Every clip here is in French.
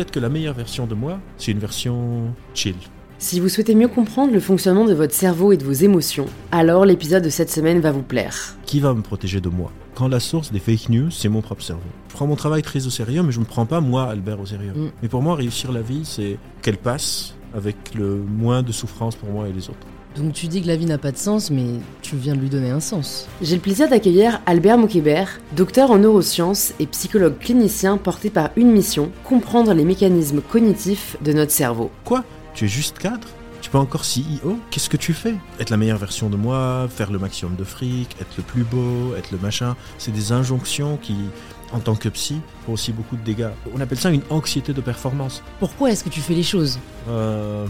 peut-être que la meilleure version de moi, c'est une version chill. Si vous souhaitez mieux comprendre le fonctionnement de votre cerveau et de vos émotions, alors l'épisode de cette semaine va vous plaire. Qui va me protéger de moi? Quand la source des fake news, c'est mon propre cerveau. Je prends mon travail très au sérieux, mais je ne me prends pas moi, Albert, au sérieux. Mm. Mais pour moi, réussir la vie, c'est qu'elle passe avec le moins de souffrance pour moi et les autres. Donc tu dis que la vie n'a pas de sens, mais tu viens de lui donner un sens. J'ai le plaisir d'accueillir Albert Moukébert, docteur en neurosciences et psychologue clinicien porté par une mission, comprendre les mécanismes cognitifs de notre cerveau. Quoi? Tu es juste cadre? Tu peux encore CEO Qu'est-ce que tu fais? Être la meilleure version de moi, faire le maximum de fric, être le plus beau, être le machin, c'est des injonctions qui, en tant que psy, font aussi beaucoup de dégâts. On appelle ça une anxiété de performance. Pourquoi est-ce que tu fais les choses? Euh,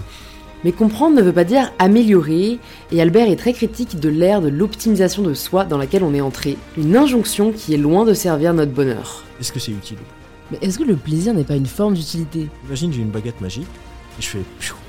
Mais comprendre ne veut pas dire améliorer, et Albert est très critique de l'ère de l'optimisation de soi dans laquelle on est entré, une injonction qui est loin de servir notre bonheur. Est-ce que c'est utile? Mais est-ce que le plaisir n'est pas une forme d'utilité? Imagine, j'ai une baguette magique, et je fais...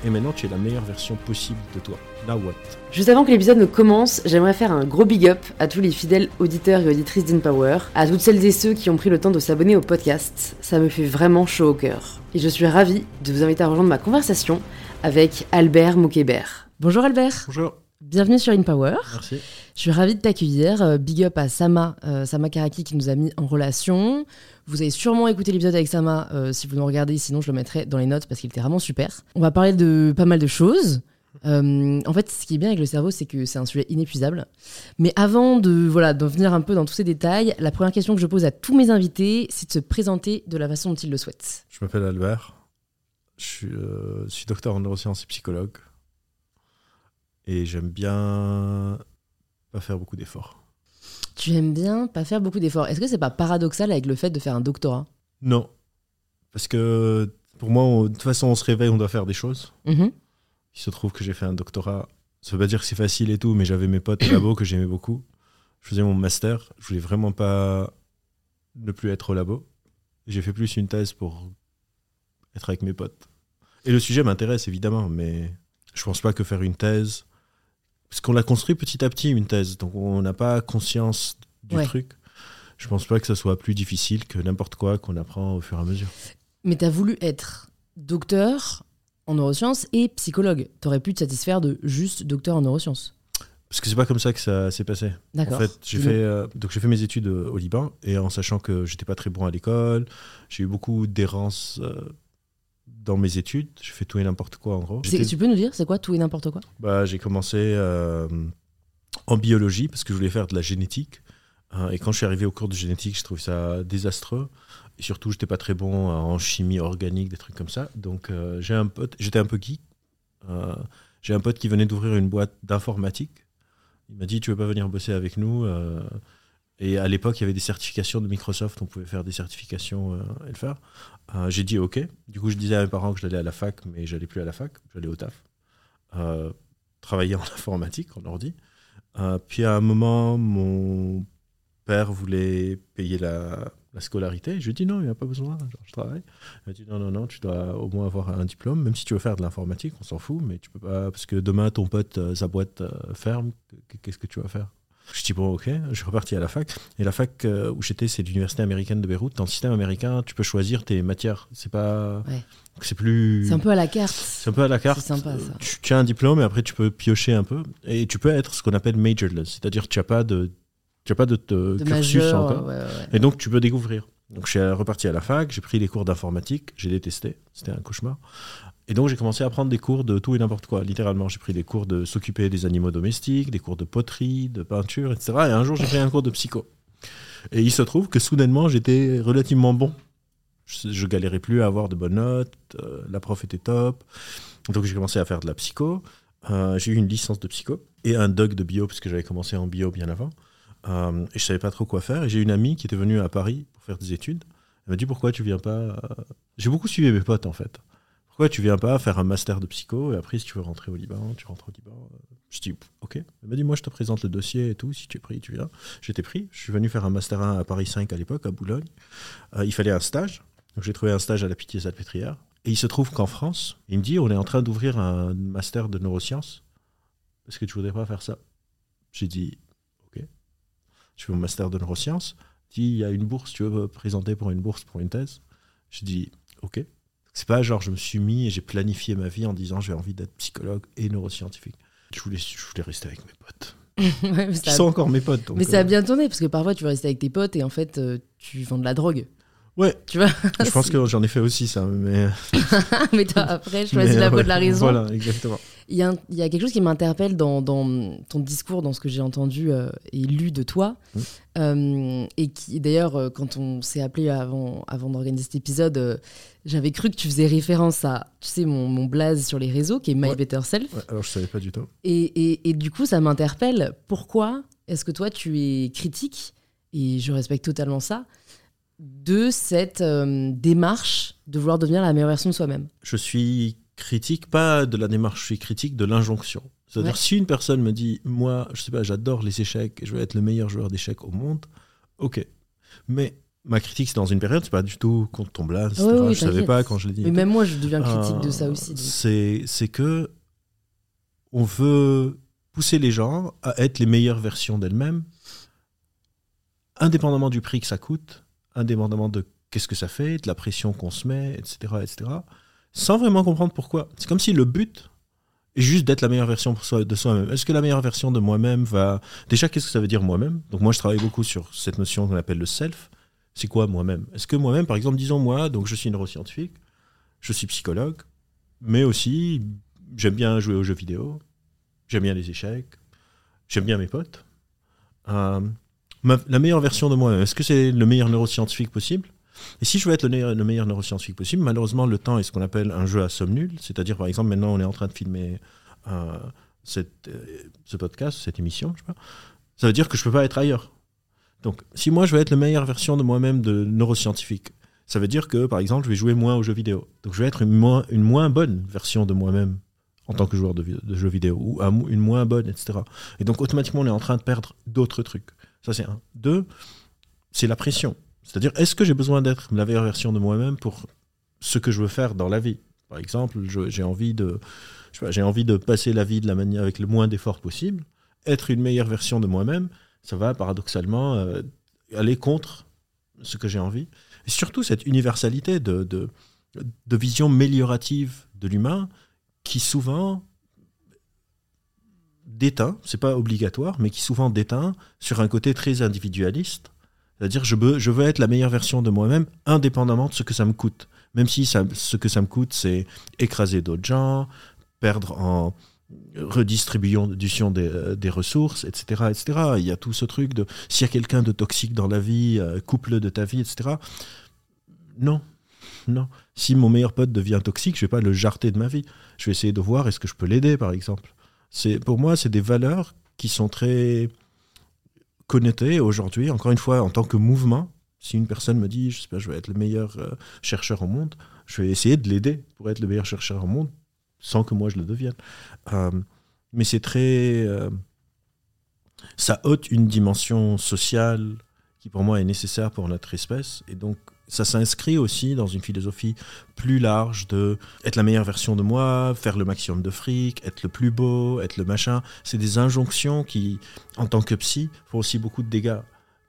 Et maintenant, tu es la meilleure version possible de toi. Now what? Juste avant que l'épisode ne commence, j'aimerais faire un gros big up à tous les fidèles auditeurs et auditrices d'InPower, à toutes celles et ceux qui ont pris le temps de s'abonner au podcast. Ça me fait vraiment chaud au cœur. Et je suis ravie de vous inviter à rejoindre ma conversation avec Albert Moukébert. Bonjour Albert, Bonjour. Bienvenue sur InPower. Merci. Je suis ravie de t'accueillir. Euh, Big up à Sama, euh, Sama Karaki qui nous a mis en relation. Vous avez sûrement écouté l'épisode avec Sama euh, si vous nous regardez, sinon je le mettrai dans les notes parce qu'il était vraiment super. On va parler de pas mal de choses. Euh, en fait, ce qui est bien avec le cerveau, c'est que c'est un sujet inépuisable. Mais avant de voilà d'en venir un peu dans tous ces détails, la première question que je pose à tous mes invités, c'est de se présenter de la façon dont ils le souhaitent. Je m'appelle Albert. Je suis, euh, je suis docteur en neurosciences et psychologue. Et j'aime bien pas faire beaucoup d'efforts. Tu aimes bien pas faire beaucoup d'efforts. Est-ce que c'est pas paradoxal avec le fait de faire un doctorat? Non. Parce que pour moi, on- de toute façon, on se réveille, on doit faire des choses. Mhm. Il se trouve que j'ai fait un doctorat. Ça veut pas dire que c'est facile et tout, mais j'avais mes potes au labo que j'aimais beaucoup. Je faisais mon master. Je voulais vraiment pas ne plus être au labo. J'ai fait plus une thèse pour être avec mes potes. Et le sujet m'intéresse évidemment, mais je pense pas que faire une thèse. Parce qu'on l'a construit petit à petit, une thèse. Donc on n'a pas conscience du Ouais. truc. Je pense pas que ça soit plus difficile que n'importe quoi qu'on apprend au fur et à mesure. Mais t'as voulu être docteur en neurosciences et psychologue. T'aurais pu te satisfaire de juste docteur en neurosciences. Parce que c'est pas comme ça que ça s'est passé. En D'accord. fait, j'ai Dis-nous. fait, euh, donc j'ai fait mes études euh, au Liban et en sachant que j'étais pas très bon à l'école, j'ai eu beaucoup d'errance euh, dans mes études. J'ai fait tout et n'importe quoi en gros. Tu peux nous dire, c'est quoi tout et n'importe quoi? Bah, j'ai commencé euh, en biologie parce que je voulais faire de la génétique. Euh, et quand je suis arrivé au cours de génétique, je trouve ça désastreux. Et surtout, j'étais pas très bon en chimie organique, des trucs comme ça. Donc, euh, j'ai un pote, j'étais un peu geek. Euh, j'ai un pote qui venait d'ouvrir une boîte d'informatique. Il m'a dit, tu veux pas venir bosser avec nous Euh, Et à l'époque, il y avait des certifications de Microsoft. On pouvait faire des certifications euh, et le faire. Euh, j'ai dit OK. Du coup, je disais à mes parents que j'allais à la fac, mais j'allais plus à la fac. J'allais au taf. Euh, travailler en informatique, en ordi. Euh, puis à un moment, mon père voulait payer la, la scolarité. Je lui ai dit non, il n'y a pas besoin, je travaille. Il m'a dit non, non, non, tu dois au moins avoir un diplôme, même si tu veux faire de l'informatique, on s'en fout, mais tu peux pas, parce que demain, ton pote, euh, sa boîte ferme, qu'est-ce que tu vas faire? Je dis bon ok, je suis reparti à la fac. Et la fac euh, où j'étais, c'est l'université américaine de Beyrouth. Dans le système américain, tu peux choisir tes matières. C'est pas, Ouais. c'est plus. C'est un peu à la carte. C'est un peu à la carte. C'est sympa, ça. Tu, tu as un diplôme et après tu peux piocher un peu. Et tu peux être ce qu'on appelle majorless, c'est-à-dire tu n'as pas de, tu as pas de, de De cursus majeur. encore. ouais, ouais, ouais. Et donc tu peux découvrir. Donc je suis reparti à la fac, j'ai pris les cours d'informatique, j'ai détesté, c'était un cauchemar. Et donc j'ai commencé à prendre des cours de tout et n'importe quoi. Littéralement, j'ai pris des cours de s'occuper des animaux domestiques, des cours de poterie, de peinture, etc. Et un jour j'ai pris un cours de psycho. Et il se trouve que soudainement j'étais relativement bon. Je, galérais plus à avoir de bonnes notes, euh, la prof était top. Donc j'ai commencé à faire de la psycho. Euh, j'ai eu une licence de psycho et un doc de bio parce que j'avais commencé en bio bien avant. Euh, et je savais pas trop quoi faire. Et j'ai une amie qui était venue à Paris pour faire des études. Elle m'a dit pourquoi tu viens pas. J'ai beaucoup suivi mes potes en fait. Pourquoi tu viens pas faire un master de psycho et après si tu veux rentrer au Liban, tu rentres au Liban. Je dis ok. Elle m'a dit moi je te présente le dossier et tout. Si tu es pris, tu viens. J'étais pris. Je suis venu faire un master 1 à Paris 5 à l'époque à Boulogne. Euh, il fallait un stage. Donc j'ai trouvé un stage à la Pitié-Salpêtrière. Et il se trouve qu'en France, il me dit on est en train d'ouvrir un master de neurosciences. Est-ce que tu voudrais pas faire ça? J'ai dit ok. Je fais mon master de neurosciences. Il dit il y a une bourse, tu veux présenter pour une bourse pour une thèse? J'ai dit ok. C'est pas genre je me suis mis et j'ai planifié ma vie en disant j'ai envie d'être psychologue et neuroscientifique. Je voulais, je voulais rester avec mes potes. Ouais, a- sont encore mes potes. donc, mais ça a euh, bien tourné parce que parfois tu veux rester avec tes potes et en fait euh, tu vends de la drogue. Ouais, Tu vois je pense que j'en ai fait aussi ça, mais. mais t'as après choisi la voie ouais, de la raison. Voilà, exactement. Il y, a un- il y a quelque chose qui m'interpelle dans, dans ton discours, dans ce que j'ai entendu euh, et lu de toi. Mm. Euh, et qui, d'ailleurs, euh, quand on s'est appelé avant, avant d'organiser cet épisode, euh, j'avais cru que tu faisais référence à, tu sais, mon, mon blaze sur les réseaux, qui est My Ouais. Better Self. Ouais, alors je savais pas du tout. Et, et- et du coup, ça m'interpelle. Pourquoi est-ce que toi, tu es critique, et je respecte totalement ça, de cette euh, démarche de vouloir devenir la meilleure version de soi-même Je suis critique, pas de la démarche, je suis critique de l'injonction. C'est-à-dire, Ouais. si une personne me dit, moi, je sais pas, j'adore les échecs et je veux être le meilleur joueur d'échecs au monde, ok. Mais ma critique, c'est dans une période, c'est pas du tout contre ton blaze, etc. Ouais, oui, je savais pas quand je l'ai dit. Mais même moi, je deviens critique de Euh, ça aussi. donc. C'est, c'est que on veut pousser les gens à être les meilleures versions d'elles-mêmes, indépendamment du prix que ça coûte, indépendamment de qu'est-ce que ça fait, de la pression qu'on se met, etc., etc., sans vraiment comprendre pourquoi. C'est comme si le but est juste d'être la meilleure version de soi-même. Est-ce que la meilleure version de moi-même va... Déjà, qu'est-ce que ça veut dire moi-même? Donc moi, je travaille beaucoup sur cette notion qu'on appelle le self. C'est quoi moi-même? Est-ce que moi-même, par exemple, disons moi, donc je suis neuroscientifique, je suis psychologue, mais aussi j'aime bien jouer aux jeux vidéo, j'aime bien les échecs, j'aime bien mes potes. Euh, ma- la meilleure version de moi, est-ce que c'est le meilleur neuroscientifique possible? Et si je veux être le, meilleur- le meilleur neuroscientifique possible, malheureusement, le temps est ce qu'on appelle un jeu à somme nulle. C'est-à-dire, par exemple, maintenant, on est en train de filmer euh, euh, ce podcast, cette émission, je sais pas. Ça veut dire que je peux pas être ailleurs. Donc, si moi, je veux être la meilleure version de moi-même de neuroscientifique, ça veut dire que, par exemple, je vais jouer moins aux jeux vidéo. Donc, je vais être une moins, bonne version de moi-même en tant que joueur de, de jeux vidéo, ou une moins bonne, etc. Et donc, automatiquement, on est en train de perdre d'autres trucs. Ça, c'est un. Deux, c'est la pression. C'est-à-dire, est-ce que j'ai besoin d'être la meilleure version de moi-même pour ce que je veux faire dans la vie? Par exemple, j'ai envie de, passer la vie de la manière avec le moins d'efforts possible. Être une meilleure version de moi-même, ça va paradoxalement euh, aller contre ce que j'ai envie. Et surtout cette universalité de, de, vision méliorative de l'humain qui souvent déteint, c'est pas obligatoire, mais qui souvent déteint sur un côté très individualiste. C'est-à-dire, je veux, être la meilleure version de moi-même, indépendamment de ce que ça me coûte. Même si ce que ça me coûte, c'est écraser d'autres gens, perdre en redistribution des, euh, des ressources, etc., etc. Il y a tout ce truc de s'il y a quelqu'un de toxique dans la vie, euh, couple de ta vie, etc. Non, non. Si mon meilleur pote devient toxique, je vais pas le jarter de ma vie. Je vais essayer de voir est-ce que je peux l'aider, par exemple. C'est pour moi, c'est des valeurs qui sont très connotées aujourd'hui. Encore une fois, en tant que mouvement, si une personne me dit, je sais pas, je vais être le meilleur euh, chercheur au monde, je vais essayer de l'aider pour être le meilleur chercheur au monde, sans que moi je le devienne. Euh, mais c'est très, euh, ça ôte une dimension sociale qui pour moi est nécessaire pour notre espèce, et donc ça s'inscrit aussi dans une philosophie plus large de être la meilleure version de moi, faire le maximum de fric, être le plus beau, être le machin. C'est des injonctions qui, en tant que psy, font aussi beaucoup de dégâts.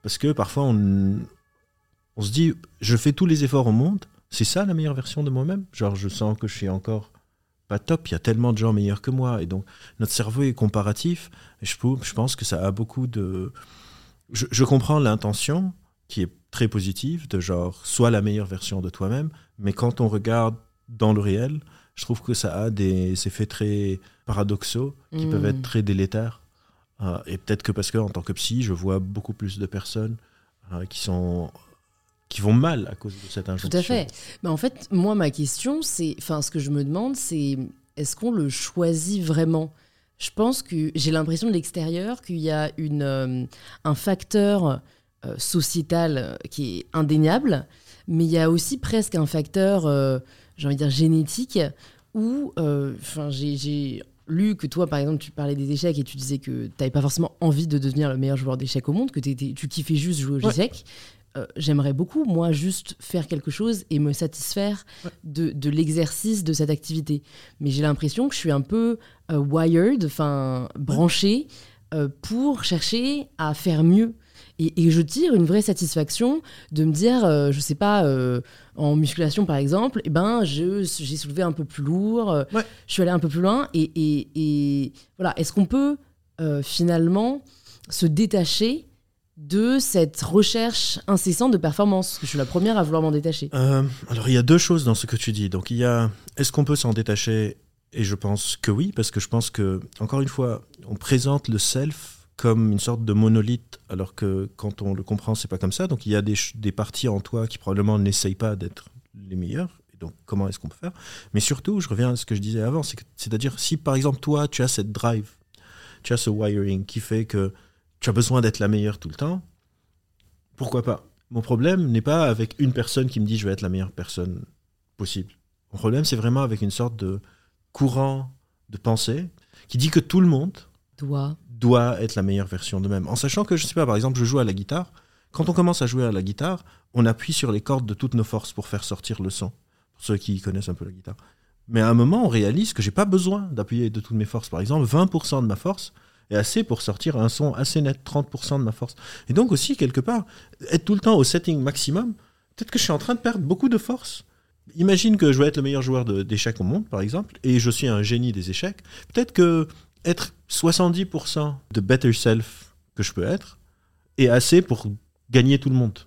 Parce que parfois, on, on se dit, je fais tous les efforts au monde, c'est ça la meilleure version de moi-même? Genre, je sens que je suis encore pas top, il y a tellement de gens meilleurs que moi. Et donc, notre cerveau est comparatif. Et je, je pense que ça a beaucoup de... Je, je comprends l'intention qui est très positive, de genre, sois la meilleure version de toi-même. Mais quand on regarde dans le réel, je trouve que ça a des effets très paradoxaux qui peuvent être très délétères. Euh, et peut-être que parce que en tant que psy, je vois beaucoup plus de personnes euh, qui sont qui vont mal à cause de cette injonction. Tout à fait. Mais en fait, moi, ma question, c'est, enfin, ce que je me demande, c'est, est-ce qu'on le choisit vraiment? Je pense que j'ai l'impression de l'extérieur qu'il y a une, euh, un facteur euh, sociétal euh, qui est indéniable, mais il y a aussi presque un facteur, euh, j'ai envie de dire, génétique, où, euh, enfin, j'ai- lu que toi, par exemple, tu parlais des échecs et tu disais que tu n'avais pas forcément envie de devenir le meilleur joueur d'échecs au monde, que t'étais- tu kiffais juste jouer aux Ouais. échecs. Euh, J'aimerais beaucoup, moi, juste faire quelque chose et me satisfaire Ouais. de, de l'exercice de cette activité. Mais j'ai l'impression que je suis un peu euh, wired, enfin branché, euh, pour chercher à faire mieux. Et, je tire une vraie satisfaction de me dire, euh, je sais pas, euh, en musculation par exemple, eh ben, j'ai soulevé un peu plus lourd, euh, je suis allé un peu plus loin. Et, et voilà, est-ce qu'on peut finalement se détacher de cette recherche incessante de performance? Je suis la première à vouloir m'en détacher. alors il y a deux choses dans ce que tu dis. Donc il y a, est-ce qu'on peut s'en détacher? Et je pense que oui, parce que je pense que, encore une fois, on présente le self comme une sorte de monolithe, alors que quand on le comprend, c'est pas comme ça. Donc il y a des, des parties en toi qui probablement n'essayent pas d'être les meilleures. Et donc comment est-ce qu'on peut faire? Mais surtout, je reviens à ce que je disais avant, c'est-à-dire si par exemple toi, tu as cette drive, tu as ce wiring qui fait que tu as besoin d'être la meilleure tout le temps, pourquoi pas? Mon problème n'est pas avec une personne qui me dit je vais être la meilleure personne possible. Mon problème, c'est vraiment avec une sorte de courant de pensée qui dit que tout le monde doit doit être la meilleure version de même. En sachant que, je sais pas, par exemple, je joue à la guitare. Quand on commence à jouer à la guitare, on appuie sur les cordes de toutes nos forces pour faire sortir le son. Pour ceux qui connaissent un peu la guitare. Mais à un moment, on réalise que j'ai pas besoin d'appuyer de toutes mes forces. Par exemple, 20% de ma force est assez pour sortir un son assez net, 30% de ma force. Et donc aussi, quelque part, être tout le temps au setting maximum, peut-être que je suis en train de perdre beaucoup de force. Imagine que je vais être le meilleur joueur d'échecs au monde, par exemple, et je suis un génie des échecs. Peut-être que être 70% de better self que je peux être est assez pour gagner tout le monde.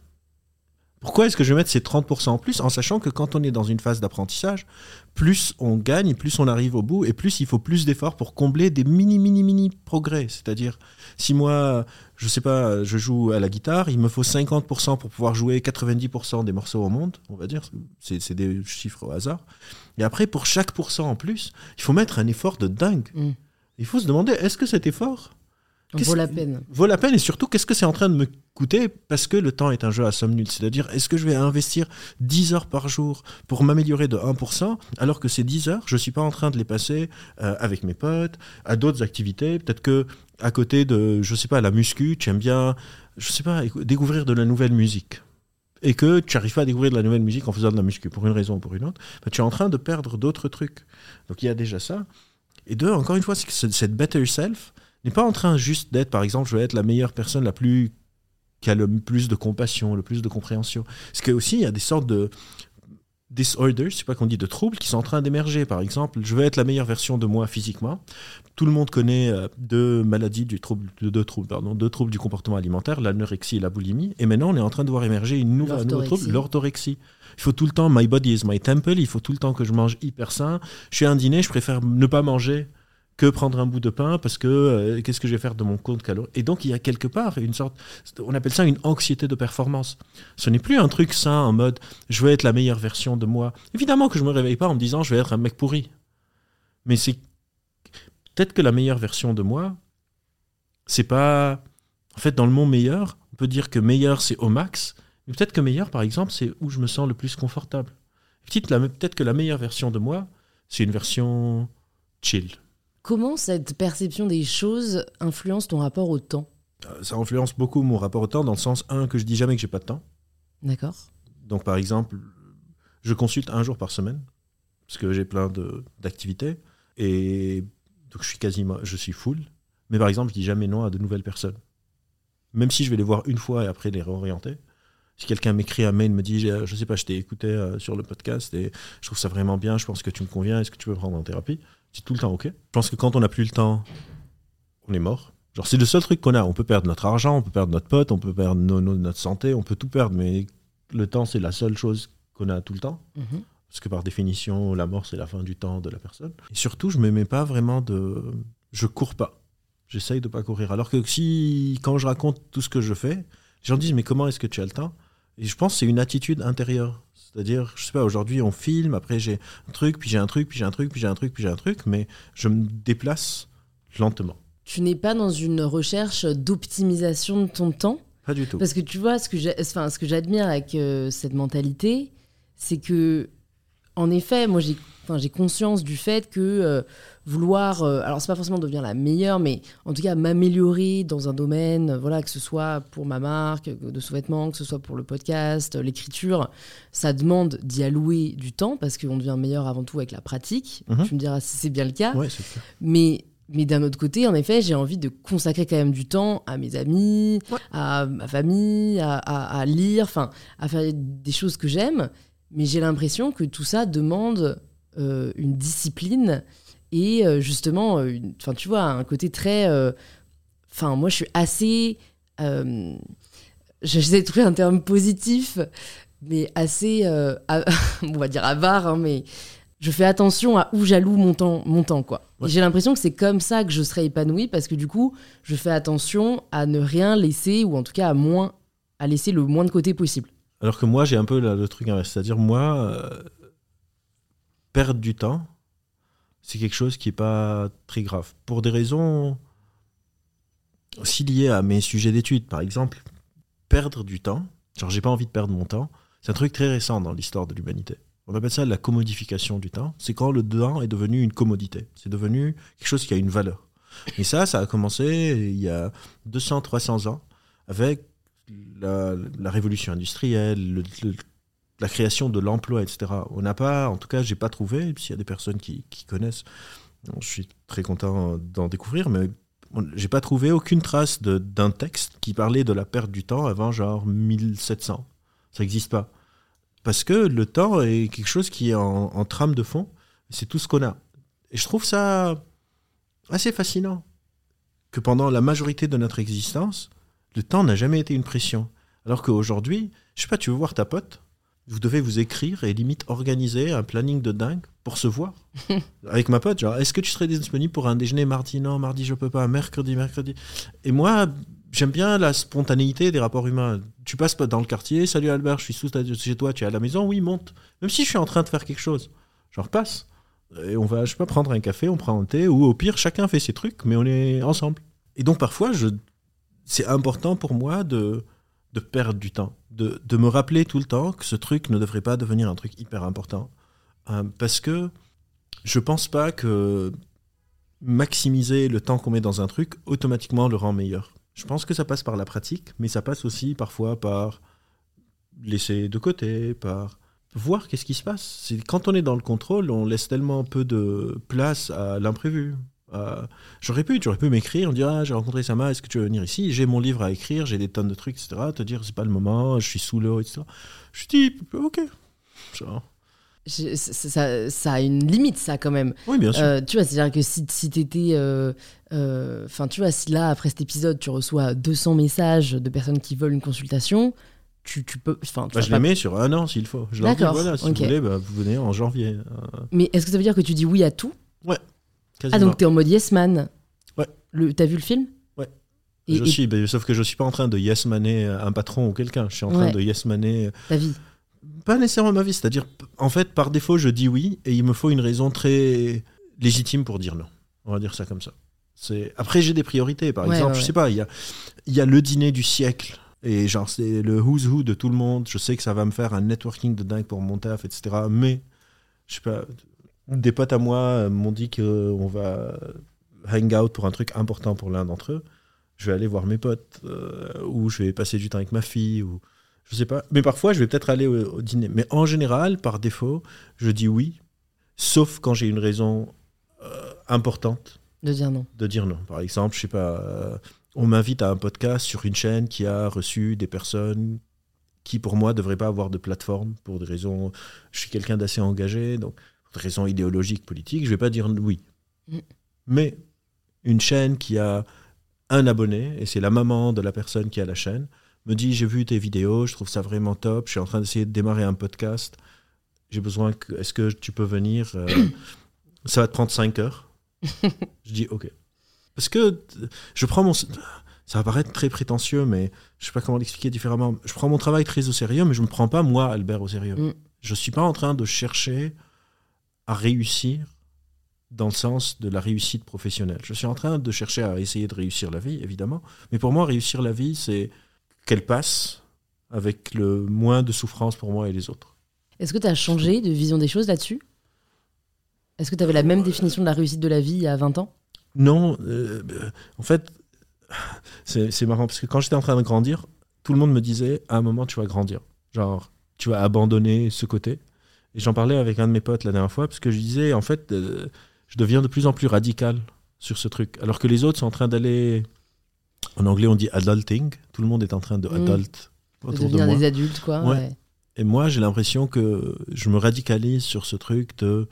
Pourquoi est-ce que je vais mettre ces 30% en plus en sachant que quand on est dans une phase d'apprentissage, plus on gagne, plus on arrive au bout et plus il faut plus d'efforts pour combler des mini mini mini progrès. C'est-à-dire si moi, je sais pas, je joue à la guitare, il me faut 50% pour pouvoir jouer 90% des morceaux au monde, on va dire, c'est des chiffres au hasard. Et après pour chaque pourcent en plus, il faut mettre un effort de dingue. Mm il faut se demander est-ce que cet effort vaut la peine Vaut la peine et surtout qu'est-ce que c'est en train de me coûter parce que le temps est un jeu à somme nulle? C'est-à-dire est-ce que je vais investir 10 heures par jour pour m'améliorer de 1% alors que ces 10 heures, je ne suis pas en train de les passer euh, avec mes potes, à d'autres activités? Peut-être que à côté de, je sais pas, la muscu, tu aimes bien, je sais pas, découvrir de la nouvelle musique et que tu n'arrives pas à découvrir de la nouvelle musique en faisant de la muscu, pour une raison ou pour une autre, bah, tu es en train de perdre d'autres trucs. Donc il y a déjà ça. Et deux, encore une fois, c'est que cette better self n'est pas en train juste d'être, par exemple, je vais être la meilleure personne, la plus qui a le plus de compassion, le plus de compréhension. Parce que aussi, il y a des sortes de disorders, je sais pas qu'on dit, de troubles qui sont en train d'émerger. Par exemple, je veux être la meilleure version de moi physiquement. Tout le monde connaît euh, deux maladies, du trouble, deux, troubles, pardon, deux troubles du comportement alimentaire, l'anorexie et la boulimie. Et maintenant, on est en train de voir émerger une nouvelle, un nouveau trouble, l'orthorexie. Il faut tout le temps, my body is my temple, il faut tout le temps que je mange hyper sain. Je suis à un dîner, je préfère ne pas manger que prendre un bout de pain parce que euh, qu'est-ce que je vais faire de mon compte calorique Et donc il y a quelque part une sorte, on appelle ça une anxiété de performance. Ce n'est plus un truc sain en mode je veux être la meilleure version de moi. Évidemment que je me réveille pas en me disant je vais être un mec pourri, mais c'est peut-être que la meilleure version de moi, c'est pas en fait dans le monde meilleur, on peut dire que meilleur c'est au max, mais peut-être que meilleur par exemple c'est où je me sens le plus confortable. Peut-être que la meilleure version de moi, c'est une version chill Comment cette perception des choses influence ton rapport au temps? Euh, Ça influence beaucoup mon rapport au temps dans le sens, un, que je dis jamais que j'ai pas de temps. D'accord. Donc par exemple, je consulte un jour par semaine, parce que j'ai plein d'activités, et donc je suis quasiment, je suis full. Mais par exemple, je dis jamais non à de nouvelles personnes. Même si je vais les voir une fois et après les réorienter. Si quelqu'un m'écrit un mail, me dit, je sais pas, je t'ai écouté euh, sur le podcast et je trouve ça vraiment bien, je pense que tu me conviens, est-ce que tu peux prendre en thérapie? Tout le temps OK. Je pense que quand on n'a plus le temps, on est mort. Genre, c'est le seul truc qu'on a. On peut perdre notre argent, on peut perdre notre pote, on peut perdre notre santé, on peut tout perdre, mais le temps, c'est la seule chose qu'on a tout le temps. Mhm. Parce que par définition, la mort, c'est la fin du temps de la personne. Et surtout, je ne me mets pas vraiment de. Je cours pas. J'essaye de pas courir. Alors que si, quand je raconte tout ce que je fais, les gens disent Mais comment est-ce que tu as le temps? Et je pense que c'est une attitude intérieure. C'est-à-dire, je sais pas, aujourd'hui on filme, après j'ai un truc, puis j'ai un truc, puis j'ai un truc, puis j'ai un truc, puis j'ai un truc, mais je me déplace lentement. Tu n'es pas dans une recherche d'optimisation de ton temps? Pas du tout. Parce que tu vois, ce que j'admire avec euh, cette mentalité, c'est que, en effet, moi j'ai conscience du fait que euh, vouloir, euh, alors c'est pas forcément devenir la meilleure, mais en tout cas m'améliorer dans un domaine, euh, voilà, que ce soit pour ma marque de sous-vêtements, que ce soit pour le podcast, euh, l'écriture, ça demande d'y allouer du temps parce qu'on devient meilleur avant tout avec la pratique. Mhm. Tu me diras si c'est bien le cas. Ouais, mais Mais d'un autre côté, en effet, j'ai envie de consacrer quand même du temps à mes amis, Ouais. à ma famille, à, à- à lire, enfin, à faire des choses que j'aime. Mais j'ai l'impression que tout ça demande euh, une discipline et euh, justement, euh, enfin, tu vois, un côté très. euh, Enfin, moi, je suis assez. euh, J'essaie de trouver un terme positif, mais assez. euh, a- on va dire avare, hein, mais je fais attention à où j'alloue mon temps, mon temps quoi. Ouais. J'ai l'impression que c'est comme ça que je serai épanouie parce que du coup, je fais attention à ne rien laisser ou en tout cas à moins à laisser le moins de côté possible. Alors que moi, j'ai un peu le, le truc inverse. C'est-à-dire, moi, euh, perdre du temps, c'est quelque chose qui n'est pas très grave. Pour des raisons aussi liées à mes sujets d'études, par exemple, perdre du temps, genre, j'ai pas envie de perdre mon temps, c'est un truc très récent dans l'histoire de l'humanité. On appelle ça la commodification du temps. C'est quand le temps est devenu une commodité. C'est devenu quelque chose qui a une valeur. Et ça, ça a commencé il y a 200, 300 ans avec la, révolution industrielle, le- le- la création de l'emploi, etc. On n'a pas, en tout cas, j'ai pas trouvé, s'il y a des personnes qui, connaissent, je suis très content d'en découvrir, mais j'ai pas trouvé aucune trace d'un texte qui parlait de la perte du temps avant genre 1700. Ça n'existe pas. Parce que le temps est quelque chose qui est en, en trame de fond, c'est tout ce qu'on a. Et je trouve ça assez fascinant que pendant la majorité de notre existence, le temps n'a jamais été une pression. Alors qu'aujourd'hui, je sais pas, tu veux voir ta pote, vous devez vous écrire et limite organiser un planning de dingue pour se voir. Avec ma pote, genre, est-ce que tu serais disponible pour un déjeuner mardi? Non, mardi je peux pas, mercredi, mercredi. Et moi, j'aime bien la spontanéité des rapports humains. Tu passes pas dans le quartier, salut Albert, je suis sous ta- chez toi, tu es à la maison, oui, monte. Même si je suis en train de faire quelque chose, genre passe. Et on va, je sais pas, prendre un café, on prend un thé, ou au pire, chacun fait ses trucs, mais on est ensemble. Et donc parfois, je, c'est important pour moi de, de perdre du temps, de, me rappeler tout le temps que ce truc ne devrait pas devenir un truc hyper important. Euh, parce que je pense pas que maximiser le temps qu'on met dans un truc automatiquement le rend meilleur. Je pense que ça passe par la pratique, mais ça passe aussi parfois par laisser de côté, par voir qu'est-ce qui se passe. Quand on est dans le contrôle, on laisse tellement peu de place à l'imprévu. À- J'aurais pu, tu aurais pu m'écrire, me dire ah, j'ai rencontré Sama, est-ce que tu veux venir ici? J'ai mon livre à écrire, j'ai des tonnes de trucs, etc. Te dire c'est pas le moment, je suis sous l'eau, etc. Je dis ok. Genre, Je- ça, a une limite, ça quand même. oui, bien sûr. Euh, tu vois, c'est-à-dire que si, si t'étais. euh, euh, Enfin, tu vois, si là, après cet épisode, tu reçois 200 messages de personnes qui veulent une consultation, tu, tu peux. Enfin, tu Bah, je les mets sur un an s'il faut. Je leur dis voilà, si ok. vous voulez, bah, vous venez en janvier. euh, Mais est-ce que ça veut dire que tu dis oui à tout? Ah, quasiment. donc t'es en mode yes man Ouais. Le- T'as vu le film? Ouais. Et, je et suis, bah, sauf que je suis pas en train de yes maner un patron ou quelqu'un. Je suis en train Ouais. de yes maner ta vie pas nécessairement ma vie. C'est-à-dire, en fait, par défaut, je dis oui et il me faut une raison très légitime pour dire non. On va dire ça comme ça. C'est après j'ai des priorités. Par Ouais, exemple, ouais, je sais pas, il y a, y a le dîner du siècle. Et genre, c'est le who's who de tout le monde. Je sais que ça va me faire un networking de dingue pour mon taf, etc. Mais, je sais pas, des potes à moi euh, m'ont dit qu'on va hang out pour un truc important pour l'un d'entre eux. Je vais aller voir mes potes, euh, ou je vais passer du temps avec ma fille, ou je sais pas. Mais parfois, je vais peut-être aller au, au dîner. Mais en général, par défaut, je dis oui, sauf quand j'ai une raison euh, importante de dire non. de dire non. Par exemple, je sais pas, euh, on m'invite à un podcast sur une chaîne qui a reçu des personnes qui, pour moi, ne devraient pas avoir de plateforme pour des raisons. Je suis quelqu'un d'assez engagé, donc raisons idéologiques, politiques, je vais pas dire oui. Mm. Mais une chaîne qui a un abonné, et c'est la maman de la personne qui a la chaîne, me dit j'ai vu tes vidéos, je trouve ça vraiment top, je suis en train d'essayer de démarrer un podcast, j'ai besoin que, est-ce que tu peux venir euh, Ça va te prendre 5 heures. je dis ok. Parce que je prends mon... Ça va paraître très prétentieux, mais je sais pas comment l'expliquer différemment. Je prends mon travail très au sérieux, mais je ne me prends pas, moi, Albert, au sérieux. Mm. Je suis pas en train de chercher à réussir dans le sens de la réussite professionnelle. Je suis en train de chercher à essayer de réussir la vie, évidemment. Mais pour moi, réussir la vie, c'est qu'elle passe avec le moins de souffrance pour moi et les autres. Est-ce que tu as changé de vision des choses là-dessus? Est-ce que tu avais la même définition de la réussite de la vie il y a 20 ans? Non, euh, en fait, c'est c'est marrant parce que quand j'étais en train de grandir, tout le monde me disait à un moment tu vas grandir. Genre, tu vas abandonner ce côté. Et j'en parlais avec un de mes potes la dernière fois parce que je disais en fait, euh, je deviens de plus en plus radical sur ce truc. Alors que les autres sont en train d'aller. En anglais, on dit adulting. Tout le monde est en train de Mm. adult De autour de devenir moi. des adultes, quoi. Ouais. ouais. Et moi, j'ai l'impression que je me radicalise sur ce truc de.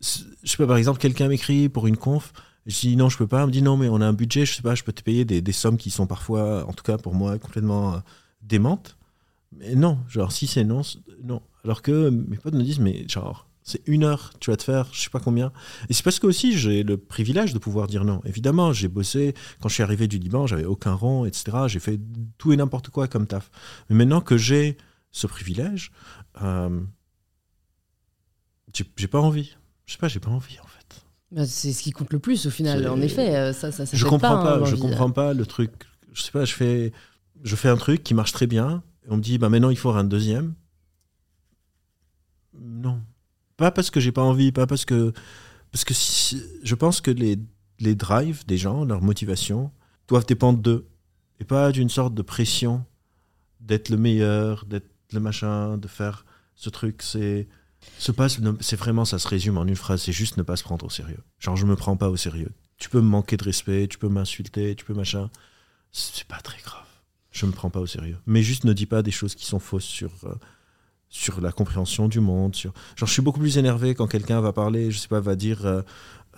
Je sais pas, par exemple, quelqu'un m'écrit pour une conf. Je dis non, je peux pas. Il me dit non, mais on a un budget, je sais pas, je peux te payer des, des sommes qui sont parfois, en tout cas pour moi, complètement euh, démentes. Mais non, genre, si c'est non, non. Alors que mes potes me disent, mais genre, c'est une heure, tu vas te faire, je sais pas combien. Et c'est parce que aussi, j'ai le privilège de pouvoir dire non. Évidemment, j'ai bossé, quand je suis arrivé du Liban, j'avais aucun rond, etc. J'ai fait tout et n'importe quoi comme taf. Mais maintenant que j'ai ce privilège, euh, j'ai pas envie. Je sais pas, j'ai pas envie en fait. Bah, c'est ce qui compte le plus au final. En effet, euh, ça, ça, ça je comprends pas, pas, hein, je l'envie. comprends pas le truc. Je sais pas, je fais, je fais un truc qui marche très bien. Et on me dit, bah maintenant il faut un deuxième. Non, pas parce que j'ai pas envie, pas parce que, parce que je pense que les les drives des gens, leur motivation, doivent dépendre d'eux et pas d'une sorte de pression d'être le meilleur, d'être le machin, de faire ce truc. C'est se passe, c'est vraiment, ça se résume en une phrase, c'est juste ne pas se prendre au sérieux. Genre, je me prends pas au sérieux. Tu peux me manquer de respect, tu peux m'insulter, tu peux machin. C'est pas très grave. Je me prends pas au sérieux. Mais juste ne dis pas des choses qui sont fausses sur, euh, sur la compréhension du monde. Sur... Genre, je suis beaucoup plus énervé quand quelqu'un va parler, je sais pas, va dire euh,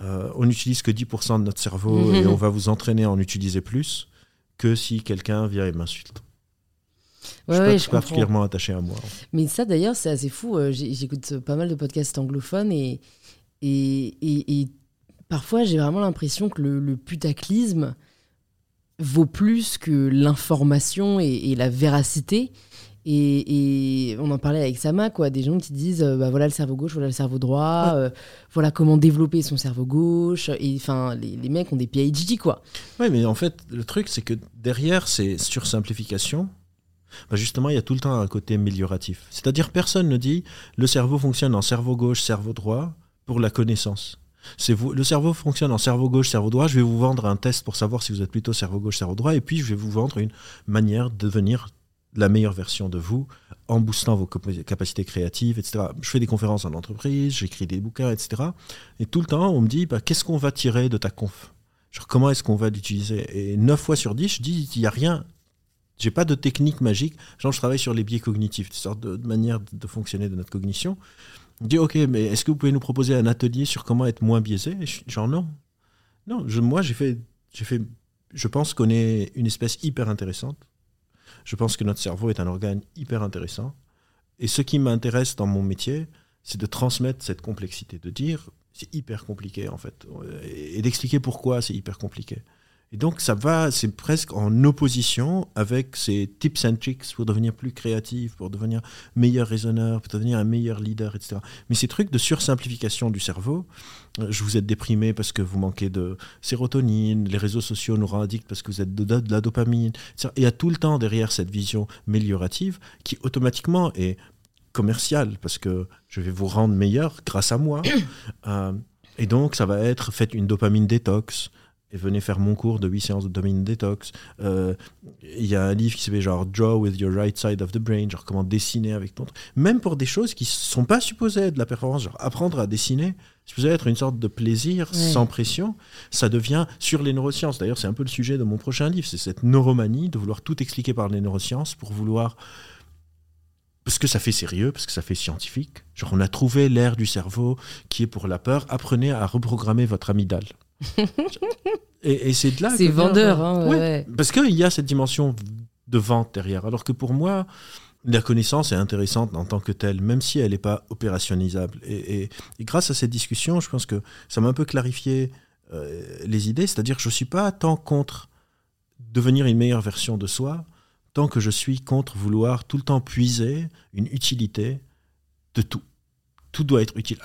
euh, on n'utilise que 10% de notre cerveau Mhm. et on va vous entraîner à en utiliser plus que si quelqu'un vient et m'insulte. Ouais, je ouais, suis je pas comprends. particulièrement attaché à moi. Mais ça, d'ailleurs, c'est assez fou. Euh, J'écoute pas mal de podcasts anglophones et, et, et, et parfois, j'ai vraiment l'impression que le, le putaclisme vaut plus que l'information et, et la véracité. Et, et on en parlait avec Sama, quoi, des gens qui disent euh, bah, voilà le cerveau gauche, voilà le cerveau droit, euh, voilà comment développer son cerveau gauche. Et enfin, les, les mecs ont des PhD, quoi. Oui, mais en fait, le truc, c'est que derrière ces sursimplifications, bah justement, il y a tout le temps un côté amélioratif. C'est-à-dire, personne ne dit le cerveau fonctionne en cerveau gauche, cerveau droit pour la connaissance. C'est vous, le cerveau fonctionne en cerveau gauche, cerveau droit. Je vais vous vendre un test pour savoir si vous êtes plutôt cerveau gauche, cerveau droit, et puis je vais vous vendre une manière de devenir la meilleure version de vous en boostant vos cap- capacités créatives, etc. Je fais des conférences en entreprise, j'écris des bouquins, etc. Et tout le temps, on me dit bah, qu'est-ce qu'on va tirer de ta conf? Genre, comment est-ce qu'on va l'utiliser? Et 9 fois sur 10, je dis, il n'y a rien. J'ai pas de technique magique. Genre, je travaille sur les biais cognitifs, des sortes de, de, de fonctionner de notre cognition. On me dit, OK, mais est-ce que vous pouvez nous proposer un atelier sur comment être moins biaisé? Et je- Genre, non. Non, je, moi, j'ai fait, j'ai fait. Je pense qu'on est une espèce hyper intéressante. Je pense que notre cerveau est un organe hyper intéressant. Et ce qui m'intéresse dans mon métier, c'est de transmettre cette complexité, de dire c'est hyper compliqué en fait, et d'expliquer pourquoi c'est hyper compliqué. Et donc ça va, c'est presque en opposition avec ces tips and tricks pour devenir plus créatif, pour devenir meilleur raisonneur, pour devenir un meilleur leader, etc. Mais ces trucs de sursimplification du cerveau, euh, je vous êtes déprimé parce que vous manquez de sérotonine, les réseaux sociaux nous rendent addicts parce que vous êtes de, de la dopamine, etc. Et il y a tout le temps derrière cette vision améliorative qui automatiquement est commerciale parce que je vais vous rendre meilleur grâce à moi. Euh, et donc, ça va être faites une dopamine détox et venez faire mon cours de 8 séances de dopamine détox. Euh, Il y a un livre qui s'appelle genre Draw with your right side of the brain, genre comment dessiner avec ton. Même pour des choses qui sont pas supposées être de la performance, genre apprendre à dessiner, supposé être une sorte de plaisir sans pression, ça devient sur les neurosciences. D'ailleurs, c'est un peu le sujet de mon prochain livre, c'est cette neuromanie de vouloir tout expliquer par les neurosciences pour vouloir parce que ça fait sérieux, parce que ça fait scientifique. Genre, on a trouvé l'air du cerveau qui est pour la peur. Apprenez à reprogrammer votre amygdale. et et c'est de là. C'est vient- vendeur, hein, Ouais, ouais. Parce qu'il y a cette dimension de vente derrière. Alors que pour moi, la connaissance est intéressante en tant que telle, même si elle n'est pas opérationnalisable. Et, et- et grâce à cette discussion, je pense que ça m'a un peu clarifié euh, les idées. C'est-à-dire que je ne suis pas tant contre devenir une meilleure version de soi, tant que je suis contre vouloir tout le temps puiser une utilité de tout. Tout doit être utile.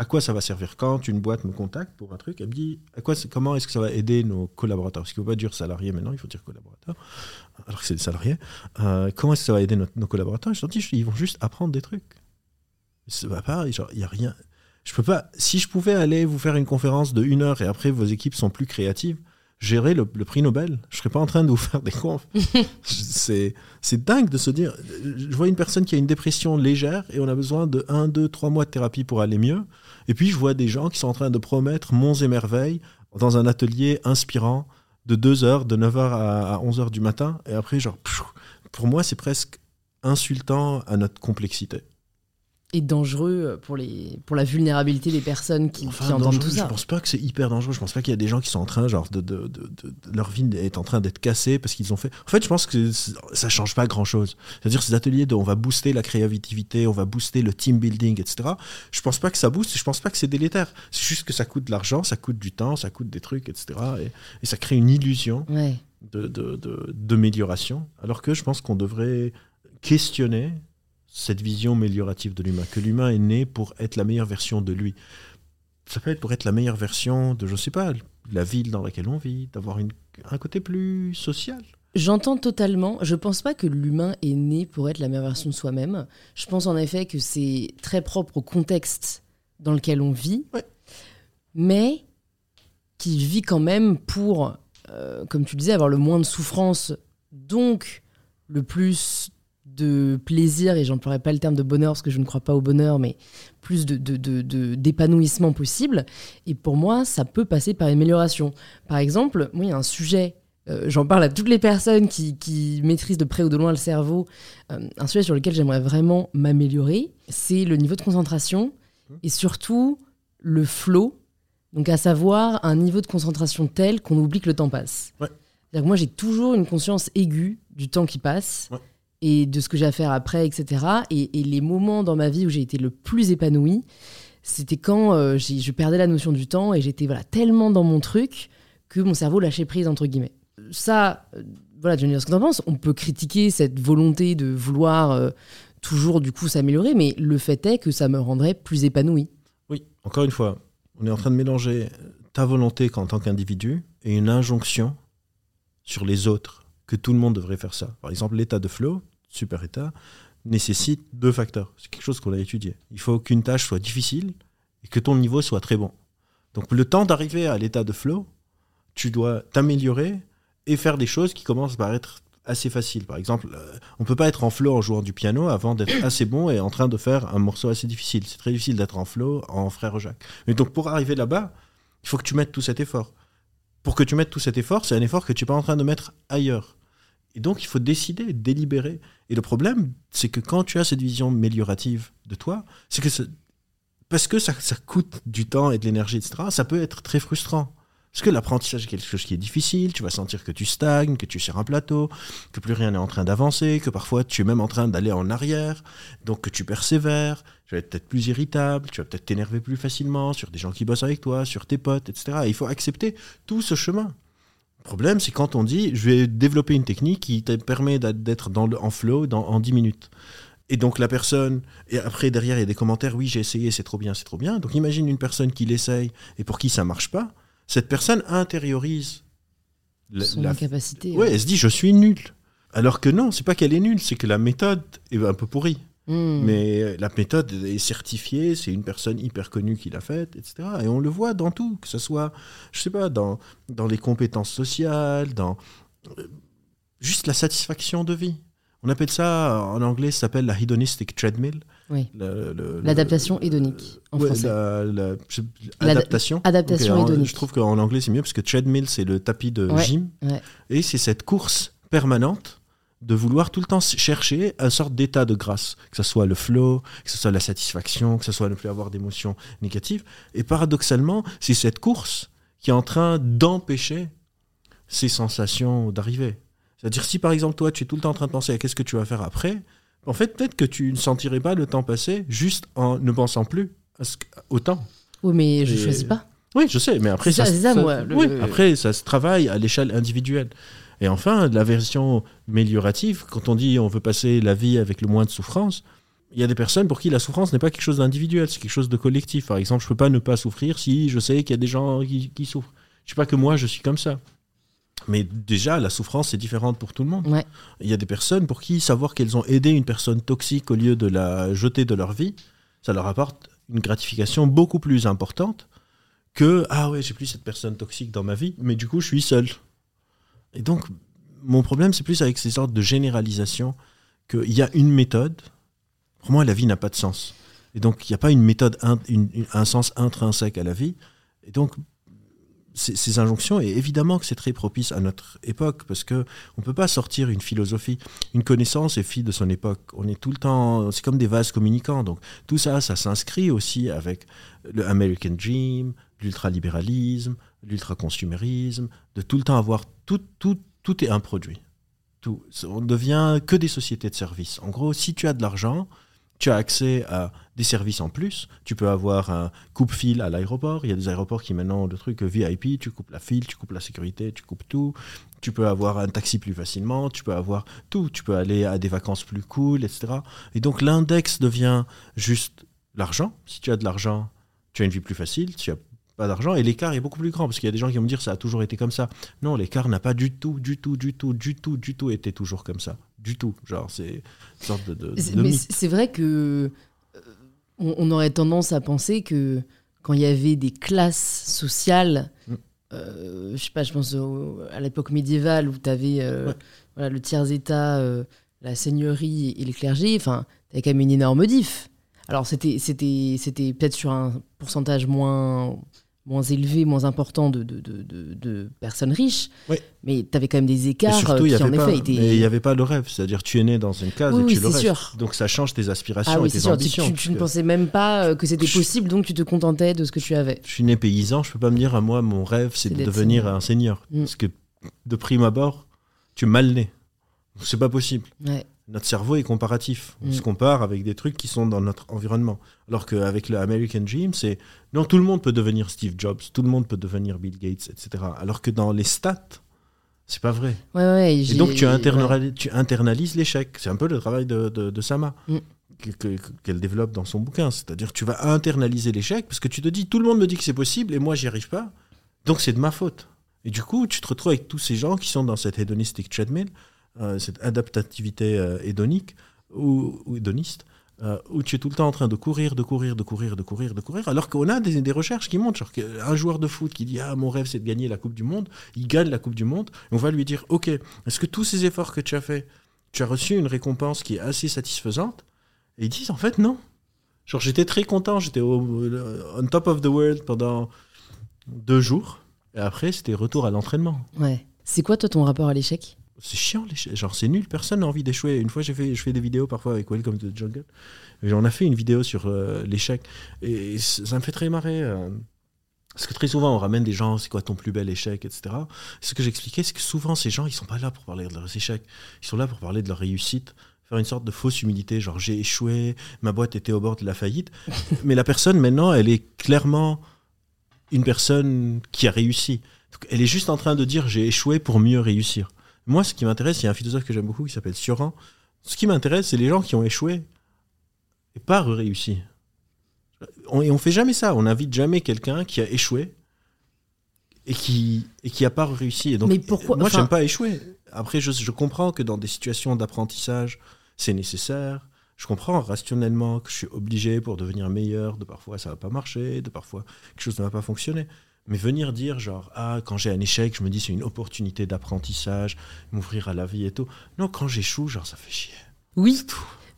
À quoi ça va servir Quand une boîte me contacte pour un truc, elle me dit à quoi, comment est-ce que ça va aider nos collaborateurs? Parce qu'il ne faut pas dire salariés maintenant, il faut dire collaborateurs, alors que c'est des salariés. Euh, comment est-ce que ça va aider notre- nos collaborateurs? Je leur dis, ils vont juste apprendre des trucs. Ça va pas, il n'y a rien. Je peux pas. Si je pouvais aller vous faire une conférence de une heure et après vos équipes sont plus créatives, gérer le, le prix Nobel. Je serais pas en train de vous faire des confs. c'est, c'est dingue de se dire. Je vois une personne qui a une dépression légère et on a besoin de 1, 2, 3 mois de thérapie pour aller mieux. Et puis je vois des gens qui sont en train de promettre monts et merveilles dans un atelier inspirant de 2 heures, de 9 heures à, à 11 heures du matin. Et après, genre, pour moi, c'est presque insultant à notre complexité. Et dangereux pour, les, pour la vulnérabilité des personnes qui, Enfin, qui entendent tout ça. Je pense pas que c'est hyper dangereux. Je pense pas qu'il y a des gens qui sont en train, genre, de, de, de- leur vie est en train d'être cassée parce qu'ils ont fait. En fait, je pense que ça change pas grand chose. C'est-à-dire ces ateliers de, on va booster la créativité, on va booster le team building, etc. Je pense pas que ça booste. Je pense pas que c'est délétère. C'est juste que ça coûte de l'argent, ça coûte du temps, ça coûte des trucs, etc. Et, et ça crée une illusion Ouais. de, de, de- d'amélioration, alors que je pense qu'on devrait questionner cette vision améliorative de l'humain, que l'humain est né pour être la meilleure version de lui. Ça peut être pour être la meilleure version de, je sais pas, la ville dans laquelle on vit, d'avoir un côté plus social. J'entends totalement. Je pense pas que l'humain est né pour être la meilleure version de soi-même. Je pense en effet que c'est très propre au contexte dans lequel on vit, Ouais. mais qui vit quand même pour, euh, comme tu le disais, avoir le moins de souffrance, donc le plus de plaisir, et j'emploierai pas le terme de bonheur parce que je ne crois pas au bonheur, mais plus de, de- de- de- d'épanouissement possible. Et pour moi, ça peut passer par une amélioration. Par exemple, moi, il y a un sujet euh, j'en parle à toutes les personnes qui, qui maîtrisent de près ou de loin le cerveau. Euh, un sujet sur lequel j'aimerais vraiment m'améliorer, c'est le niveau de concentration et surtout le flow. Donc, à savoir un niveau de concentration tel qu'on oublie que le temps passe. Ouais. C'est-à-dire que moi, j'ai toujours une conscience aiguë du temps qui passe Ouais. Et de ce que j'ai à faire après, etc. Et, les moments dans ma vie où j'ai été le plus épanouie, c'était quand euh, je perdais la notion du temps et j'étais voilà, tellement dans mon truc que mon cerveau lâchait prise, entre guillemets. Ça, euh, voilà, Johnny, ce que t'en penses, on peut critiquer cette volonté de vouloir euh, toujours, du coup, s'améliorer, mais le fait est que ça me rendrait plus épanoui. Oui, encore une fois, on est en train de mélanger ta volonté en tant qu'individu et une injonction sur les autres, que tout le monde devrait faire ça. Par exemple, l'état de flow, super état, nécessite deux facteurs. C'est quelque chose qu'on a étudié. Il faut qu'une tâche soit difficile et que ton niveau soit très bon. Donc le temps d'arriver à l'état de flow, tu dois t'améliorer et faire des choses qui commencent par être assez faciles. Par exemple, euh, on peut pas être en flow en jouant du piano avant d'être assez bon et en train de faire un morceau assez difficile. C'est très difficile d'être en flow en frère Jacques. Mais donc pour arriver là-bas, il faut que tu mettes tout cet effort. Pour que tu mettes tout cet effort, c'est un effort que tu n'es pas en train de mettre ailleurs. Et donc il faut décider, délibérer. Et le problème, c'est que quand tu as cette vision améliorative de toi, c'est que parce que ça, ça coûte du temps et de l'énergie, etc., ça peut être très frustrant. Parce que l'apprentissage est quelque chose qui est difficile, tu vas sentir que tu stagnes, que tu es sur un plateau, que plus rien n'est en train d'avancer, que parfois tu es même en train d'aller en arrière, donc que tu persévères, tu vas être peut-être plus irritable, tu vas peut-être t'énerver plus facilement sur des gens qui bossent avec toi, sur tes potes, etc. Et il faut accepter tout ce chemin. Le problème, c'est quand on dit je vais développer une technique qui te permet d'être dans le, en flow dans, en 10 minutes. Et donc la personne, et après derrière il y a des commentaires, oui j'ai essayé, c'est trop bien, c'est trop bien. Donc imagine une personne qui l'essaye et pour qui ça marche pas, cette personne intériorise la- Son la- incapacité. Ouais, elle se dit je suis nul. Alors que non, c'est pas qu'elle est nulle, c'est que la méthode est un peu pourrie. Hmm. Mais euh, la méthode est certifiée, c'est une personne hyper connue qui l'a faite, etc. Et on le voit dans tout, que ce soit, je sais pas, dans, dans les compétences sociales, dans euh, juste la satisfaction de vie. On appelle ça, en anglais, ça s'appelle la hedonistic treadmill. Oui. L'adaptation hédonique, en ouais, français. la- la- je- adaptation. adaptation Ok, en- hédonique. Je trouve qu'en anglais, c'est mieux parce que treadmill, c'est le tapis de Ouais, gym. ouais. Et c'est cette course permanente de vouloir tout le temps chercher une sorte d'état de grâce, que ce soit le flow, que ce soit la satisfaction, que ce soit ne plus avoir d'émotions négatives. Et paradoxalement, c'est cette course qui est en train d'empêcher ces sensations d'arriver. C'est-à-dire si par exemple toi tu es tout le temps en train de penser à qu'est-ce que tu vas faire après, en fait peut-être que tu ne sentirais pas le temps passer juste en ne pensant plus au temps. Oui, mais je Et- choisis pas. Oui, je sais, mais après ça, se- c'est ça, moi, le- oui, après ça se travaille à l'échelle individuelle. Et enfin, la version améliorative, quand on dit on veut passer la vie avec le moins de souffrance, il y a des personnes pour qui la souffrance n'est pas quelque chose d'individuel, c'est quelque chose de collectif. Par exemple, je peux pas ne pas souffrir si je sais qu'il y a des gens qui, qui souffrent. Je sais pas que moi je suis comme ça. Mais déjà, la souffrance est différente pour tout le monde. Ouais. Il y a des personnes pour qui savoir qu'elles ont aidé une personne toxique au lieu de la jeter de leur vie, ça leur apporte une gratification beaucoup plus importante que ah ouais, j'ai plus cette personne toxique dans ma vie, mais du coup, je suis seul. Et donc, mon problème, c'est plus avec ces sortes de généralisation qu'il y a une méthode. Pour moi, la vie n'a pas de sens. Et donc, il n'y a pas une méthode, un sens intrinsèque à la vie. Et donc, ces, injonctions, et évidemment que c'est très propice à notre époque, parce que on peut pas sortir une philosophie. Une connaissance est fille de son époque. On est tout le temps, c'est comme des vases communicants. Donc tout ça, ça s'inscrit aussi avec le American Dream, l'ultralibéralisme, l'ultraconsumérisme, de tout le temps avoir tout, tout, tout est un produit. On devient que des sociétés de services. En gros, si tu as de l'argent, tu as accès à des services en plus. Tu peux avoir un coupe-fil à l'aéroport. Il y a des aéroports qui maintenant ont le truc VIP, tu coupes la file, tu coupes la sécurité, tu coupes tout. Tu peux avoir un taxi plus facilement, tu peux avoir tout. Tu peux aller à des vacances plus cool, etc. Et donc l'index devient juste l'argent. Si tu as de l'argent, tu as une vie plus facile. Pas d'argent et l'écart est beaucoup plus grand parce qu'il y a des gens qui vont me dire ça a toujours été comme ça. Non, l'écart n'a pas du tout, du tout, du tout, du tout, du tout été toujours comme ça. Du tout. Genre, c'est une sorte de. mais c'est vrai que euh, on, aurait tendance à penser que quand il y avait des classes sociales, mm. euh, je sais pas, je pense à l'époque médiévale où tu avais euh, voilà, le tiers-état, la seigneurie et les clergés, enfin, tu avais quand même une énorme diff. Alors, c'était peut-être sur un pourcentage moins moins élevé, moins important de, de, de, de personnes riches. Mais tu avais quand même des écarts surtout, qui, en effet, étaient... il n'y avait pas le rêve. C'est-à-dire, tu es né dans une case et tu le restes. Sûr. Donc, ça change tes aspirations ah, et tes sûr. ambitions. Tu, ne pensais même pas euh, que c'était possible, donc tu te contentais de ce que tu avais. Je suis né paysan, je peux pas me dire, à moi, mon rêve, c'est de devenir un seigneur. Mm. Parce que, de prime abord, tu es mal né. C'est pas possible. Ouais notre cerveau est comparatif. On mm. se compare avec des trucs qui sont dans notre environnement. Alors qu'avec le American Dream, c'est non, tout le monde peut devenir Steve Jobs, tout le monde peut devenir Bill Gates, etc. Alors que dans les stats, c'est pas vrai. et donc tu, internalises, tu internalises l'échec. C'est un peu le travail de, de, Sama. Mm. qu'elle développe dans son bouquin. C'est-à-dire tu vas internaliser l'échec parce que tu te dis tout le monde me dit que c'est possible et moi j'y arrive pas. Donc c'est de ma faute. Et du coup, tu te retrouves avec tous ces gens qui sont dans cette hédonistic treadmill cette adaptativité euh, hédonique ou, hédoniste, euh, où tu es tout le temps en train de courir, de courir, de courir, de courir, de courir, alors qu'on a des, des, recherches qui montrent, genre un joueur de foot qui dit ah mon rêve c'est de gagner la Coupe du Monde, il gagne la Coupe du Monde, on va lui dire ok est-ce que tous ces efforts que tu as fait, tu as reçu une récompense qui est assez satisfaisante? Et ils disent en fait non. Genre j'étais très content, j'étais on top of the world pendant deux jours, et après c'était retour à l'entraînement. Ouais. C'est quoi toi ton rapport à l'échec? C'est chiant, genre c'est nul, personne n'a envie d'échouer. Une fois, j'ai fait, je fais des vidéos parfois avec Welcome to the Jungle. Et on a fait une vidéo sur euh, l'échec. Et ça me fait très marrer. Euh, parce que très souvent, on ramène des gens, c'est quoi ton plus bel échec, etc. ce que j'expliquais, c'est que souvent, ces gens, ils sont pas là pour parler de leurs échecs. Ils sont là pour parler de leur réussite. Faire une sorte de fausse humilité, genre j'ai échoué, ma boîte était au bord de la faillite. Mais la personne, maintenant, elle est clairement une personne qui a réussi. elle est juste en train de dire j'ai échoué pour mieux réussir. Moi, ce qui m'intéresse, il y a un philosophe que j'aime beaucoup qui s'appelle Sioran. Ce qui m'intéresse, c'est les gens qui ont échoué et pas réussi. On, et on fait jamais ça. On n'invite jamais quelqu'un qui a échoué et qui et qui a pas réussi. Et donc, Mais pourquoi Moi, j'aime pas échouer. Après, je, je comprends que dans des situations d'apprentissage, c'est nécessaire. Je comprends rationnellement que je suis obligé pour devenir meilleur, de parfois ça va pas marcher, de parfois quelque chose ne va pas fonctionner. Mais venir dire, genre, ah, quand j'ai un échec, je me dis c'est une opportunité d'apprentissage, m'ouvrir à la vie et tout. Non, quand j'échoue, genre, ça fait chier. Oui.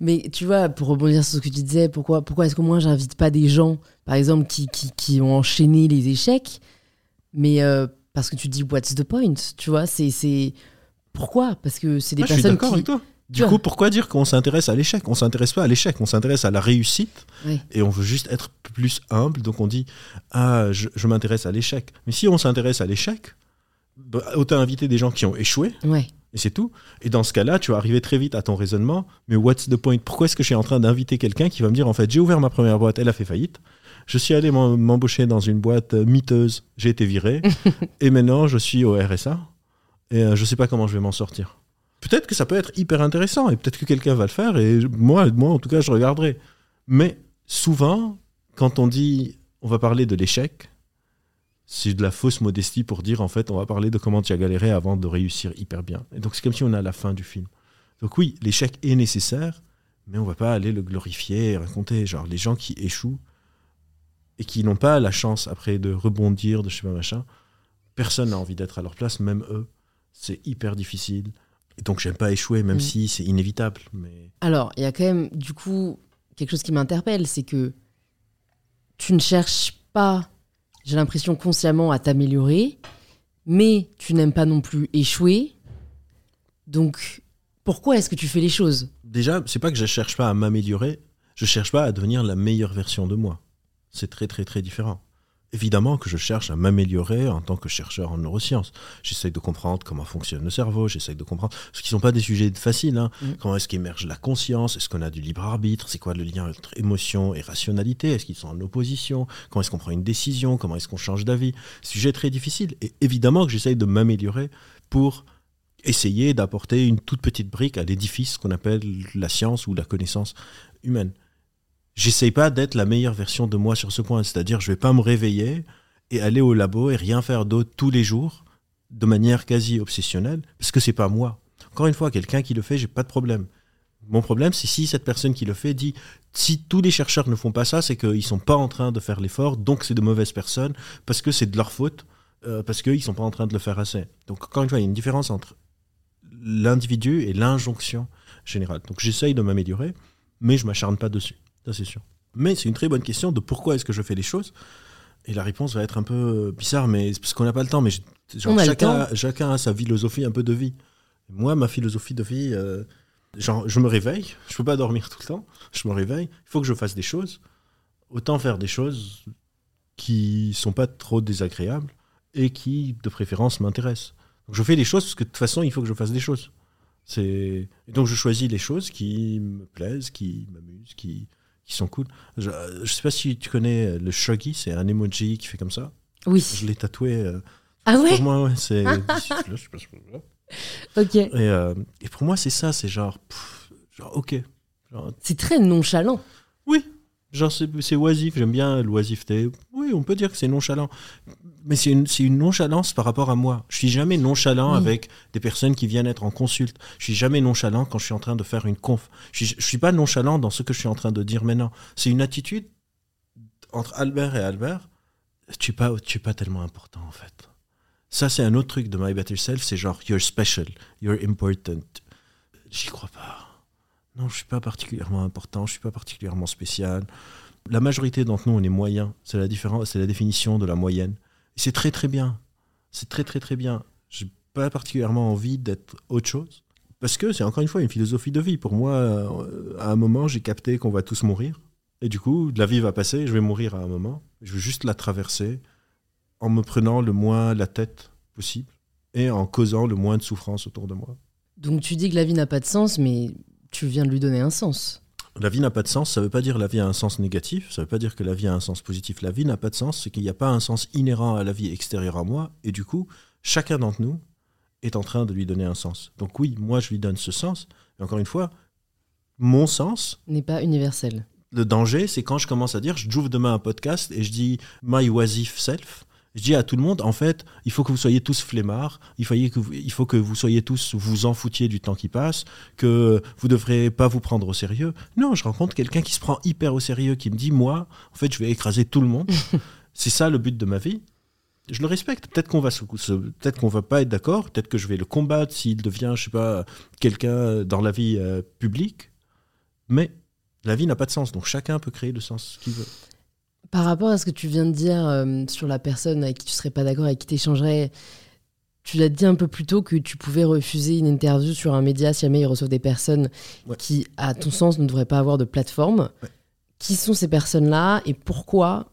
Mais tu vois, pour rebondir sur ce que tu disais, pourquoi, pourquoi est-ce qu'au moins j'invite pas des gens, par exemple, qui, qui, qui ont enchaîné les échecs, mais euh, parce que tu dis what's the point, tu vois, c'est pourquoi? Parce que c'est des ah, personnes qui. Avec toi. Du coup, pourquoi dire qu'on s'intéresse à l'échec? On s'intéresse pas à l'échec, on s'intéresse à la réussite. Et on veut juste être plus humble. Donc on dit Ah, je, m'intéresse à l'échec. Mais si on s'intéresse à l'échec, bah, autant inviter des gens qui ont échoué. Et c'est tout. Et dans ce cas-là, tu vas arriver très vite à ton raisonnement. Mais what's the point? Pourquoi est-ce que je suis en train d'inviter quelqu'un qui va me dire En fait, j'ai ouvert ma première boîte, elle a fait faillite. Je suis allé m'embaucher dans une boîte euh, miteuse, j'ai été viré. et maintenant, je suis au RSA. Et euh, je ne sais pas comment je vais m'en sortir peut-être que ça peut être hyper intéressant et peut-être que quelqu'un va le faire et moi, moi en tout cas, je regarderai. Mais souvent, quand on dit on va parler de l'échec, c'est de la fausse modestie pour dire en fait on va parler de comment tu as galéré avant de réussir hyper bien. Et donc c'est comme si on a la fin du film. Donc oui, l'échec est nécessaire, mais on va pas aller le glorifier et raconter genre les gens qui échouent et qui n'ont pas la chance après de rebondir, de je sais pas machin, personne n'a envie d'être à leur place, même eux. C'est hyper difficile. Et donc j'aime pas échouer, même Mm. si c'est inévitable. Mais Alors, il y a quand même, du coup, quelque chose qui m'interpelle, c'est que tu ne cherches pas, j'ai l'impression, consciemment à t'améliorer, mais tu n'aimes pas non plus échouer. Donc, pourquoi est-ce que tu fais les choses? Déjà, c'est pas que je cherche pas à m'améliorer, je cherche pas à devenir la meilleure version de moi. C'est très très très différent. Évidemment que je cherche à m'améliorer en tant que chercheur en neurosciences. J'essaye de comprendre comment fonctionne le cerveau, j'essaye de comprendre ce qui ne sont pas des sujets faciles. hein. Mm. Comment est-ce qu'émerge la conscience? Est-ce qu'on a du libre arbitre? C'est quoi le lien entre émotion et rationalité? Est-ce qu'ils sont en opposition? Comment est-ce qu'on prend une décision? Comment est-ce qu'on change d'avis? Sujet très difficile. Et évidemment que j'essaye de m'améliorer pour essayer d'apporter une toute petite brique à l'édifice qu'on appelle la science ou la connaissance humaine. J'essaye pas d'être la meilleure version de moi sur ce point, c'est-à-dire je vais pas me réveiller et aller au labo et rien faire d'autre tous les jours de manière quasi obsessionnelle parce que c'est pas moi. Encore une fois, quelqu'un qui le fait, j'ai pas de problème. Mon problème, c'est si cette personne qui le fait dit si tous les chercheurs ne font pas ça, c'est qu'ils sont pas en train de faire l'effort, donc c'est de mauvaises personnes parce que c'est de leur faute, euh, parce qu'ils sont pas en train de le faire assez. Donc encore une fois, il y a une différence entre l'individu et l'injonction générale. Donc j'essaye de m'améliorer, mais je m'acharne pas dessus, ça c'est sûr. Mais c'est une très bonne question de pourquoi est-ce que je fais les choses. Et la réponse va être un peu bizarre, mais c'est parce qu'on n'a pas le temps. Mais genre, chacun, temps. chacun a sa philosophie un peu de vie. Moi, ma philosophie de vie, euh, genre, je me réveille, je peux pas dormir tout le temps. Je me réveille, il faut que je fasse des choses. Autant faire des choses qui sont pas trop désagréables et qui, de préférence, m'intéressent. Donc je fais des choses parce que de toute façon, il faut que je fasse des choses. C'est donc je choisis les choses qui me plaisent, qui m'amusent, qui, qui sont cool. Je, je sais pas si tu connais le shoggy, c'est un emoji qui fait comme ça. Oui. Je l'ai tatoué. euh, Ah ouais? Pour moi, ouais, c'est. Ok. et, euh, et pour moi, c'est ça, c'est genre, pff, genre, ok. Genre, C'est très nonchalant. oui, genre c'est oisif, j'aime bien l'oisiveté. Oui, on peut dire que c'est nonchalant. Mais c'est une, nonchalance par rapport à moi. Je suis jamais nonchalant Oui. avec des personnes qui viennent être en consulte. Je suis jamais nonchalant quand je suis en train de faire une conf. Je suis, je suis pas nonchalant dans ce que je suis en train de dire maintenant. C'est une attitude entre Albert et Albert. Tu es pas, tu es pas tellement important en fait. Ça, c'est un autre truc de My Better Self, c'est genre you're special, you're important. J'y crois pas. Non, je suis pas particulièrement important, je suis pas particulièrement spécial. La majorité d'entre nous, on est moyen. C'est la la définition de la moyenne. C'est très très bien. C'est très très très bien. J'ai pas particulièrement envie d'être autre chose. Parce que c'est encore une fois une philosophie de vie. Pour moi, euh, à un moment, j'ai capté qu'on va tous mourir. Et du coup, la vie va passer, je vais mourir à un moment. Je veux juste la traverser en me prenant le moins la tête possible et en causant le moins de souffrance autour de moi. Donc tu dis que la vie n'a pas de sens, mais tu viens de lui donner un sens. La vie n'a pas de sens, ça ne veut pas dire que la vie a un sens négatif, ça ne veut pas dire que la vie a un sens positif. La vie n'a pas de sens, c'est qu'il n'y a pas un sens inhérent à la vie extérieure à moi, et du coup, chacun d'entre nous est en train de lui donner un sens. Donc oui, moi je lui donne ce sens, et encore une fois, mon sens, N'est pas universel. le danger, c'est quand je commence à dire, j'ouvre demain un podcast et je dis my oisif self. Je dis à tout le monde, en fait, il faut que vous soyez tous flemmards, il faut que vous, il faut que vous soyez tous, vous en foutiez du temps qui passe, que vous ne devrez pas vous prendre au sérieux. Non, je rencontre quelqu'un qui se prend hyper au sérieux, qui me dit, moi, en fait, je vais écraser tout le monde. c'est ça le but de ma vie. Je le respecte. Peut-être qu'on va peut-être qu'on va pas être d'accord. Peut-être que je vais le combattre s'il devient, je sais pas, quelqu'un dans la vie euh, publique. Mais la vie n'a pas de sens, donc chacun peut créer le sens qu'il veut. Par rapport à ce que tu viens de dire euh, sur la personne avec qui tu serais pas d'accord, avec qui tu échangerais, tu l'as dit un peu plus tôt que tu pouvais refuser une interview sur un média si jamais ils reçoivent des personnes Ouais. qui, à ton sens, ne devraient pas avoir de plateforme. Ouais. Qui sont ces personnes-là et pourquoi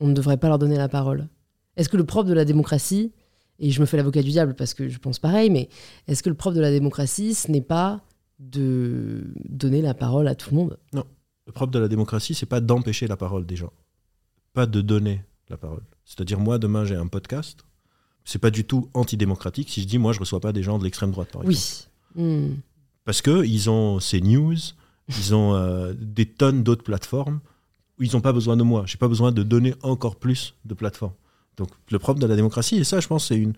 on ne devrait pas leur donner la parole? Est-ce que le propre de la démocratie, et je me fais l'avocat du diable parce que je pense pareil, mais est-ce que le propre de la démocratie, ce n'est pas de donner la parole à tout le monde? Le propre de la démocratie, c'est pas d'empêcher la parole des gens, pas de donner la parole. C'est-à-dire moi demain j'ai un podcast, c'est pas du tout antidémocratique si je dis moi je reçois pas des gens de l'extrême droite par exemple. Oui. Hmm. Parce que ils ont ces news, ils ont euh, des tonnes d'autres plateformes où ils n'ont pas besoin de moi. J'ai pas besoin de donner encore plus de plateformes. Donc le propre de la démocratie, et ça je pense c'est une,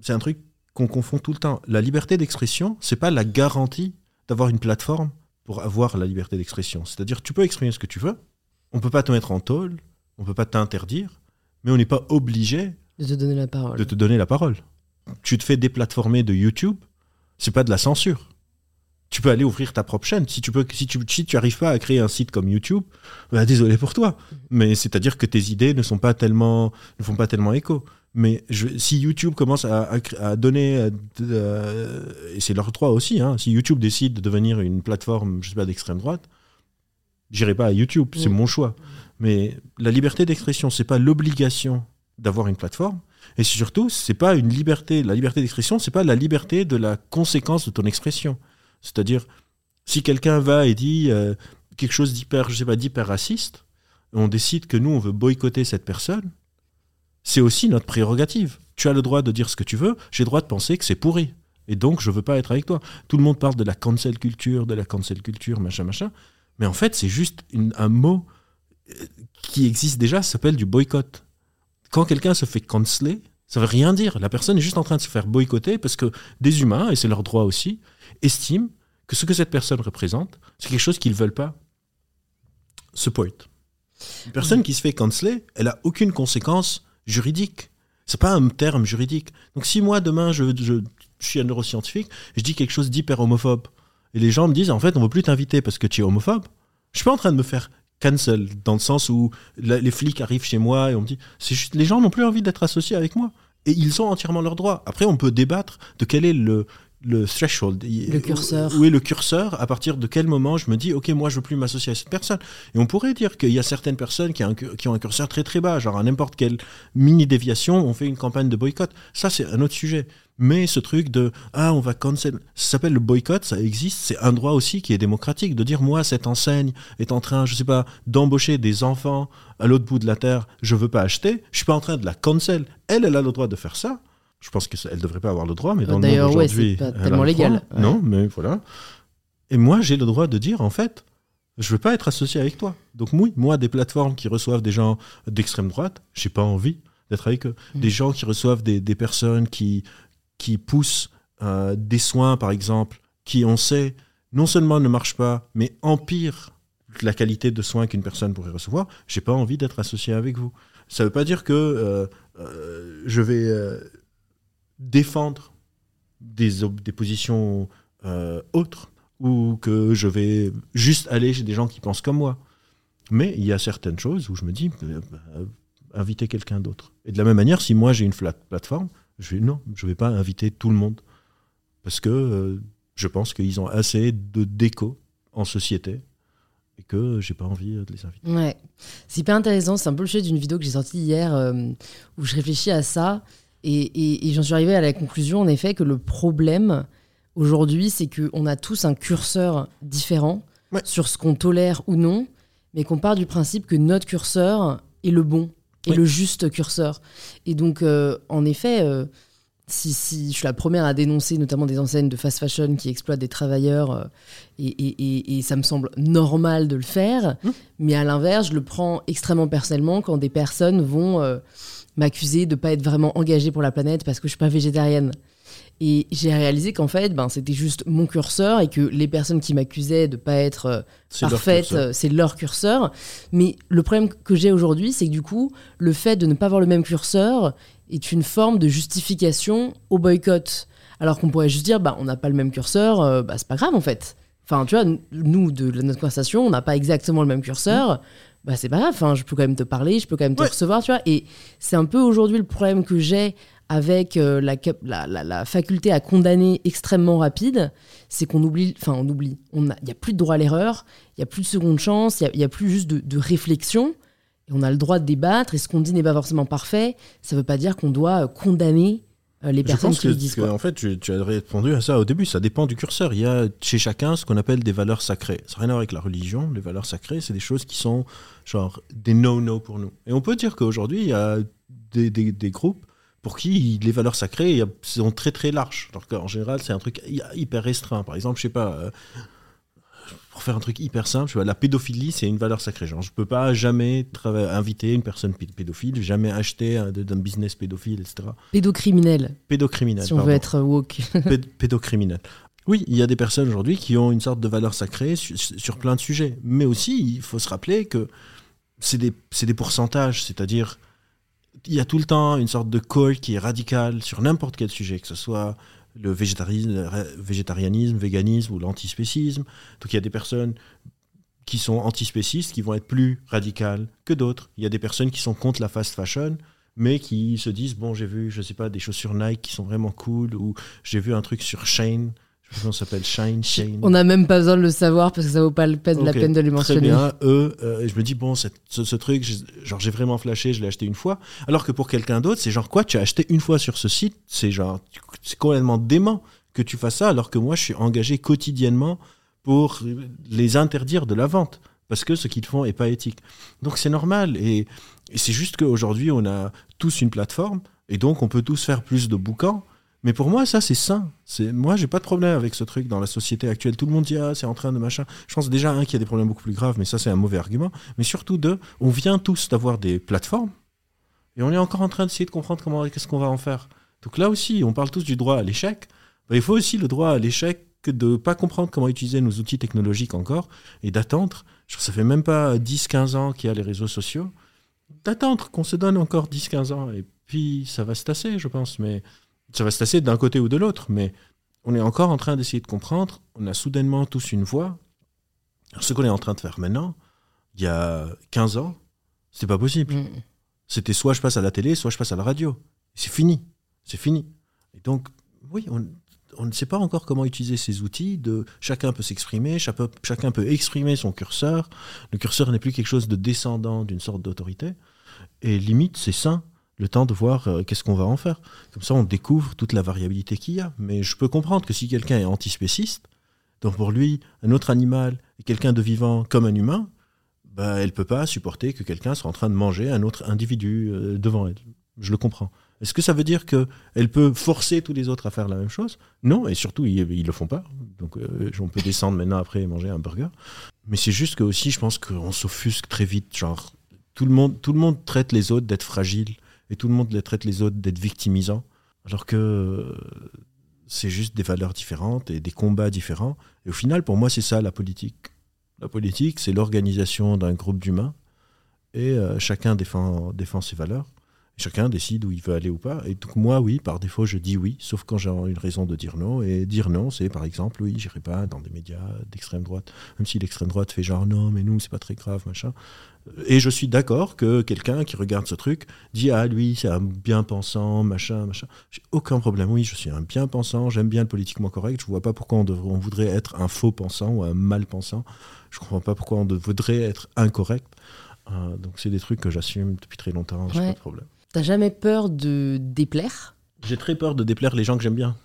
c'est un truc qu'on confond tout le temps. La liberté d'expression, c'est pas la garantie d'avoir une plateforme pour avoir la liberté d'expression. C'est-à-dire tu peux exprimer ce que tu veux, on peut pas te mettre en tôle, on peut pas t'interdire, mais on n'est pas obligé De te donner la parole. de te donner la parole. Tu te fais déplatformer de YouTube, c'est pas de la censure. Tu peux aller ouvrir ta propre chaîne. Si tu peux, si tu, si tu arrives pas à créer un site comme YouTube, bah, désolé pour toi. Mais c'est-à-dire que tes idées ne sont pas tellement, ne font pas tellement écho. Mais je- si YouTube commence à, à cr- à donner, euh, et c'est leur droit aussi, hein, si YouTube décide de devenir une plateforme, je sais pas, d'extrême droite, j'irai pas à YouTube, c'est Mm. mon choix. Mais la liberté d'expression, c'est pas l'obligation d'avoir une plateforme. Et surtout, c'est pas une liberté. La liberté d'expression, c'est pas la liberté de la conséquence de ton expression. C'est-à-dire, si quelqu'un va et dit euh, quelque chose d'hyper, je sais pas, d'hyper raciste, on décide que nous, on veut boycotter cette personne, c'est aussi notre prérogative. Tu as le droit de dire ce que tu veux, j'ai le droit de penser que c'est pourri. Et donc, je veux pas être avec toi. Tout le monde parle de la cancel culture, de la cancel culture, machin, machin. Mais en fait, c'est juste un mot euh, qui existe déjà, ça s'appelle du boycott. Quand quelqu'un se fait canceler, ça veut rien dire. La personne est juste en train de se faire boycotter parce que des humains, et c'est leur droit aussi, estiment que ce que cette personne représente, c'est quelque chose qu'ils veulent pas support. Une personne qui se fait canceler, elle a aucune conséquence juridique. C'est pas un terme juridique. Donc si moi demain je, je, je suis un neuroscientifique, je dis quelque chose d'hyper homophobe, et les gens me disent en fait on veut plus t'inviter parce que tu es homophobe, je suis pas en train de me faire cancel dans le sens où la- les flics arrivent chez moi et on me dit c'est juste les gens n'ont plus envie d'être associés avec moi et ils ont entièrement leurs droits. Après on peut débattre de quel est le le threshold, Le curseur. Où est le curseur À partir de quel moment je me dis, ok, moi je veux plus m'associer à cette personne Et on pourrait dire qu'il y a certaines personnes qui, ont un cu- qui ont un curseur très très bas, genre à n'importe quelle mini déviation, on fait une campagne de boycott. Ça, c'est un autre sujet. Mais ce truc de ah, on va cancel, ça s'appelle le boycott, ça existe. C'est un droit aussi qui est démocratique de dire moi, cette enseigne est en train, je sais pas, d'embaucher des enfants à l'autre bout de la terre, je veux pas acheter. Je suis pas en train de la cancel. Elle, elle a le droit de faire ça. Je pense qu'elle devrait pas avoir le droit, mais dans le monde D'ailleurs, ouais, aujourd'hui, c'est tellement légal. Ouais. Non, mais voilà. Et moi, j'ai le droit de dire, en fait, je veux pas être associé avec toi. Donc oui, moi, des plateformes qui reçoivent des gens d'extrême droite, j'ai pas envie d'être avec eux. Mm. Des gens qui reçoivent des, des personnes qui, qui poussent euh, des soins, par exemple, qui, on sait, non seulement ne marchent pas, mais empirent la qualité de soins qu'une personne pourrait recevoir, j'ai pas envie d'être associé avec vous. Ça veut pas dire que euh, euh, je vais défendre des, des positions autres ou que je vais juste aller chez des gens qui pensent comme moi. Mais il y a certaines choses où je me dis, inviter quelqu'un d'autre. Et de la même manière, si moi j'ai une plateforme, je vais, non, je vais pas inviter tout le monde. Parce que euh, je pense qu'ils ont assez de déco en société et que j'ai pas envie euh, de les inviter. Ouais, c'est hyper intéressant. C'est un peu le sujet d'une vidéo que j'ai sortie hier euh, où je réfléchis à ça et, et- et j'en suis arrivée à la conclusion en effet que le problème aujourd'hui, c'est qu'on a tous un curseur différent Ouais. sur ce qu'on tolère ou non, mais qu'on part du principe que notre curseur est le bon et Oui. le juste curseur. Et donc, euh, en effet, euh, si, si je suis la première à dénoncer notamment des enseignes de fast fashion qui exploitent des travailleurs, euh, et, et- et- et ça me semble normal de le faire, Mmh. mais à l'inverse, je le prends extrêmement personnellement quand des personnes vont m'accuser de pas être vraiment engagée pour la planète parce que je suis pas végétarienne. Et j'ai réalisé qu'en fait, ben, c'était juste mon curseur et que les personnes qui m'accusaient de pas être euh, C'est leur parfaite, curseur. euh, c'est leur curseur. Mais le problème que j'ai aujourd'hui, c'est que du coup, le fait de ne pas avoir le même curseur est une forme de justification au boycott. Alors qu'on pourrait juste dire, bah, on n'a pas le même curseur, euh, bah, c'est pas grave en fait. Enfin, tu vois, nous, de notre conversation, on n'a pas exactement le même curseur. Bah, c'est pas grave, enfin, je peux quand même te parler, je peux quand même te Ouais. recevoir, tu vois. Et c'est un peu aujourd'hui le problème que j'ai avec euh, la, cap- la, la- la faculté à condamner extrêmement rapide, c'est qu'on oublie, enfin, on oublie. Il n'y a plus de droit à l'erreur, il n'y a plus de seconde chance, il n'y a, plus juste de, de réflexion. Et on a le droit de débattre, et ce qu'on dit n'est pas forcément parfait. Ça ne veut pas dire qu'on doit euh, condamner euh, les personnes qui que, le disent. que, en fait, tu, tu as répondu à ça au début. Ça dépend du curseur. Il y a chez chacun ce qu'on appelle des valeurs sacrées. Ça n'a rien à voir avec la religion. Les valeurs sacrées, c'est des choses qui sont genre des no-no pour nous. Et on peut dire qu'aujourd'hui, il y a des, des- des groupes pour qui les valeurs sacrées sont très très larges. Alors qu'en général, c'est un truc hy- hyper restreint. Par exemple, je sais pas. euh, pour faire un truc hyper simple, la pédophilie, c'est une valeur sacrée. Genre, je peux pas jamais inviter une personne pé- pédophile, jamais acheter un- d'un business pédophile, etc. Pédocriminel, Pédocriminel. si on pardon. veut être woke. Péd- pédocriminel. Oui, il y a des personnes aujourd'hui qui ont une sorte de valeur sacrée su- sur, plein de sujets. Mais aussi, il faut se rappeler que c'est des, des pourcentages, c'est-à-dire il y a tout le temps une sorte de call qui est radical sur n'importe quel sujet, que ce soit le végétarisme, végétarianisme, véganisme ou l'antispécisme. Donc il y a des personnes qui sont antispécistes qui vont être plus radicales que d'autres. Il y a des personnes qui sont contre la fast fashion mais qui se disent bon j'ai vu je sais pas des chaussures Nike qui sont vraiment cool ou j'ai vu un truc sur Shane on s'appelle Shine, Shane. On n'a même pas besoin de le savoir parce que ça vaut pas la peine, la peine de les mentionner. Très bien. Eux, euh, je me dis, bon, ce, truc, genre, j'ai vraiment flashé, je l'ai acheté une fois. Alors que pour quelqu'un d'autre, c'est genre, quoi, tu as acheté une fois sur ce site C'est genre, c'est complètement dément que tu fasses ça, alors que moi, je suis engagé quotidiennement pour les interdire de la vente. Parce que ce qu'ils font est pas éthique. Donc c'est normal. Et, et c'est juste qu'aujourd'hui, on a tous une plateforme. Et donc, on peut tous faire plus de bouquins. Mais pour moi, ça, c'est sain. C'est moi, j'ai pas de problème avec ce truc dans la société actuelle. Tout le monde dit ah, c'est en train de machin. Je pense déjà un qu'il y a des problèmes beaucoup plus graves, mais ça, c'est un mauvais argument. Mais surtout deux, on vient tous d'avoir des plateformes et on est encore en train d'essayer de comprendre comment qu'est-ce qu'on va en faire. Donc là aussi, on parle tous du droit à l'échec. Il faut aussi le droit à l'échec de pas comprendre comment utiliser nos outils technologiques encore et d'attendre. Ça fait même pas 10-15 ans qu'il y a les réseaux sociaux. D'attendre qu'on se donne encore 10-15 ans et puis ça va se tasser, je pense. Mais ça va se tasser d'un côté ou de l'autre, mais on est encore en train d'essayer de comprendre. On a soudainement tous une voix. Ce qu'on est en train de faire maintenant, il y a 15 ans, c'était pas possible. Mm. C'était soit je passe à la télé, soit je passe à la radio. C'est fini. C'est fini. Et donc, oui, on, ne sait pas encore comment utiliser ces outils. De, chacun peut s'exprimer, chacun, chacun peut exprimer son curseur. Le curseur n'est plus quelque chose de descendant d'une sorte d'autorité. Et limite, c'est sain le temps de voir euh, qu'est-ce qu'on va en faire. Comme ça, on découvre toute la variabilité qu'il y a. Mais je peux comprendre que si quelqu'un est antispéciste, donc pour lui, un autre animal quelqu'un de vivant comme un humain, bah, elle ne peut pas supporter que quelqu'un soit en train de manger un autre individu euh, devant elle. Je le comprends. Est-ce que ça veut dire qu'elle peut forcer tous les autres à faire la même chose? Non, et surtout, ils ne le font pas. Donc, euh, on peut descendre maintenant après et manger un burger. Mais c'est juste que aussi, je pense qu'on s'offusque très vite. Genre, tout le monde, tout le monde traite les autres d'être fragiles et tout le monde les traite les autres d'être victimisants, alors que euh, c'est juste des valeurs différentes et des combats différents. Et au final, pour moi, c'est ça la politique. La politique, c'est l'organisation d'un groupe d'humains et euh, chacun défend, défend ses valeurs. Chacun décide où il veut aller ou pas. Et donc moi, oui, par défaut, je dis oui, sauf quand j'ai une raison de dire non. Et dire non, c'est par exemple, oui, j'irai pas dans des médias d'extrême droite, même si l'extrême droite fait genre non, mais nous, c'est pas très grave, machin. Et je suis d'accord que quelqu'un qui regarde ce truc dit Ah, lui, c'est un bien-pensant, machin, machin. J'ai aucun problème. Oui, je suis un bien-pensant, j'aime bien le politiquement correct. Je vois pas pourquoi on, voudrait être un faux-pensant ou un mal-pensant. Je comprends pas pourquoi on voudrait être incorrect. Euh, donc, c'est des trucs que j'assume depuis très longtemps. J'ai pas de problème. T'as jamais peur de déplaire? J'ai très peur de déplaire les gens que j'aime bien.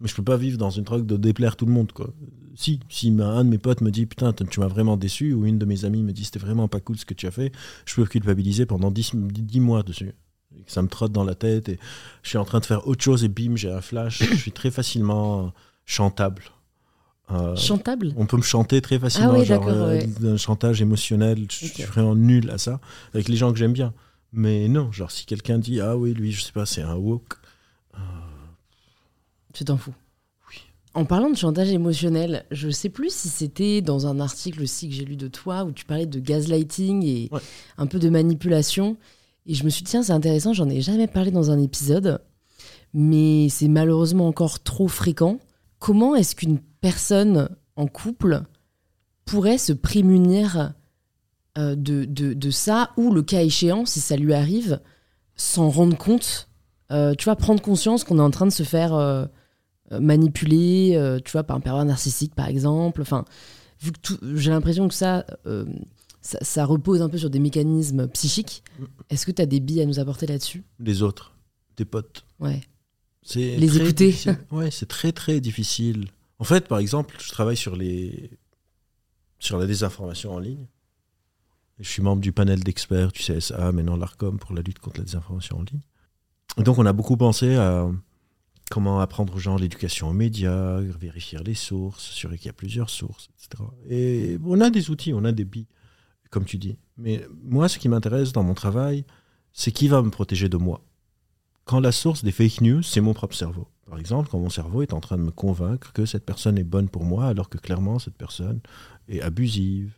Mais je peux pas vivre dans une truc de déplaire tout le monde, quoi. Si, si un de mes potes me dit putain, tu m'as vraiment déçu, ou une de mes amies me dit c'était vraiment pas cool ce que tu as fait, je peux culpabiliser pendant 10, mois dessus. ça me trotte dans la tête et je suis en train de faire autre chose et bim, j'ai un flash. je suis très facilement chantable. Euh, chantable? On peut me chanter très facilement, ah genre euh, un chantage émotionnel. Je suis vraiment nul à ça, avec les gens que j'aime bien. Mais non, genre si quelqu'un dit ah oui, lui, je sais pas, c'est un woke. Euh, tu t'en fous Oui. En parlant de chantage émotionnel, je sais plus si c'était dans un article aussi que j'ai lu de toi où tu parlais de gaslighting et un peu de manipulation. Et je me suis dit, tiens, c'est intéressant, j'en ai jamais parlé dans un épisode, mais c'est malheureusement encore trop fréquent. Comment est-ce qu'une personne en couple pourrait se prémunir euh, de, de, ça, ou le cas échéant, si ça lui arrive, s'en rendre compte euh, Tu vois, prendre conscience qu'on est en train de se faire euh, manipulé, euh, tu vois, par un pervers narcissique, par exemple. Enfin, vu que j'ai l'impression que ça, ça, repose un peu sur des mécanismes psychiques. Est-ce que tu as des billes à nous apporter là-dessus? Les autres, tes potes. Ouais. Les écouter. Ouais, c'est très très difficile. En fait, par exemple, je travaille sur les sur la désinformation en ligne. Je suis membre du panel d'experts du CSA, maintenant l'ARCOM pour la lutte contre la désinformation en ligne. Donc, on a beaucoup pensé à comment apprendre aux gens l'éducation aux médias, vérifier les sources, s'assurer qu'il y a plusieurs sources, etc. Et on a des outils, on a des billes, comme tu dis. Mais moi, ce qui m'intéresse dans mon travail, c'est qui va me protéger de moi. Quand la source des fake news, c'est mon propre cerveau. Par exemple, quand mon cerveau est en train de me convaincre que cette personne est bonne pour moi, alors que clairement cette personne est abusive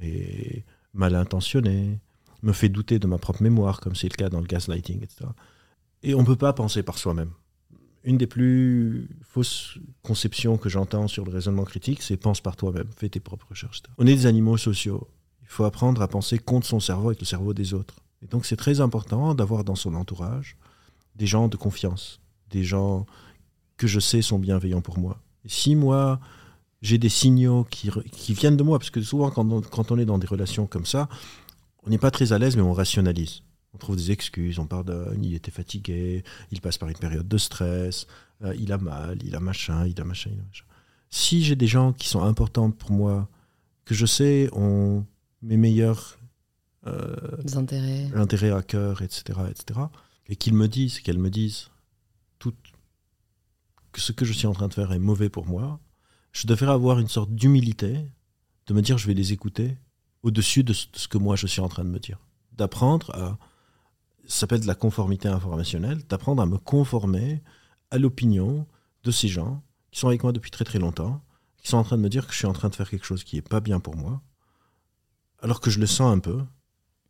et mal intentionné, me fait douter de ma propre mémoire, comme c'est le cas dans le gaslighting, etc. Et on ne peut pas penser par soi-même. Une des plus fausses conceptions que j'entends sur le raisonnement critique, c'est pense par toi-même, fais tes propres recherches. On est des animaux sociaux. Il faut apprendre à penser contre son cerveau avec le cerveau des autres. Et donc c'est très important d'avoir dans son entourage des gens de confiance, des gens que je sais sont bienveillants pour moi. Et si moi, j'ai des signaux qui, qui, viennent de moi, parce que souvent quand on, quand on est dans des relations comme ça, on n'est pas très à l'aise, mais on rationalise. On trouve des excuses, on pardonne, il était fatigué, il passe par une période de stress, euh, il a mal, il a machin, il a machin, il a machin. Si j'ai des gens qui sont importants pour moi, que je sais ont mes meilleurs euh, intérêts. intérêts à cœur, etc., etc., et qu'ils me disent, qu'elles me disent tout, que ce que je suis en train de faire est mauvais pour moi, je devrais avoir une sorte d'humilité de me dire je vais les écouter au-dessus de ce que moi je suis en train de me dire. D'apprendre à, ça s'appelle de la conformité informationnelle, d'apprendre à me conformer à l'opinion de ces gens qui sont avec moi depuis très très longtemps, qui sont en train de me dire que je suis en train de faire quelque chose qui n'est pas bien pour moi, alors que je le sens un peu,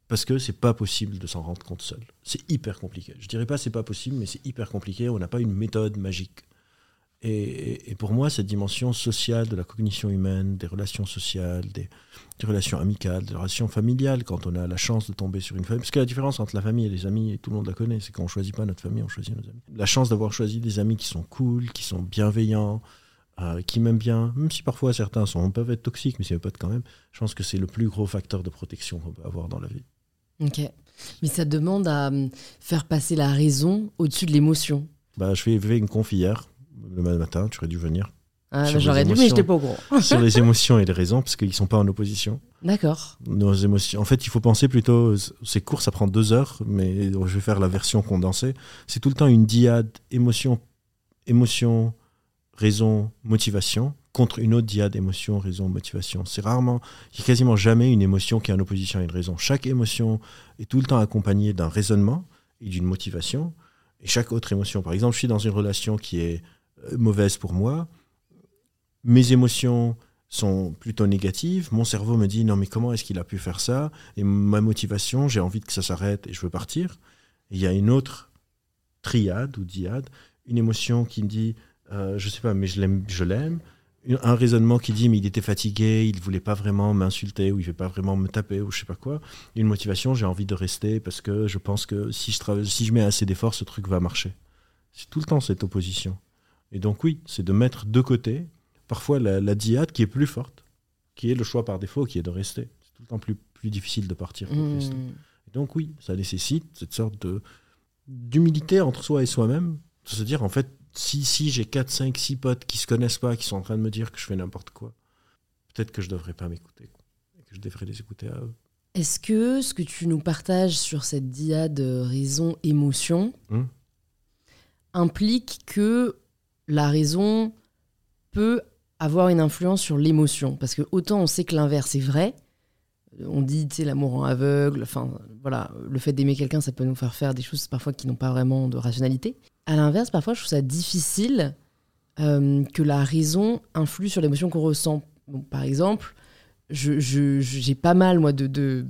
parce que c'est pas possible de s'en rendre compte seul. C'est hyper compliqué. Je dirais pas c'est pas possible, mais c'est hyper compliqué. On n'a pas une méthode magique. Et, pour moi, cette dimension sociale de la cognition humaine, des relations sociales, des, relations amicales, des relations familiales, quand on a la chance de tomber sur une famille, parce que la différence entre la famille et les amis, et tout le monde la connaît, c'est qu'on ne choisit pas notre famille, on choisit nos amis. La chance d'avoir choisi des amis qui sont cool, qui sont bienveillants, euh, qui m'aiment bien, même si parfois certains sont, peuvent être toxiques, mais c'est pas quand même, je pense que c'est le plus gros facteur de protection qu'on peut avoir dans la vie. Ok. Mais ça demande à hum, faire passer la raison au-dessus de l'émotion. Bah, je fais une conf hier le matin, tu aurais dû venir. Ah, j'aurais dû, mais j'étais pas au courant. sur les émotions et les raisons, parce qu'ils sont pas en opposition. D'accord. Nos émotions. En fait, il faut penser plutôt. C'est court, ça prend deux heures, mais je vais faire la version condensée. C'est tout le temps une diade émotion, émotion, raison, motivation contre une autre diade émotion, raison, motivation. C'est rarement, il n'y a quasiment jamais une émotion qui est en opposition à une raison. Chaque émotion est tout le temps accompagnée d'un raisonnement et d'une motivation. Et chaque autre émotion, par exemple, je suis dans une relation qui est mauvaise pour moi. Mes émotions sont plutôt négatives. Mon cerveau me dit non mais comment est-ce qu'il a pu faire ça? Et ma motivation, j'ai envie que ça s'arrête et je veux partir. il y a une autre triade ou diade, une émotion qui me dit euh, je sais pas mais je l'aime, je l'aime. Un raisonnement qui dit mais il était fatigué, il voulait pas vraiment m'insulter ou il veut pas vraiment me taper ou je sais pas quoi. Une motivation, j'ai envie de rester parce que je pense que si je, si je mets assez d'efforts, ce truc va marcher. C'est tout le temps cette opposition. Et donc oui, c'est de mettre de côté parfois la, diade qui est plus forte, qui est le choix par défaut, qui est de rester. C'est tout le temps plus, plus difficile de partir. Mmh. donc oui, ça nécessite cette sorte de d'humilité entre soi et soi-même, de se dire en fait, si, si j'ai 4, 5, 6 potes qui se connaissent pas, qui sont en train de me dire que je fais n'importe quoi, peut-être que je devrais pas m'écouter, que je devrais les écouter à eux. Est-ce que ce que tu nous partages sur cette diade raison-émotion mmh. implique que la raison peut avoir une influence sur l'émotion. Parce que autant on sait que l'inverse est vrai, on dit, tu sais, l'amour en aveugle, enfin, voilà, le fait d'aimer quelqu'un, ça peut nous faire faire des choses parfois qui n'ont pas vraiment de rationalité. À l'inverse, parfois, je trouve ça difficile euh, que la raison influe sur l'émotion qu'on ressent. par exemple, j'ai pas mal, moi, de, de,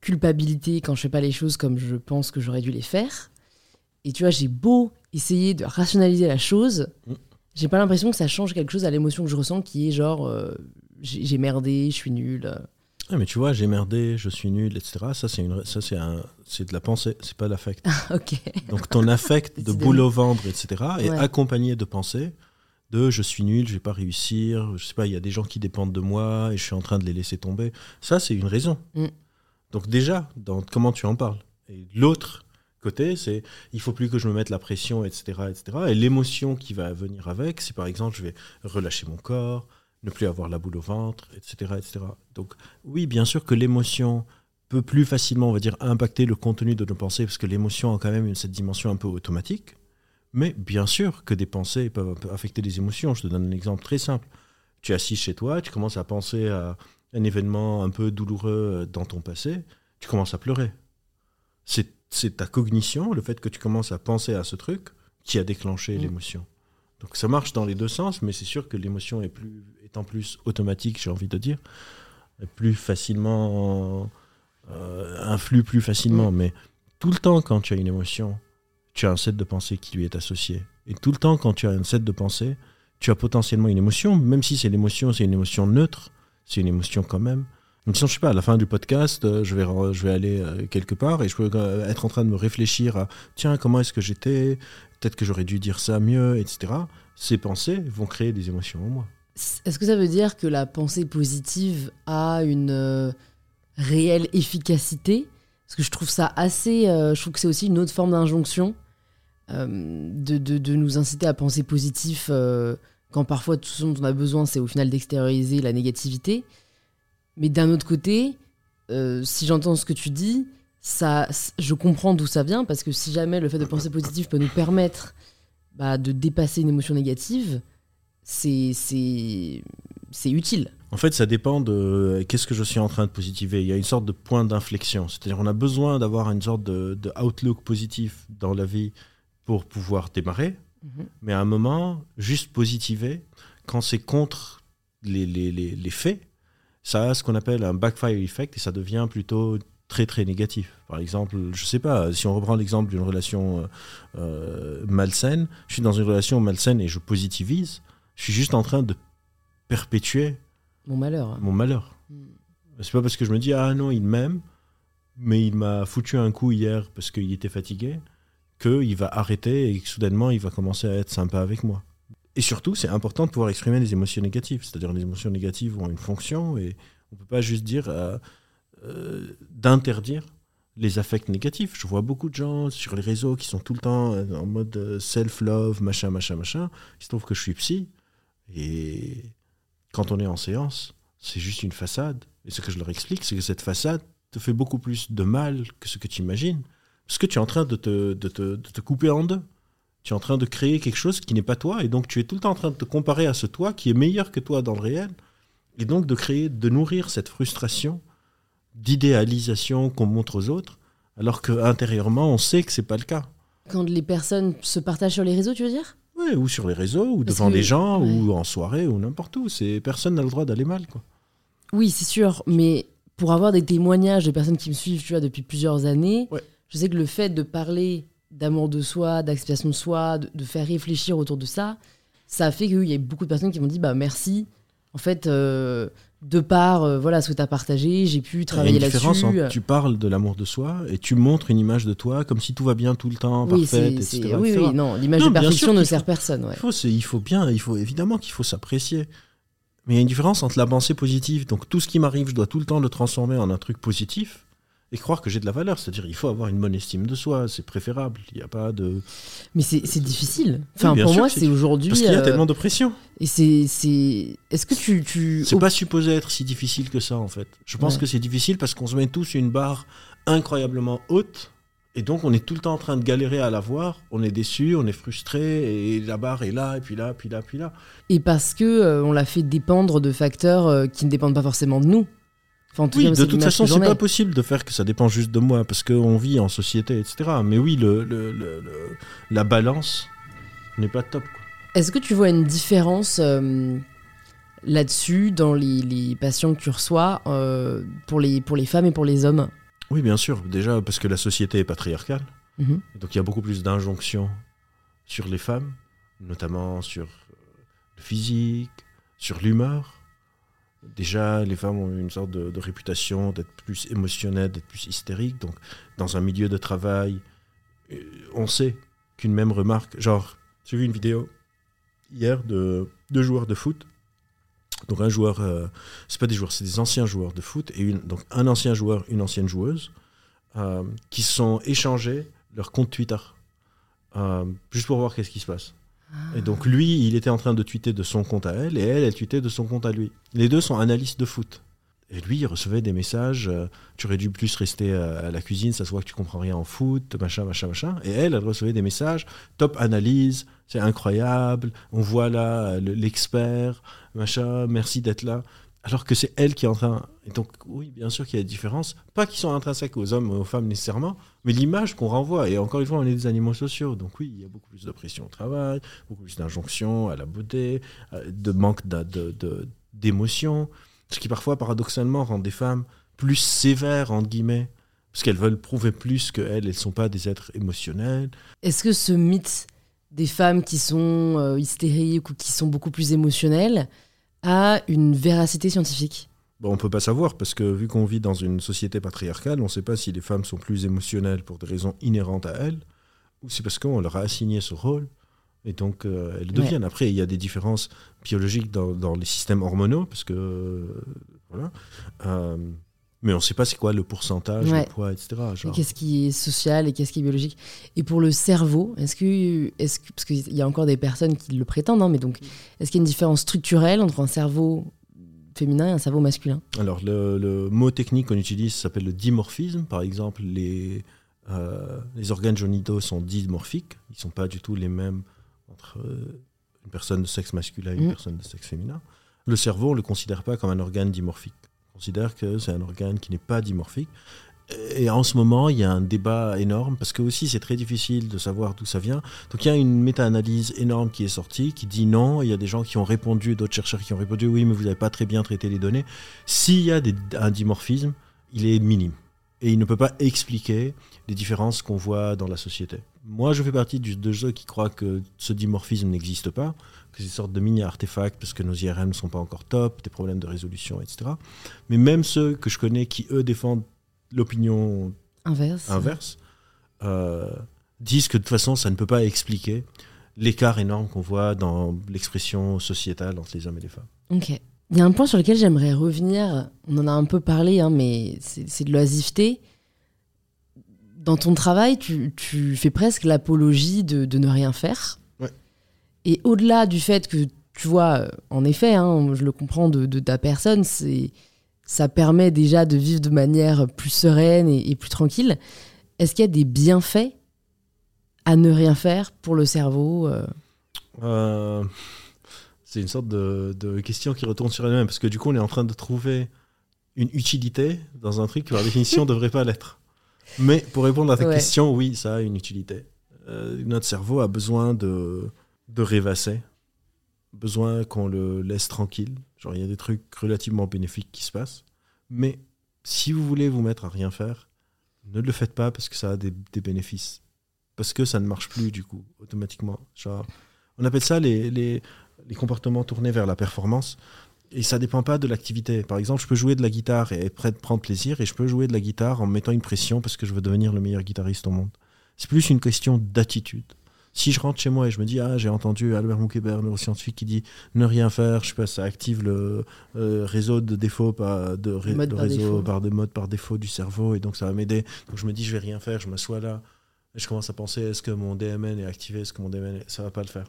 culpabilité quand je fais pas les choses comme je pense que j'aurais dû les faire. Et tu vois, j'ai beau essayer de rationaliser la chose, mm. j'ai pas l'impression que ça change quelque chose à l'émotion que je ressens qui est genre euh, j'ai merdé, je suis nul. mais tu vois, j'ai merdé, je suis nul, etc. Ça, c'est une, ça, c'est un, c'est de la pensée, c'est pas l'affect. ok. Donc ton affect de boule au ventre, etc. est accompagné de pensées de je suis nul, je vais pas réussir, je sais pas, il y a des gens qui dépendent de moi et je suis en train de les laisser tomber. Ça, c'est une raison. Mm. Donc déjà, dans comment tu en parles? Et l'autre, côté, c'est il faut plus que je me mette la pression, etc. etc. Et l'émotion qui va venir avec, c'est par exemple, je vais relâcher mon corps, ne plus avoir la boule au ventre, etc. etc. Donc oui, bien sûr que l'émotion peut plus facilement, on va dire, impacter le contenu de nos pensées, parce que l'émotion a quand même cette dimension un peu automatique. Mais bien sûr que des pensées peuvent affecter les émotions. Je te donne un exemple très simple. Tu es assis chez toi, tu commences à penser à un événement un peu douloureux dans ton passé, tu commences à pleurer. C'est c'est ta cognition, le fait que tu commences à penser à ce truc, qui a déclenché mm. l'émotion. Donc ça marche dans les deux sens, mais c'est sûr que l'émotion est plus, étant plus automatique, j'ai envie de dire, plus facilement, euh, influe plus facilement. Mais tout le temps, quand tu as une émotion, tu as un set de pensée qui lui est associé. Et tout le temps, quand tu as un set de pensée, tu as potentiellement une émotion, même si c'est l'émotion, c'est une émotion neutre, c'est une émotion quand même. Donc, si je sais pas, à la fin du podcast, euh, je vais, aller euh, quelque part et je peux euh, être en train de me réfléchir à tiens, comment est-ce que j'étais? Peut-être que j'aurais dû dire ça mieux, etc. Ces pensées vont créer des émotions en moi. Est-ce que ça veut dire que la pensée positive a une réelle efficacité? Parce que je trouve ça assez. je trouve que c'est aussi une autre forme d'injonction de, de- nous inciter à penser positif quand parfois tout ce dont on a besoin, c'est au final d'extérioriser la négativité. Mais d'un autre côté, euh, si j'entends ce que tu dis, ça, je comprends d'où ça vient parce que si jamais le fait de penser positif peut nous permettre bah, de dépasser une émotion négative, c'est utile. En fait, ça dépend de qu'est-ce que je suis en train de positiver. Il y a une sorte de point d'inflexion. C'est-à-dire, on a besoin d'avoir une sorte de, de outlook positif dans la vie pour pouvoir démarrer. Mais à un moment, juste positiver, quand c'est contre les, les, les, les faits, ça a ce qu'on appelle un backfire effect et ça devient plutôt très très négatif. Par exemple, je sais pas, si on reprend l'exemple d'une relation euh, euh, malsaine, je suis dans une relation malsaine et je positivise, je suis juste en train de perpétuer Mon malheur. mon malheur. Mm. C'est pas parce que je me dis ah non il m'aime, mais il m'a foutu un coup hier parce qu'il était fatigué, qu'il va arrêter et que soudainement il va commencer à être sympa avec moi. Et surtout, c'est important de pouvoir exprimer les émotions négatives. C'est-à-dire les émotions négatives ont une fonction et on peut pas juste dire euh, euh, d'interdire les affects négatifs. Je vois beaucoup de gens sur les réseaux qui sont tout le temps euh, en mode self-love, machin, machin, machin. Il se trouve que je suis psy et quand on est en séance, c'est juste une façade. Et ce que je leur explique, c'est que cette façade te fait beaucoup plus de mal que ce que tu imagines. Parce que tu es en train de te, de te, de te couper en deux. Tu es en train de créer quelque chose qui n'est pas toi. Et donc, tu es tout le temps en train de te comparer à ce toi qui est meilleur que toi dans le réel. Et donc, de créer, de nourrir cette frustration d'idéalisation qu'on montre aux autres, alors qu'intérieurement, on sait que c'est pas le cas. Quand les personnes se partagent sur les réseaux, tu veux dire? Ouais, ou sur les réseaux, ou Parce devant que- des gens, ouais. ou en soirée, ou n'importe où. C'est personne n'a le droit d'aller mal, quoi. Oui, c'est sûr, mais pour avoir des témoignages de personnes qui me suivent, tu vois, depuis plusieurs années, Ouais. je sais que le fait de parler d'amour de soi, d'acceptation de soi, de, de faire réfléchir autour de ça, ça a fait qu'il y a beaucoup de personnes qui m'ont dit bah merci. En fait, euh, de par euh, voilà ce que tu as partagé, j'ai pu Il y a travailler une différence là-dessus. entre tu parles de l'amour de soi et tu montres une image de toi comme si tout va bien tout le temps, oui, parfaite, etc. oui, etc. oui, non, l'image de perfection ne sert faut- personne. Ouais. Il faut, il faut bien, il faut évidemment qu'il faut s'apprécier. Mais il y a une différence entre la pensée positive, donc tout ce qui m'arrive, je dois tout le temps le transformer en un truc positif, et croire que j'ai de la valeur. C'est-à-dire, il faut avoir une bonne estime de soi, c'est préférable. Il n'y a pas de. Mais c'est, difficile. Enfin, pour moi, c'est aujourd'hui. Parce qu'il y a euh, tellement de pression. Et c'est, c'est... Est-ce que tu. tu... C'est pas supposé être si difficile que ça, en fait. Je pense Ouais. que c'est difficile parce qu'on se met tous une barre incroyablement haute. Et donc, on est tout le temps en train de galérer à la voir. On est déçu, on est frustré, et la barre est là, et puis là, puis là, puis là. Et parce que euh, on l'a fait dépendre de facteurs euh, qui ne dépendent pas forcément de nous. Enfin, en tout Oui, cas, de toute façon, que c'est pas possible de faire que ça dépend juste de moi, parce qu'on vit en société, etc. Mais oui, le, le- le- le- la balance n'est pas top. Est-ce que tu vois une différence euh, là-dessus dans les, les patients que tu reçois euh, pour, les, pour les femmes et pour les hommes? Oui, bien sûr. Déjà, parce que la société est patriarcale. Mhm. Donc il y a beaucoup plus d'injonctions sur les femmes, notamment sur le physique, sur l'humeur. Déjà, les femmes ont une sorte de, réputation d'être plus émotionnelles, d'être plus hystériques. Donc, dans un milieu de travail, euh, on sait qu'une même remarque. Genre, j'ai vu une vidéo hier de deux joueurs de foot. Donc, un joueur, euh, c'est pas des joueurs, c'est des anciens joueurs de foot. Et donc, un ancien joueur, une ancienne joueuse, euh, qui sont échangés leur compte Twitter. Juste pour voir qu'est-ce qui se passe. Et donc lui, il était en train de tweeter de son compte à elle, et elle, elle tweetait de son compte à lui. Les deux sont analystes de foot. Et lui, il recevait des messages, euh, tu aurais dû plus rester à, la cuisine, ça se voit que tu comprends rien en foot, machin, machin, machin. Et elle, elle recevait des messages, top analyse, c'est incroyable, on voit là le- l'expert, machin, merci d'être là. Alors que c'est elle qui est en train... Et donc oui, bien sûr qu'il y a des différences, pas qui sont intrinsèques aux hommes aux femmes nécessairement, mais l'image qu'on renvoie. Et encore une fois, on est des animaux sociaux, donc oui, il y a beaucoup plus de pression au travail, beaucoup plus d'injonctions à la beauté, euh, de manque d'émotion. Ce qui parfois, paradoxalement, rend des femmes plus sévères, entre guillemets, parce qu'elles veulent prouver plus qu'elles, elles ne sont pas des êtres émotionnels. Est-ce que ce mythe des femmes qui sont euh, hystériques ou qui sont beaucoup plus émotionnelles a une véracité scientifique Bon, on peut pas savoir parce que vu qu'on vit dans une société patriarcale, on ne sait pas si les femmes sont plus émotionnelles pour des raisons inhérentes à elles ou c'est parce qu'on leur a assigné ce rôle et donc euh, elles deviennent. Après, il y a des différences biologiques dans, dans les systèmes hormonaux parce que euh, voilà. Euh, mais on ne sait pas c'est quoi le pourcentage, Ouais. le poids, etc. genre. Qu'est-ce qui est social et qu'est-ce qui est biologique Et pour le cerveau, est-ce que, est que parce qu'il y a encore des personnes qui le prétendent, hein, mais donc est-ce qu'il y a une différence structurelle entre un cerveau féminin et un cerveau masculin? Alors, le, le mot technique qu'on utilise s'appelle le dimorphisme. Par exemple, les, euh, les organes génitaux sont dimorphiques. Ils ne sont pas du tout les mêmes entre euh, une personne de sexe masculin et une Mm. personne de sexe féminin. Le cerveau, on ne le considère pas comme un organe dimorphique. On considère que c'est un organe qui n'est pas dimorphique. Et en ce moment, il y a un débat énorme parce que aussi c'est très difficile de savoir d'où ça vient. Donc il y a une méta-analyse énorme qui est sortie qui dit non. Il y a des gens qui ont répondu, d'autres chercheurs qui ont répondu oui, mais vous n'avez pas très bien traité les données. S'il y a un dimorphisme, il est minime et il ne peut pas expliquer les différences qu'on voit dans la société. Moi, je fais partie de ceux qui croient que ce dimorphisme n'existe pas, que c'est une sorte de mini-artefact parce que nos IRM ne sont pas encore top, des problèmes de résolution, etc. Mais même ceux que je connais qui, eux, défendent l'opinion Inverse inverse, euh, disent que de toute façon, ça ne peut pas expliquer l'écart énorme qu'on voit dans l'expression sociétale entre les hommes et les femmes. Ok. Il y a un point sur lequel j'aimerais revenir. On en a un peu parlé, hein, mais c'est c'est de l'oisiveté. Dans ton travail, tu, tu fais presque l'apologie de, de ne rien faire. Et au-delà du fait que, tu vois, en effet, hein, je le comprends de, de ta personne, c'est ça permet déjà de vivre de manière plus sereine et, et plus tranquille. Est-ce qu'il y a des bienfaits à ne rien faire pour le cerveau euh? Euh, c'est une sorte de, de question qui retourne sur elle-même, parce que du coup, on est en train de trouver une utilité dans un truc qui, par définition, ne devrait pas l'être. Mais pour répondre à ta Ouais. question, oui, ça a une utilité. Euh, notre cerveau a besoin de, de rêvasser, besoin qu'on le laisse tranquille. Genre, il y a des trucs relativement bénéfiques qui se passent. Mais si vous voulez vous mettre à rien faire, ne le faites pas parce que ça a des, bénéfices. Parce que ça ne marche plus, du coup, automatiquement. Genre, on appelle ça les, les, les comportements tournés vers la performance. Et ça dépend pas de l'activité. Par exemple, je peux jouer de la guitare et être prendre plaisir, et je peux jouer de la guitare en me mettant une pression parce que je veux devenir le meilleur guitariste au monde. C'est plus une question d'attitude. Si je rentre chez moi et je me dis, ah, j'ai entendu Albert Moukébert, neuroscientifique, qui dit ne rien faire, je sais pas, ça active le euh, réseau de défauts par, de, ré- Mode de par réseau défaut. par de mode par défaut du cerveau, et donc ça va m'aider. Donc je me dis, je vais rien faire, je m'assois là, et je commence à penser, est-ce que mon DMN est activé, est-ce que mon DMN, est- ça va pas le faire.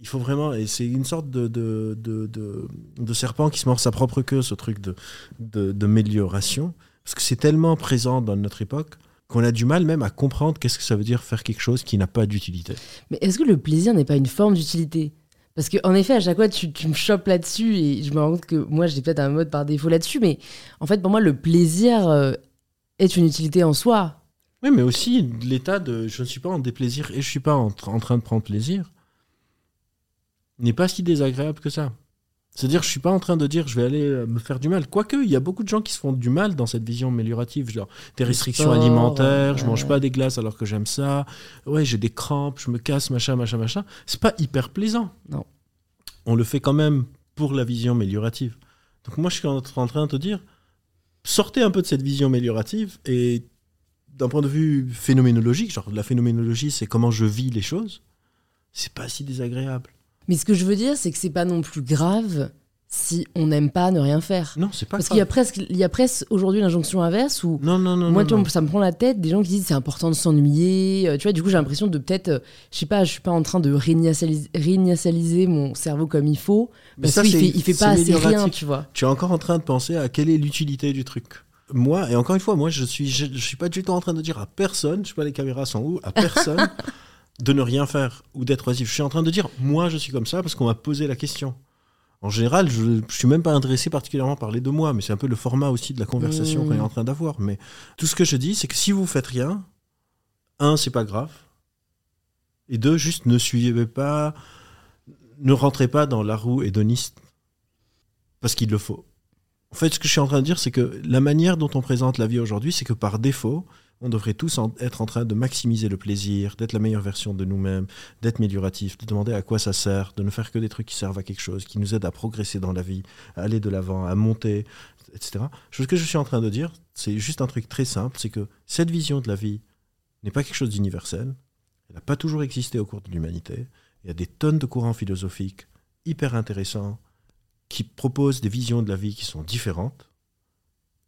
Il faut vraiment, et c'est une sorte de, de, de, de, de serpent qui se mord sa propre queue, ce truc de, de, d'amélioration, parce que c'est tellement présent dans notre époque qu'on a du mal même à comprendre qu'est-ce que ça veut dire faire quelque chose qui n'a pas d'utilité. Mais est-ce que le plaisir n'est pas une forme d'utilité? Parce qu'en effet, à chaque fois, tu, tu me chopes là-dessus et je me rends compte que moi, j'ai peut-être un mode par défaut là-dessus, mais en fait, pour moi, le plaisir euh, est une utilité en soi. Oui, mais aussi l'état de je ne suis pas en déplaisir et je suis pas en train de prendre plaisir n'est pas si désagréable que ça. C'est-à-dire, je suis pas en train de dire je vais aller euh, me faire du mal. Quoique, il y a beaucoup de gens qui se font du mal dans cette vision améliorative, genre des restrictions sport, alimentaires, je ouais. mange pas des glaces alors que j'aime ça, ouais, j'ai des crampes, je me casse, machin, machin, machin. C'est pas hyper plaisant. Non. On le fait quand même pour la vision améliorative. Donc moi, je suis en en train de te dire, sortez un peu de cette vision améliorative et d'un point de vue phénoménologique, genre la phénoménologie, c'est comment je vis les choses, c'est pas si désagréable. Mais ce que je veux dire, c'est que c'est pas non plus grave si on n'aime pas ne rien faire. Non, c'est pas Parce qu'il y a presque, il y a presque aujourd'hui l'injonction inverse où Non, non, non. moi, non, non. ça me prend la tête des gens qui disent c'est important de s'ennuyer. euh, Tu vois, du coup, j'ai l'impression de peut-être, euh, je sais pas, je suis pas en train de réinitialiser, réinitialiser mon cerveau comme il faut. Mais Parce ça, qu'il c'est- fait, il fait pas assez rien, tu vois. Tu es encore en train de penser à quelle est l'utilité du truc. Moi, et encore une fois, moi, je suis, je, je suis pas du tout en train de dire à personne, je sais pas, les caméras sont où, à personne de ne rien faire ou d'être oisif. Je suis en train de dire, moi, je suis comme ça parce qu'on m'a posé la question. En général, je, je suis même pas intéressé particulièrement à parler de moi, mais c'est un peu le format aussi de la conversation Mmh. qu'on est en train d'avoir. Mais tout ce que je dis, c'est que si vous faites rien, un, c'est pas grave, et deux, juste ne suivez pas, ne rentrez pas dans la roue hédoniste parce qu'il le faut. En fait, ce que je suis en train de dire, c'est que la manière dont on présente la vie aujourd'hui, c'est que par défaut, on devrait tous être en train de maximiser le plaisir, d'être la meilleure version de nous-mêmes, d'être médioratif, de demander à quoi ça sert, de ne faire que des trucs qui servent à quelque chose, qui nous aident à progresser dans la vie, à aller de l'avant, à monter, etc. Ce que je suis en train de dire, c'est juste un truc très simple, c'est que cette vision de la vie n'est pas quelque chose d'universel. Elle n'a pas toujours existé au cours de l'humanité. Il y a des tonnes de courants philosophiques hyper intéressants qui proposent des visions de la vie qui sont différentes.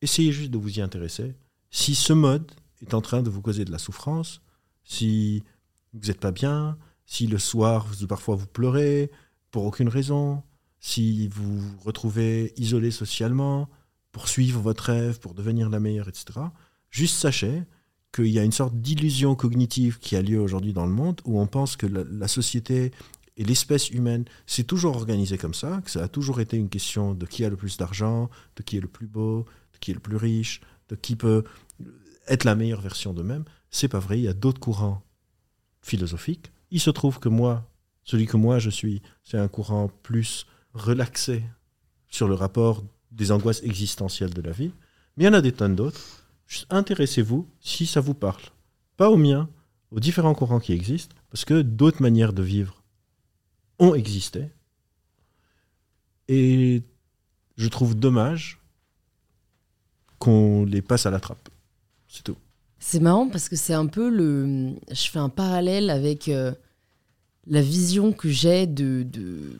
Essayez juste de vous y intéresser. Si ce mode est en train de vous causer de la souffrance, si vous n'êtes pas bien, si le soir, vous- parfois vous pleurez pour aucune raison, si vous vous retrouvez isolé socialement, pour suivre votre rêve, pour devenir la meilleure, etc., juste sachez qu'il y a une sorte d'illusion cognitive qui a lieu aujourd'hui dans le monde où on pense que la, la société et l'espèce humaine s'est toujours organisée comme ça, que ça a toujours été une question de qui a le plus d'argent, de qui est le plus beau, de qui est le plus riche, de qui peut être la meilleure version d'eux-mêmes. C'est pas vrai, il y a d'autres courants philosophiques. Il se trouve que moi, celui que moi je suis, c'est un courant plus relaxé sur le rapport des angoisses existentielles de la vie. Mais il y en a des tonnes d'autres. Intéressez-vous si ça vous parle. Pas au mien, aux différents courants qui existent, parce que d'autres manières de vivre ont existé. Et je trouve dommage qu'on les passe à la trappe. C'est tout. C'est marrant parce que c'est un peu le. Je fais un parallèle avec euh, la vision que j'ai de, de,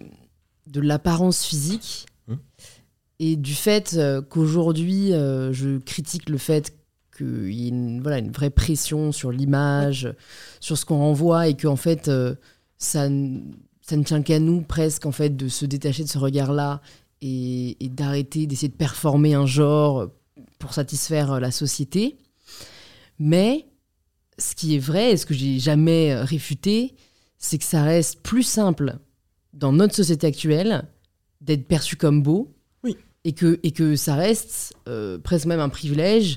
de l'apparence physique Hum. et du fait euh, qu'aujourd'hui, euh, je critique le fait qu'il y ait une, voilà, une vraie pression sur l'image, sur ce qu'on renvoie et qu'en fait, ça, ça ne tient qu'à nous presque en fait de se détacher de ce regard-là et, et d'arrêter d'essayer de performer un genre pour satisfaire la société. Mais ce qui est vrai et ce que j'ai jamais euh, réfuté, c'est que ça reste plus simple dans notre société actuelle d'être perçu comme beau. Oui. Et que, et que ça reste euh, presque même un privilège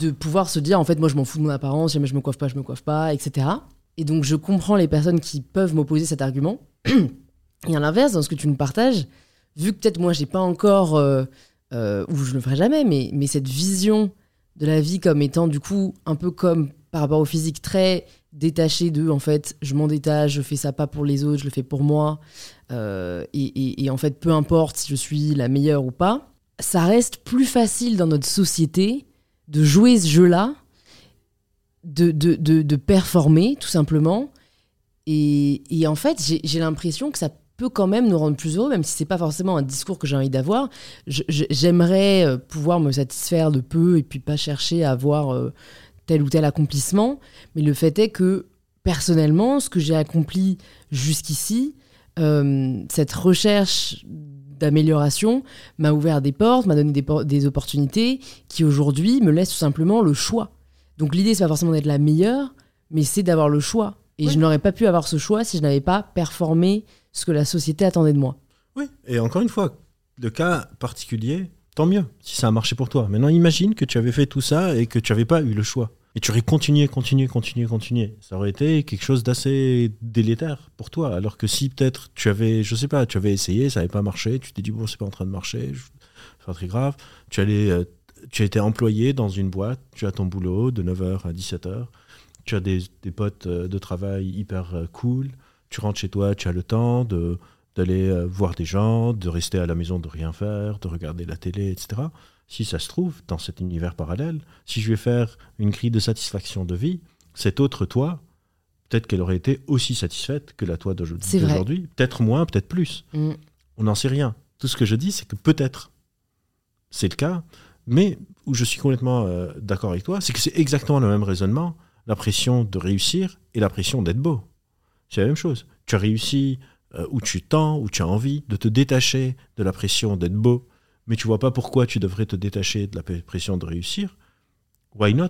de pouvoir se dire en fait moi je m'en fous de mon apparence, jamais je me coiffe pas, je me coiffe pas, etc. Et donc je comprends les personnes qui peuvent m'opposer cet argument. et à l'inverse, dans ce que tu nous partages, vu que peut-être moi j'ai pas encore, euh, euh, ou je le ferai jamais, mais, mais cette vision de la vie comme étant du coup un peu comme par rapport au physique très détaché de en fait je m'en détache, je fais ça pas pour les autres, je le fais pour moi. Euh, et, et- en fait peu importe si je suis la meilleure ou pas, ça reste plus facile dans notre société de jouer ce jeu-là, de, de, de, performer tout simplement. Et, et en fait, j'ai l'impression que ça peut quand même nous rendre plus heureux, même si c'est pas forcément un discours que j'ai envie d'avoir. J'aimerais euh, pouvoir me satisfaire de peu et puis pas chercher à avoir euh, tel ou tel accomplissement. Mais le fait est que personnellement, ce que j'ai accompli jusqu'ici, euh, cette recherche d'amélioration m'a ouvert des portes, m'a donné des, por- des opportunités qui aujourd'hui me laissent tout simplement le choix. Donc l'idée, c'est pas forcément d'être la meilleure, mais c'est d'avoir le choix. Et Oui. je n'aurais pas pu avoir ce choix si je n'avais pas performé ce que la société attendait de moi. Oui, et encore une fois, le cas particulier, tant mieux si ça a marché pour toi. Maintenant, imagine que tu avais fait tout ça et que tu n'avais pas eu le choix. Et tu aurais continué, continué, continué, continué. Ça aurait été quelque chose d'assez délétère pour toi. Alors que si peut-être tu avais, je sais pas, tu avais essayé, ça n'avait pas marché, tu t'es dit, bon, c'est pas en train de marcher, c'est pas très grave. Tu, allais, euh, tu as été employé dans une boîte, tu as ton boulot de 9h à 17h, tu as des, des potes euh, de travail hyper euh, cool, tu rentres chez toi, tu as le temps de d'aller euh, voir des gens, de rester à la maison, de rien faire, de regarder la télé, etc. Si ça se trouve, dans cet univers parallèle, si je vais faire une crise de satisfaction de vie, cette autre toi, peut-être qu'elle aurait été aussi satisfaite que la toi d'aujourd'hui-. Peut-être moins, peut-être plus. Mm. On n'en sait rien. Tout ce que je dis, c'est que peut-être c'est le cas, mais où je suis complètement euh, d'accord avec toi, c'est que c'est exactement le même raisonnement, la pression de réussir et la pression d'être beau. C'est la même chose. Tu as réussi euh, où tu tends, où tu as envie de te détacher de la pression d'être beau, mais tu vois pas pourquoi tu devrais te détacher de la pression de réussir. Why not?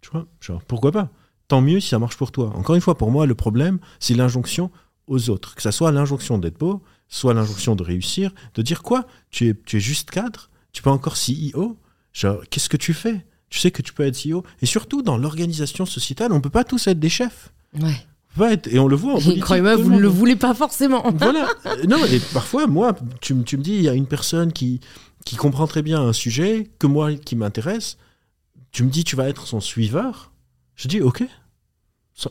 Tu vois Genre, pourquoi pas? Tant mieux si ça marche pour toi. Encore une fois, pour moi, le problème, c'est l'injonction aux autres. Que ça soit l'injonction d'être beau, soit l'injonction de réussir, de dire quoi? Tu es, tu es juste cadre? Tu pas encore CEO Genre, qu'est-ce que tu fais? Tu sais que tu peux être CEO Et surtout, dans l'organisation sociétale, on peut pas tous être des chefs. Ouais. Être- et on le voit en politique. croyez-moi, vous ne le voulez pas forcément. voilà. Euh, non, et parfois, moi, tu, me- tu me dis, il y a une personne qui, qui comprend très bien un sujet que moi qui m'intéresse, tu me dis tu vas être son suiveur. Je dis ok.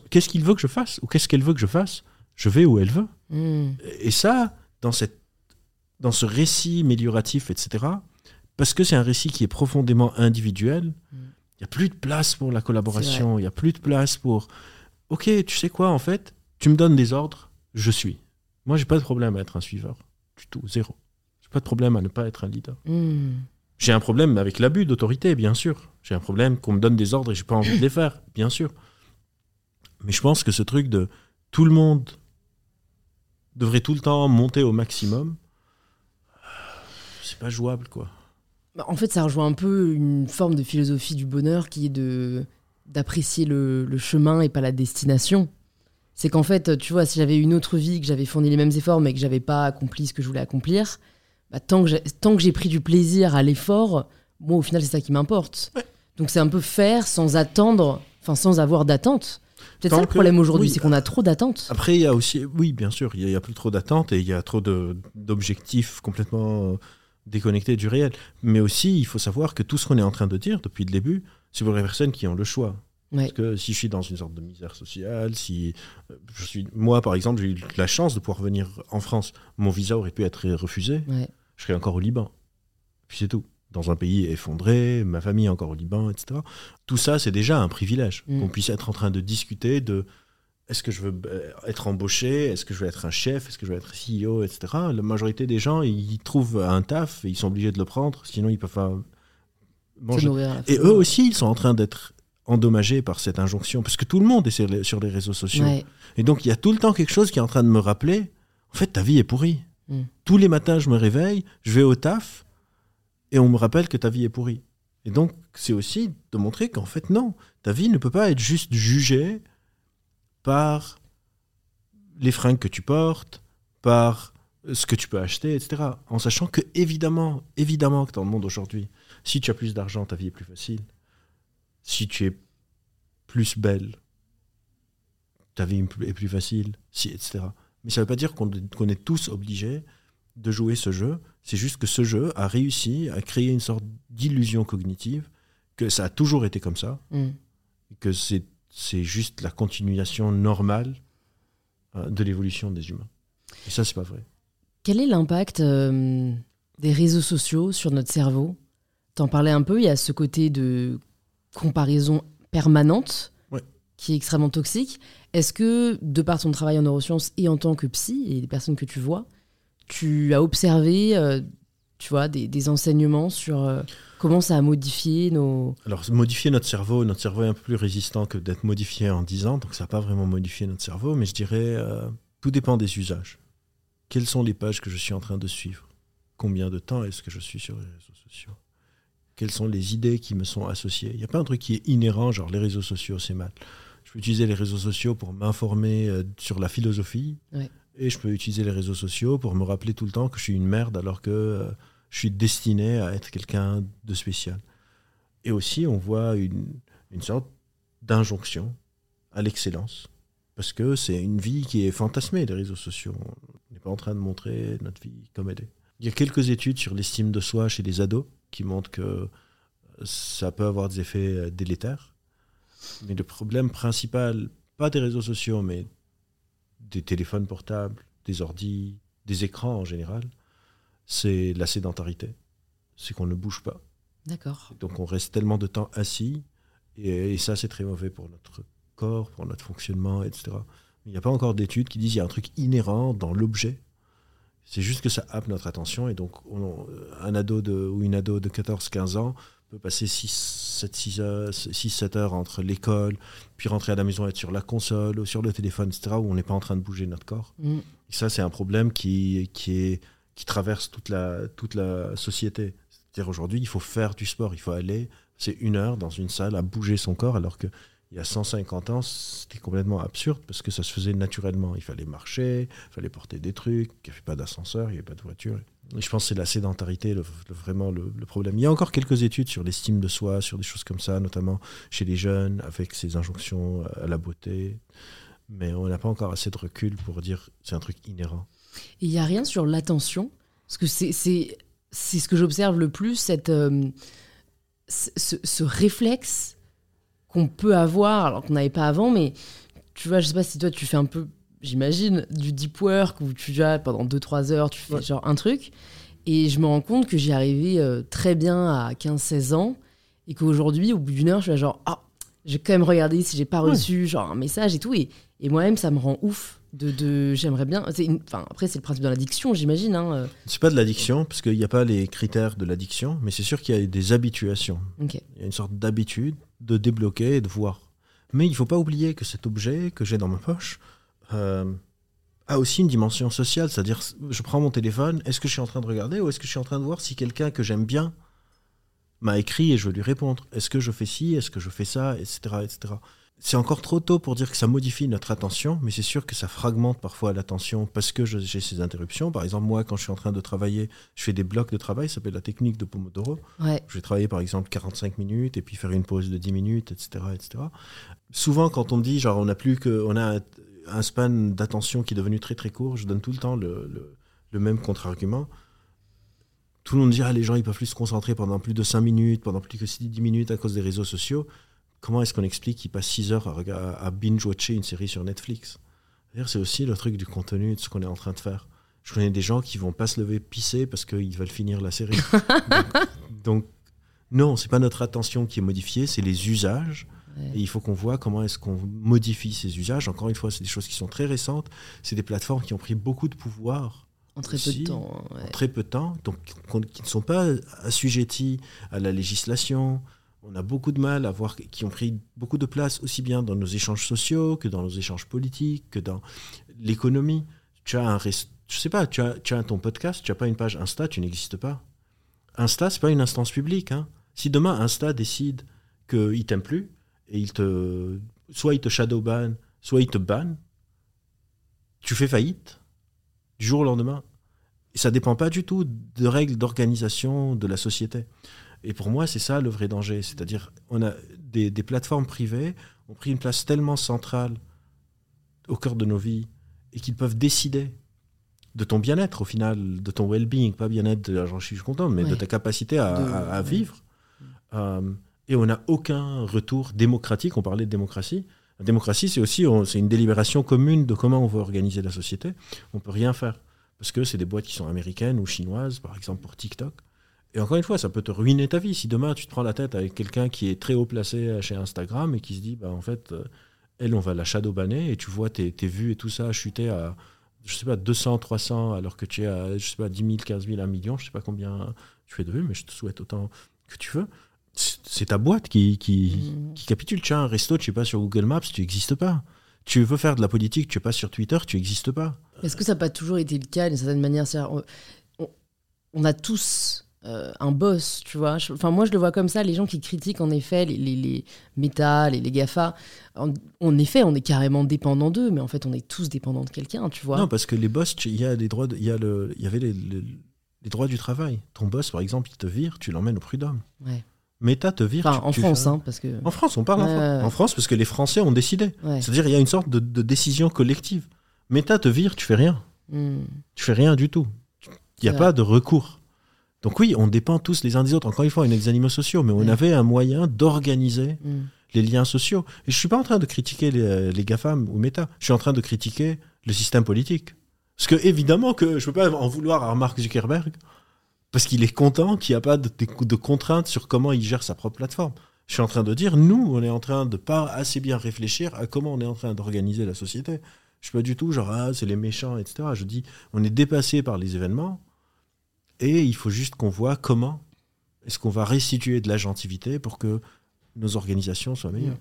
Qu'est-ce qu'il veut que je fasse ou qu'est-ce qu'elle veut que je fasse? Je vais où elle veut. Hmm. Et ça, dans, cette, dans ce récit amélioratif, etc., parce que c'est un récit qui est profondément individuel, il Mm. n'y a plus de place pour la collaboration, il n'y a plus de place pour... Ok, tu sais quoi, en fait, tu me donnes des ordres, je suis. Moi, j'ai pas de problème à être un suiveur. Du tout, zéro. J'ai pas de problème à ne pas être un leader. Hmm. J'ai un problème avec l'abus d'autorité, bien sûr. J'ai un problème qu'on me donne des ordres et j'ai pas envie de les faire, bien sûr. Mais je pense que ce truc de tout le monde devrait tout le temps monter au maximum, c'est pas jouable, quoi. Bah, En fait, ça rejoint un peu une forme de philosophie du bonheur qui est de d'apprécier le, le chemin et pas la destination. C'est qu'en fait, tu vois, si j'avais une autre vie, que j'avais fourni les mêmes efforts, mais que j'avais pas accompli ce que je voulais accomplir, bah, tant que j'ai- pris du plaisir à l'effort, moi, au final, c'est ça qui m'importe. Ouais. Donc, c'est un peu faire sans attendre, enfin, sans avoir d'attente. Peut-être Tant ça le problème aujourd'hui, oui, c'est qu'on a trop d'attentes. Après, il y a aussi, oui, bien sûr, il y, a- il y a plus trop d'attentes et il y a trop de- d'objectifs complètement déconnectés du réel. Mais aussi, il faut savoir que tout ce qu'on est en train de dire depuis le début, c'est pour les personnes qui ont le choix. Ouais. Parce que si je suis dans une sorte de misère sociale, si euh, je suis, moi par exemple, j'ai eu la chance de pouvoir venir en France, mon visa aurait pu être refusé, Ouais. je serais encore au Liban. Puis c'est tout. Dans un pays effondré, ma famille est encore au Liban, etc. Tout ça, c'est déjà un privilège. Mm. Qu'on puisse être en train de discuter de est-ce que je veux euh, être embauché, est-ce que je veux être un chef, est-ce que je veux être CEO, etc. La majorité des gens, ils trouvent un taf et ils sont obligés de le prendre, sinon ils peuvent pas manger. Et eux aussi, ils sont en train d'être endommagés par cette injonction, parce que tout le monde est sur les, sur les réseaux sociaux. Ouais. Et donc, il y a tout le temps quelque chose qui est en train de me rappeler, en fait, ta vie est pourrie. Mm. Tous les matins, je me réveille, je vais au taf, et on me rappelle que ta vie est pourrie. Et donc, c'est aussi de montrer qu'en fait, non, ta vie ne peut pas être juste jugée par les fringues que tu portes, par ce que tu peux acheter, etc. En sachant que, évidemment, évidemment que dans le monde aujourd'hui, si tu as plus d'argent, ta vie est plus facile. Si tu es plus belle, ta vie est plus facile, si, etc. Mais ça ne veut pas dire qu'on est tous obligés de jouer ce jeu. C'est juste que ce jeu a réussi à créer une sorte d'illusion cognitive, que ça a toujours été comme ça, Mm. que c'est c'est juste la continuation normale euh, de l'évolution des humains. Et ça, c'est pas vrai. Quel est l'impact euh, des réseaux sociaux sur notre cerveau? T'en parlais un peu, il y a ce côté de comparaison permanente Ouais. qui est extrêmement toxique. Est-ce que, de par ton travail en neurosciences et en tant que psy et les personnes que tu vois, tu as observé euh, tu vois, des, des enseignements sur euh, comment ça a modifié nos... Alors, modifier notre cerveau, notre cerveau est un peu plus résistant que d'être modifié en 10 ans, donc ça n'a pas vraiment modifié notre cerveau, mais je dirais, euh, tout dépend des usages. Quelles sont les pages que je suis en train de suivre? Combien de temps est-ce que je suis sur les réseaux sociaux? Quelles sont les idées qui me sont associées Il n'y a pas un truc qui est inhérent, genre les réseaux sociaux, c'est mal. Je peux utiliser les réseaux sociaux pour m'informer euh, sur la philosophie, Ouais. et je peux utiliser les réseaux sociaux pour me rappeler tout le temps que je suis une merde alors que euh, je suis destiné à être quelqu'un de spécial. Et aussi, on voit une, une sorte d'injonction à l'excellence. Parce que c'est une vie qui est fantasmée, les réseaux sociaux. On n'est pas en train de montrer notre vie comme elle est. Il y a quelques études sur l'estime de soi chez les ados qui montrent que ça peut avoir des effets euh, délétères. Mais le problème principal, pas des réseaux sociaux, mais des téléphones portables, des ordis, des écrans en général, c'est la sédentarité. C'est qu'on ne bouge pas. D'accord. Donc on reste tellement de temps assis, et, et ça c'est très mauvais pour notre corps, pour notre fonctionnement, etc. Il n'y a pas encore d'études qui disent qu'il y a un truc inhérent dans l'objet. C'est juste que ça happe notre attention, et donc on- un ado de, ou une ado de 14-15 ans peut passer 6-7 heures, 6-7 heures entre l'école, puis rentrer à la maison, être sur la console, ou sur le téléphone, etc., où on n'est pas en train de bouger notre corps. Mm. Et ça, c'est un problème qui, qui, est, qui traverse toute la, toute la société. C'est-à-dire aujourd'hui, il faut faire du sport, il faut aller, c'est une heure dans une salle à bouger son corps, alors que il y a 150 ans, c'était complètement absurde parce que ça se faisait naturellement. Il fallait marcher, il fallait porter des trucs, il n'y avait pas d'ascenseur, il n'y avait pas de voiture. Je pense que c'est la sédentarité vraiment le, problème. Il y a encore quelques études sur l'estime de soi, sur des choses comme ça, notamment chez les jeunes, avec ces injonctions à la beauté. Mais on n'a pas encore assez de recul pour dire c'est un truc inhérent. Il n'y a rien sur l'attention? Parce que c'est, ce que j'observe le plus, cette, euh, ce réflexe qu'on peut avoir, alors qu'on n'avait pas avant, mais tu vois, je sais pas si toi tu fais un peu, j'imagine, du deep work où tu vas pendant 2-3 heures, tu fais genre un truc. Et je me rends compte que j'y arrivais euh, très bien à 15-16 ans et qu'aujourd'hui, au bout d'une heure, je suis là genre, ah, j'ai quand même regardé si j'ai pas reçu genre un message et tout. Et, et moi-même, ça me rend ouf de, de j'aimerais bien. Enfin, après, c'est le principe de l'addiction, j'imagine. Hein. Euh. C'est pas de l'addiction, parce qu'il n'y a pas les critères de l'addiction, mais c'est sûr qu'il y a des habituations. Il y a une sorte d'habitude de débloquer de voir. Mais il faut pas oublier que cet objet que j'ai dans ma poche euh, a aussi une dimension sociale, c'est-à-dire, je prends mon téléphone, est-ce que je suis en train de regarder ou est-ce que je suis en train de voir si quelqu'un que j'aime bien m'a écrit et je veux lui répondre? Est-ce que je fais ci? Est-ce que je fais ça? Etc. etc. C'est encore trop tôt pour dire que ça modifie notre attention, mais c'est sûr que ça fragmente parfois l'attention parce que j'ai ces interruptions. Par exemple, moi, quand je suis en train de travailler, je fais des blocs de travail, ça s'appelle la technique de Pomodoro. Je vais travailler par exemple 45 minutes et puis faire une pause de 10 minutes, etc. etc. Souvent, quand on me dit, genre, on n'a plus que, on a un span d'attention qui est devenu très très court, je donne tout le temps le, le, même contre-argument tout le monde dit ah, les gens ils peuvent plus se concentrer pendant plus de 5 minutes, pendant plus que 10 minutes à cause des réseaux sociaux comment est-ce qu'on explique qu'ils passent 6 heures à, binge-watcher une série sur Netflix? C'est aussi le truc du contenu, de ce qu'on est en train de faire. Je connais des gens qui vont pas se lever pisser parce qu'ils veulent finir la série. donc, donc, non, c'est pas notre attention qui est modifiée, c'est les usages. Et il faut qu'on voit comment est-ce qu'on modifie ces usages. Encore une fois, c'est des choses qui sont très récentes. C'est des plateformes qui ont pris beaucoup de pouvoir. En très peu de temps. En très peu de temps, donc qui ne sont pas assujettis à la législation, on a beaucoup de mal à voir, qui ont pris beaucoup de place aussi bien dans nos échanges sociaux que dans nos échanges politiques, que dans l'économie. Tu as un je sais pas, tu as, tu as ton podcast, tu n'as pas une page Insta, tu n'existes pas. Insta, c'est pas une instance publique. Hein. Si demain Insta décide qu'il t'aime plus et il te, soit il te shadowban, soit il te ban, tu fais faillite du jour au lendemain. Et ça dépend pas du tout de règles d'organisation de la société. Et pour moi, c'est ça le vrai danger. C'est-à-dire, on a des, plateformes privées ont pris une place tellement centrale au cœur de nos vies et qu'ils peuvent décider de ton bien-être au final, de ton well-being, pas bien-être, j'en suis content, mais de ta capacité à, vivre. Euh, et on n'a aucun retour démocratique. On parlait de démocratie. La démocratie, c'est aussi c'est une délibération commune de comment on veut organiser la société. On peut rien faire parce que c'est des boîtes qui sont américaines ou chinoises, par exemple pour TikTok. Et encore une fois, ça peut te ruiner ta vie. Si demain tu te prends la tête avec quelqu'un qui est très haut placé chez Instagram et qui se dit, bah, en fait, euh, elle, on va la shadow banner et tu vois tes, tes vues et tout ça chuter à, je sais pas, 200, 300, alors que tu es à, je sais pas, 10 000, 15 000, 1 million, je sais pas combien tu fais de vues, mais je te souhaite autant que tu veux. C'est ta boîte qui, qui, mmh. qui capitule. Tiens, un resto, tu es pas sur Google Maps, tu n'existes pas. Tu veux faire de la politique, tu es pas sur Twitter, tu n'existes pas. Est-ce que ça n'a pas toujours été le cas d'une certaine manière? On, on, a tous euh, un boss, tu vois. Enfin, moi, je le vois comme ça. Les gens qui critiquent, en effet, les, les, les méta, les, GAFA, en, effet, on est carrément dépendant d'eux, mais en fait, on est tous dépendants de quelqu'un, tu vois. Non, parce que les boss, il y a droits, il y a le, il y avait les, droits du travail. Ton boss, par exemple, il te vire, tu l'emmènes au prud'homme. Ouais. Méta te vire. Enfin, en France, hein, parce que. En France, on parle en, France. en France, parce que les Français ont décidé. C'est-à-dire, il y a une sorte de, décision collective. Méta te vire, tu fais rien. Hmm. Tu fais rien du tout. Il n'y a pas de recours. Donc oui, on dépend tous les uns des autres. Encore une fois, on est des animaux sociaux, mais on avait un moyen d'organiser mm. les liens sociaux. Et je suis pas en train de critiquer les, GAFAM ou Meta. Je suis en train de critiquer le système politique. Parce que évidemment que je peux pas en vouloir à Mark Zuckerberg parce qu'il est content qu'il n'y a pas de, de, contraintes sur comment il gère sa propre plateforme. Je suis en train de dire, nous, on est en train de pas assez bien réfléchir à comment on est en train d'organiser la société. Je suis pas du tout genre, ah, c'est les méchants, etc. Je dis, on est dépassé par les événements et il faut juste qu'on voit comment est-ce qu'on va restituer de la gentilité pour que nos organisations soient meilleures.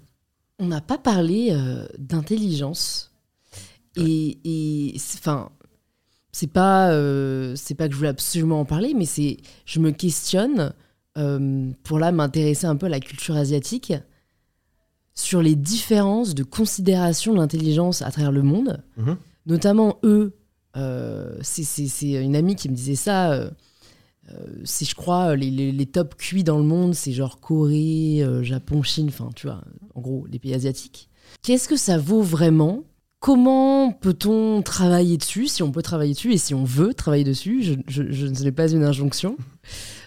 On n'a pas parlé euh, d'intelligence. Et, enfin, c'est pas, euh, c'est pas que je voulais absolument en parler, mais c'est, je me questionne euh, pour là m'intéresser un peu à la culture asiatique sur les différences de considération de l'intelligence à travers le monde. Mhm. Notamment eux, c'est une amie qui me disait ça euh, c'est, je crois, les, les, top QI dans le monde, c'est genre Corée, euh, Japon, Chine, enfin, tu vois, en gros, les pays asiatiques. Qu'est-ce que ça vaut vraiment? Comment peut-on travailler dessus, si on peut travailler dessus et si on veut travailler dessus? Je, je, je ne sais pas une injonction.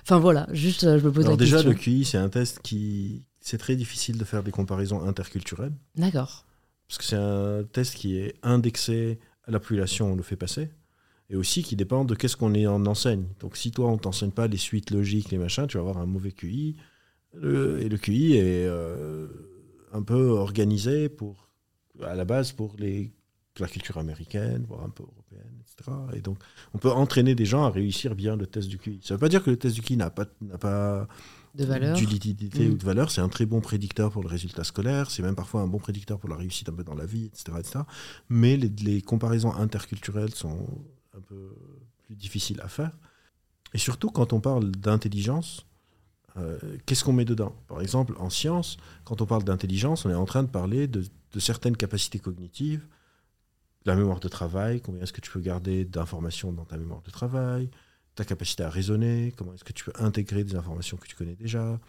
Enfin voilà, juste euh, je me pose Alors la déjà, question. le QI, c'est un test qui... C'est très difficile de faire des comparaisons interculturelles, D'accord. parce que c'est un test qui est indexé la population le fait passer, et aussi qui dépend de qu'est-ce qu'on en enseigne. Donc si toi, on t'enseigne pas les suites logiques, les machins, tu vas avoir un mauvais QI. Le- et le QI est euh, un peu organisé pour, à la base pour la culture américaine, voire un peu européenne, etc. Et donc, on peut entraîner des gens à réussir bien le test du QI. Ça ne veut pas dire que le test du QI n'a pas, n'a pas De valeur. d'utilité Mm. ou de valeur. C'est un très bon prédicteur pour le résultat scolaire. C'est même parfois un bon prédicteur pour la réussite un peu dans la vie, etc. etc. Mais les, les comparaisons interculturelles sont un peu plus difficiles à faire. Et surtout, quand on parle d'intelligence, euh, qu'est-ce qu'on met dedans? Par exemple, en sciences, quand on parle d'intelligence, on est en train de parler de, de certaines capacités cognitives, la mémoire de travail, combien est-ce que tu peux garder d'informations dans ta mémoire de travail, ta capacité à raisonner, comment est-ce que tu peux intégrer des informations que tu connais déjà,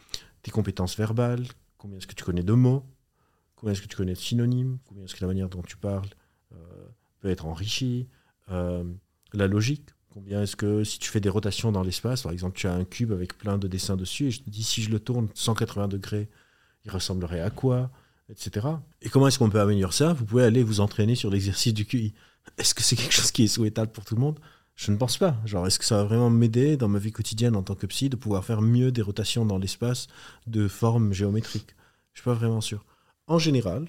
tes compétences verbales, combien est-ce que tu connais de mots, combien est-ce que tu connais de synonymes, combien est-ce que la manière dont tu parles euh, peut être enrichie, euh, la logique, combien est-ce que si tu fais des rotations dans l'espace, par exemple tu as un cube avec plein de dessins dessus et je te dis si je le tourne 180 degrés, il ressemblerait à quoi etc. Et comment est-ce qu'on peut améliorer ça? Vous pouvez aller vous entraîner sur l'exercice du QI. Est-ce que c'est quelque chose qui est souhaitable pour tout le monde? Je ne pense pas. Genre, est-ce que ça va vraiment m'aider dans ma vie quotidienne en tant que psy de pouvoir faire mieux des rotations dans l'espace de forme géométrique? Je suis pas vraiment sûr. En général,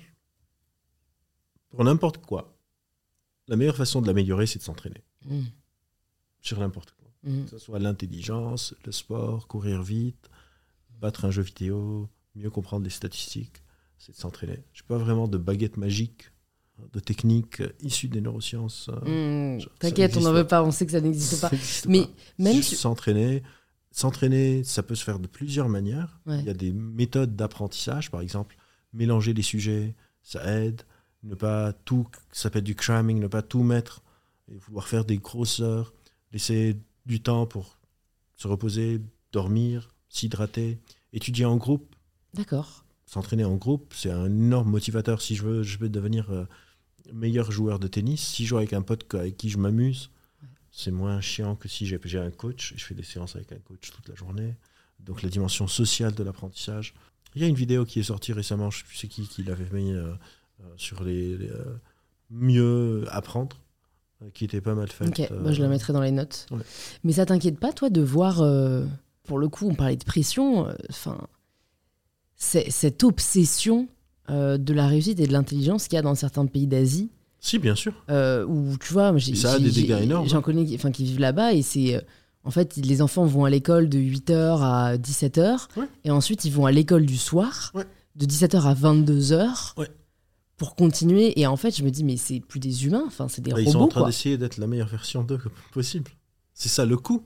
pour n'importe quoi, la meilleure façon de l'améliorer, c'est de s'entraîner Mm. sur n'importe quoi. Mm. Que ce soit l'intelligence, le sport, courir vite, battre un jeu vidéo, mieux comprendre les statistiques, c'est de s'entraîner. Je n'ai pas vraiment de baguette magique, de technique euh, issue des neurosciences. euh, Mm. ça T'inquiète, on n'en veut pas. on sait que ça n'existe pas. Mais pas. même s'entraîner, s'entraîner, ça peut se faire de plusieurs manières. Ouais. Il y a des méthodes d'apprentissage, par exemple, mélanger les sujets, ça aide. Ne pas tout, ça s'appelle du cramming, ne pas tout mettre et vouloir faire des grosses heures, laisser du temps pour se reposer, dormir, s'hydrater, étudier en groupe. D'accord. S'entraîner en groupe, c'est un énorme motivateur. Si je veux, je veux devenir euh, meilleur joueur de tennis, si je joue avec un pote avec qui je m'amuse, c'est moins chiant que si j'ai un coach je fais des séances avec un coach toute la journée. Donc la dimension sociale de l'apprentissage. Il y a une vidéo qui est sortie récemment, je ne sais qui qui l'avait mis euh, euh, sur les, les, euh, mieux apprendre, qui était pas mal faite. Ok, euh, bah, je la mettrai dans les notes. ouais. Mais ça t'inquiète pas, toi, de voir, euh, pour le coup, on parlait de pression, enfin, cette obsession euh, de la réussite et de l'intelligence qu'il y a dans certains pays d'Asie, Si, bien sûr. euh, où tu vois, j'ai- ça a des dégâts énormes. J'en connais qui, qui vivent là-bas et c'est. euh, en fait, les enfants vont à l'école de 8h à 17h Ouais. et ensuite ils vont à l'école du soir Ouais. de 17h à 22h Ouais. pour continuer. Et en fait, je me dis, mais c'est plus des humains, enfin, c'est des Bah, ils sont en robots. train d'essayer d'être la meilleure version d'eux possible. C'est ça le coup.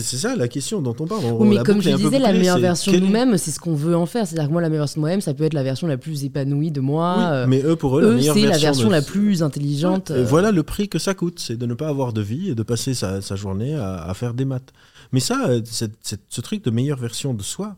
C'est ça la question dont on parle. On- Oui, mais la comme je disais, la meilleure version de nous-mêmes, c'est ce qu'on veut en faire. C'est-à-dire que moi, la meilleure version de moi-même, ça peut être la version la plus épanouie de moi. Oui, euh, mais eux, pour eux, la c'est la version, de- la plus intelligente. Euh, voilà le prix que ça coûte, c'est de ne pas avoir de vie et de passer sa, sa journée à, à faire des maths. Mais ça, euh, ce truc de meilleure version de soi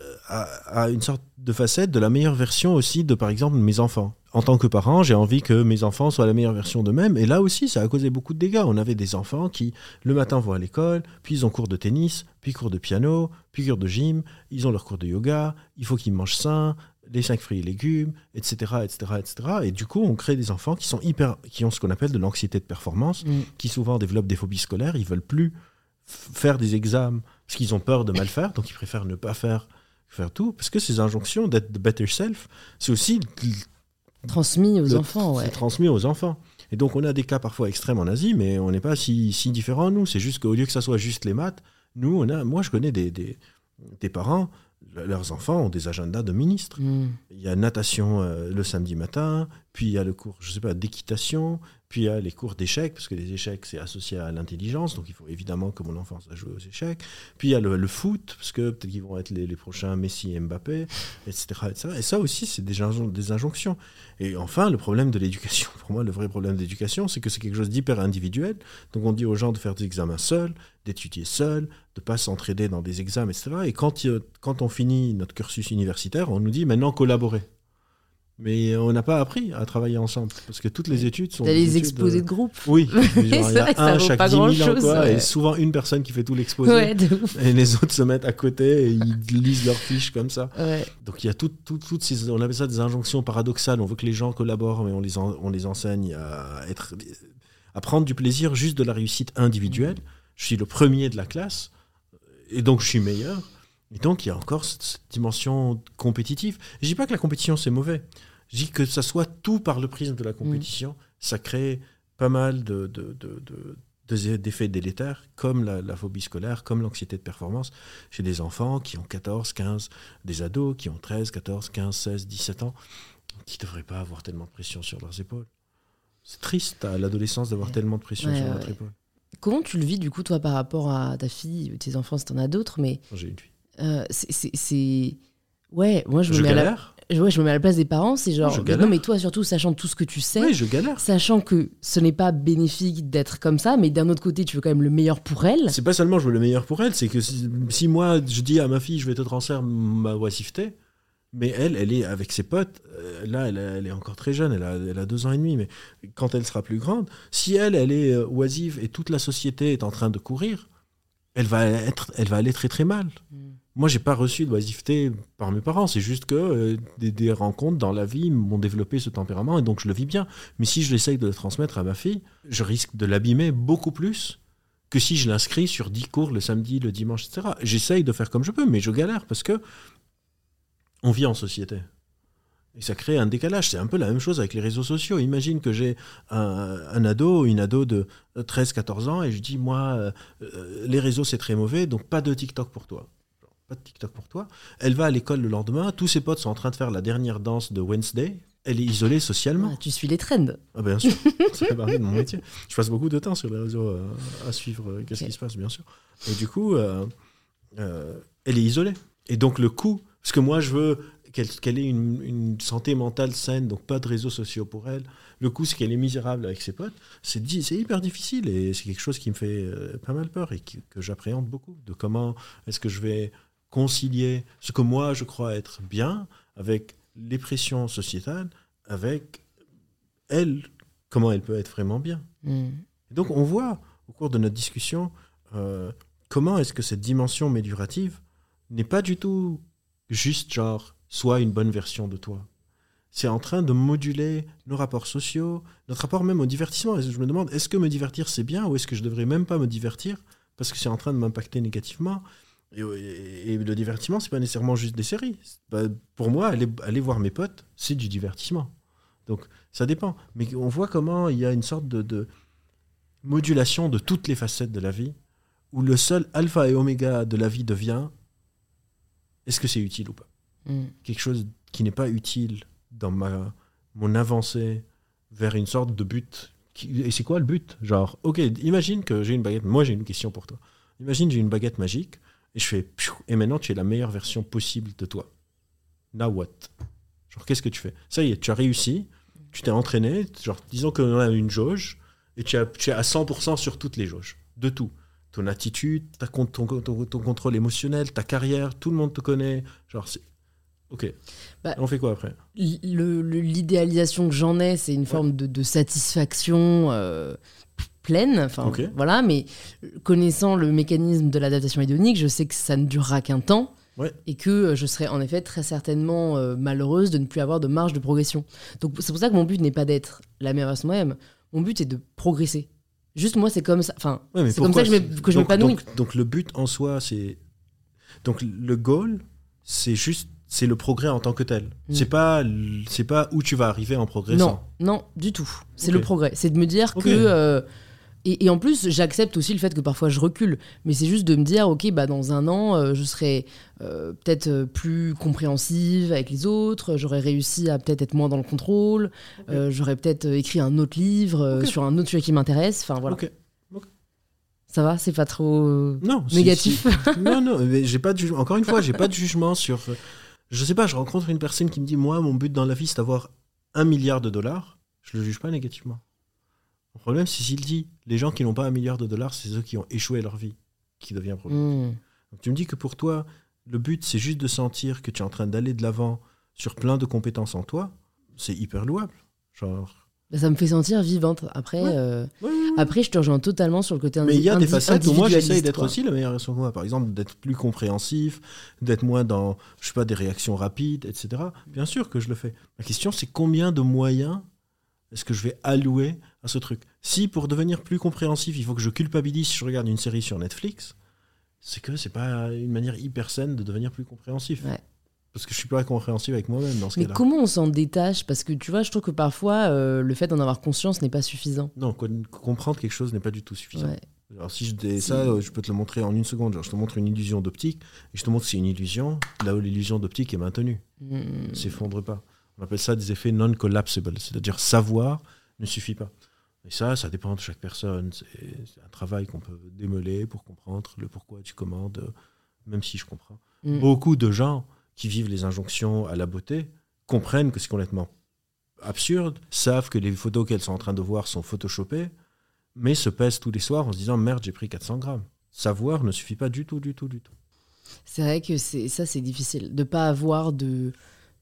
euh, a une sorte de facette de la meilleure version aussi de, par exemple, mes enfants. En tant que parent, j'ai envie que mes enfants soient la meilleure version d'eux-mêmes. Et là aussi, ça a causé beaucoup de dégâts. On avait des enfants qui, le matin, vont à l'école, puis ils ont cours de tennis, puis cours de piano, puis cours de gym, ils ont leur cours de yoga, il faut qu'ils mangent sain, les cinq fruits et légumes, etc., etc., etc. Et du coup, on crée des enfants qui sont hyper, qui ont ce qu'on appelle de l'anxiété de performance, mm. qui souvent développent des phobies scolaires. Ils veulent plus faire des examens parce qu'ils ont peur de mal faire, donc ils préfèrent ne pas faire faire tout. Parce que ces injonctions d'être the better self, c'est aussi transmis aux le- enfants, ouais. c'est transmis aux enfants. Et donc, on a des cas parfois extrêmes en Asie, mais on n'est pas si, si différents, nous. C'est juste qu'au lieu que ça soit juste les maths, nous, on a, moi, je connais des, des, des parents, le- leurs enfants ont des agendas de ministres. Mm. Il y a natation euh, le samedi matin, puis il y a le cours, je sais pas, d'équitation, puis il y a les cours d'échecs, parce que les échecs, c'est associé à l'intelligence, donc il faut évidemment que mon enfant sache jouer aux échecs. Puis il y a le, foot, parce que peut-être qu'ils vont être les, prochains Messi et Mbappé, etc.. Et ça aussi, c'est des, injon- des injonctions. Et enfin, le problème de l'éducation, pour moi, le vrai problème de l'éducation, c'est que c'est quelque chose d'hyper individuel. Donc on dit aux gens de faire des examens seuls, d'étudier seuls, de pas s'entraider dans des examens, etc. Et quand on finit notre cursus universitaire, on nous dit maintenant collaborer. Mais on n'a pas appris à travailler ensemble parce que toutes les études sont. T'as les exposés euh, de groupe. Oui, il y a un chaque pas 10 000 ans, grand-chose, quoi, ouais. et souvent une personne qui fait tout l'exposé. Ouais. Et les autres se mettent à côté et ils lisent leurs fiches comme ça. Ouais. Donc il y a tout- tout- toutes ces, on appelle ça des injonctions paradoxales. On veut que les gens collaborent, mais on les, en- on les enseigne à, être, à prendre du plaisir juste de la réussite individuelle. Je suis le premier de la classe, et donc je suis meilleur. Et donc il y a encore cette, cette dimension compétitive. Je dis pas que la compétition c'est mauvais. Je dis que ça soit tout par le prisme de la compétition, ça crée pas mal de, de- de- de- de- d'effets délétères, comme la, la phobie scolaire, comme l'anxiété de performance, chez des enfants qui ont 14, 15, des ados qui ont 13, 14, 15, 16, 17 ans, qui ne devraient pas avoir tellement de pression sur leurs épaules. C'est triste à l'adolescence d'avoir Ouais. tellement de pression Ouais, sur ouais, notre épaule. Comment tu le vis du coup toi par rapport à ta fille, tes enfants si t'en as d'autres, mais J'ai une fille. euh, c'est- ouais moi je me Je mets à la galère ouais, je me mets à la place des parents, c'est genre Je non mais toi surtout sachant tout ce que tu sais, Oui, je galère. sachant que ce n'est pas bénéfique d'être comme ça, mais d'un autre côté tu veux quand même le meilleur pour elle. C'est pas seulement je veux le meilleur pour elle, c'est que si, si moi je dis à ma fille je vais te transférer ma oisiveté, mais elle, elle est avec ses potes, euh, là elle, elle est encore très jeune, elle a, elle a deux ans et demi, mais quand elle sera plus grande, si elle, elle est euh, oisive et toute la société est en train de courir, elle va, être, elle va aller très très mal. Mm. Moi, j'ai pas reçu d'oisiveté par mes parents. C'est juste que euh, des, rencontres dans la vie m'ont développé ce tempérament et donc je le vis bien. Mais si je l'essaye de le transmettre à ma fille, je risque de l'abîmer beaucoup plus que si je l'inscris sur 10 cours le samedi, le dimanche, etc. J'essaye de faire comme je peux, mais je galère parce que on vit en société. Et ça crée un décalage. C'est un peu la même chose avec les réseaux sociaux. Imagine que j'ai un, ado, une ado de 13-14 ans, et je dis, moi, euh, euh, les réseaux, c'est très mauvais, donc pas de TikTok pour toi. Pas de TikTok pour toi. Elle va à l'école le lendemain, tous ses potes sont en train de faire la dernière danse de Wednesday. Elle est isolée socialement. Ah, tu suis les trends. Ah, bien sûr, ça fait partie de mon métier. Je passe beaucoup de temps sur les réseaux euh, à suivre euh, qu'est-ce qui se passe, bien sûr. Et du coup, euh, elle est isolée. Et donc le coût, parce que moi je veux qu'elle qu'elle ait une, une santé mentale saine, donc pas de réseaux sociaux pour elle. Le coût, c'est qu'elle est misérable avec ses potes. C'est hyper difficile et c'est quelque chose qui me fait pas mal peur et que j'appréhende beaucoup. De comment est-ce que je vais concilier ce que moi je crois être bien avec les pressions sociétales, avec elle, comment elle peut être vraiment bien. Mm. Et donc on voit au cours de notre discussion euh, comment est-ce que cette dimension médurative n'est pas du tout juste genre sois une bonne version de toi. C'est en train de moduler nos rapports sociaux, notre rapport même au divertissement. Et je me demande, est-ce que me divertir c'est bien ou est-ce que je devrais même pas me divertir parce que c'est en train de m'impacter négativement? Et, et- et le divertissement, c'est pas nécessairement juste des séries. Pas- pour moi, aller, aller voir mes potes, c'est du divertissement. Donc ça dépend. Mais on voit comment il y a une sorte de, de modulation de toutes les facettes de la vie, où le seul alpha et oméga de la vie devient est-ce que c'est utile ou pas? Mm. Quelque chose qui n'est pas utile dans ma, mon avancée vers une sorte de but. qui- et c'est quoi le but? Genre, ok, imagine que j'ai une baguette. Moi, j'ai une question pour toi. Imagine j'ai une baguette magique et je fais et maintenant tu es la meilleure version possible de toi. Now what? Genre, qu'est-ce que tu fais? Ça y est, tu as réussi, tu t'es entraîné. Genre, disons qu'on a une jauge et tu, as, tu es à 100% sur toutes les jauges, de tout. Ton attitude, ta, ton, ton- ton contrôle émotionnel, ta carrière, tout le monde te connaît. Genre. Ok. Bah, On fait quoi après? L'idéalisation que j'en ai, c'est une forme de, de satisfaction euh, pleine. Enfin, voilà, mais connaissant le mécanisme de l'adaptation hédonique, je sais que ça ne durera qu'un temps. Ouais. Et que euh, je serai en effet très certainement euh, malheureuse de ne plus avoir de marge de progression. Donc c'est pour ça que mon but n'est pas d'être la meilleure version moi-même. Mon but est de progresser. Juste moi, c'est comme ça. Enfin, Ouais, c'est comme ça que je pourquoi m'é- que je donc- m'épanouis. Donc, donc le but en soi, c'est. Donc le goal, c'est juste. C'est le progrès en tant que tel. Mm. C'est pas, c'est pas où tu vas arriver en Non, progressant. non, du tout. C'est le progrès. C'est de me dire que. euh, et, et en plus, j'accepte aussi le fait que parfois je recule. Mais c'est juste de me dire, ok, bah dans un an, euh, je serai euh, peut-être euh, plus compréhensive avec les autres. J'aurais réussi à peut-être être moins dans le contrôle. euh, J'aurais peut-être écrit un autre livre sur un autre sujet qui m'intéresse. Enfin voilà. Ça va, c'est pas trop Non. négatif? c'est- Non, non. Mais j'ai pas de. Encore une fois, j'ai pas de jugement sur. Je sais pas. Je rencontre une personne qui me dit, moi, mon but dans la vie, c'est d'avoir un milliard de dollars. Je le juge pas négativement. Le problème, c'est s'il dit, les gens qui n'ont pas un milliard de dollars, c'est ceux qui ont échoué leur vie, qui devient problème. Hmm. Donc, tu me dis que pour toi, le but, c'est juste de sentir que tu es en train d'aller de l'avant sur plein de compétences en toi. c'est hyper louable. Genre. Bah, ça me fait sentir vivante. Après, Ouais. euh, Ouais, ouais, ouais. après, je te rejoins totalement sur le côté Mais il y a des facettes où moi j'essaye d'être aussi la meilleure version que moi. Par exemple, d'être plus compréhensif, d'être moins dans, je sais pas, des réactions rapides, etc. Bien sûr que je le fais. La question, c'est combien de moyens est-ce que je vais allouer à ce truc Si pour devenir plus compréhensif, il faut que je culpabilise si je regarde une série sur Netflix, c'est que c'est pas une manière hyper saine de devenir plus compréhensif. Ouais. Parce que je suis pas compréhensif avec moi-même dans ce Mais cas-là. comment on s'en détache? Parce que tu vois, je trouve que parfois, euh, le fait d'en avoir conscience n'est pas suffisant. Non, comprendre quelque chose n'est pas du tout suffisant. Ouais. Alors si je dis ça, euh, je peux te le montrer en une seconde. Genre, je te montre une illusion d'optique et je te montre que c'est une illusion, là où l'illusion d'optique est maintenue. Elle s'effondre pas. On appelle ça des effets non collapsibles, c'est-à-dire savoir ne suffit pas. Et ça, ça dépend de chaque personne. C'est un travail qu'on peut démêler pour comprendre le pourquoi tu commandes, euh, même si je comprends. Mm. Beaucoup de gens qui vivent les injonctions à la beauté comprennent que c'est complètement absurde, savent que les photos qu'elles sont en train de voir sont photoshopées, mais se pèsent tous les soirs en se disant merde, j'ai pris 400 grammes. Savoir ne suffit pas du tout, du tout, du tout. C'est vrai que c'est ça, c'est difficile de pas avoir de,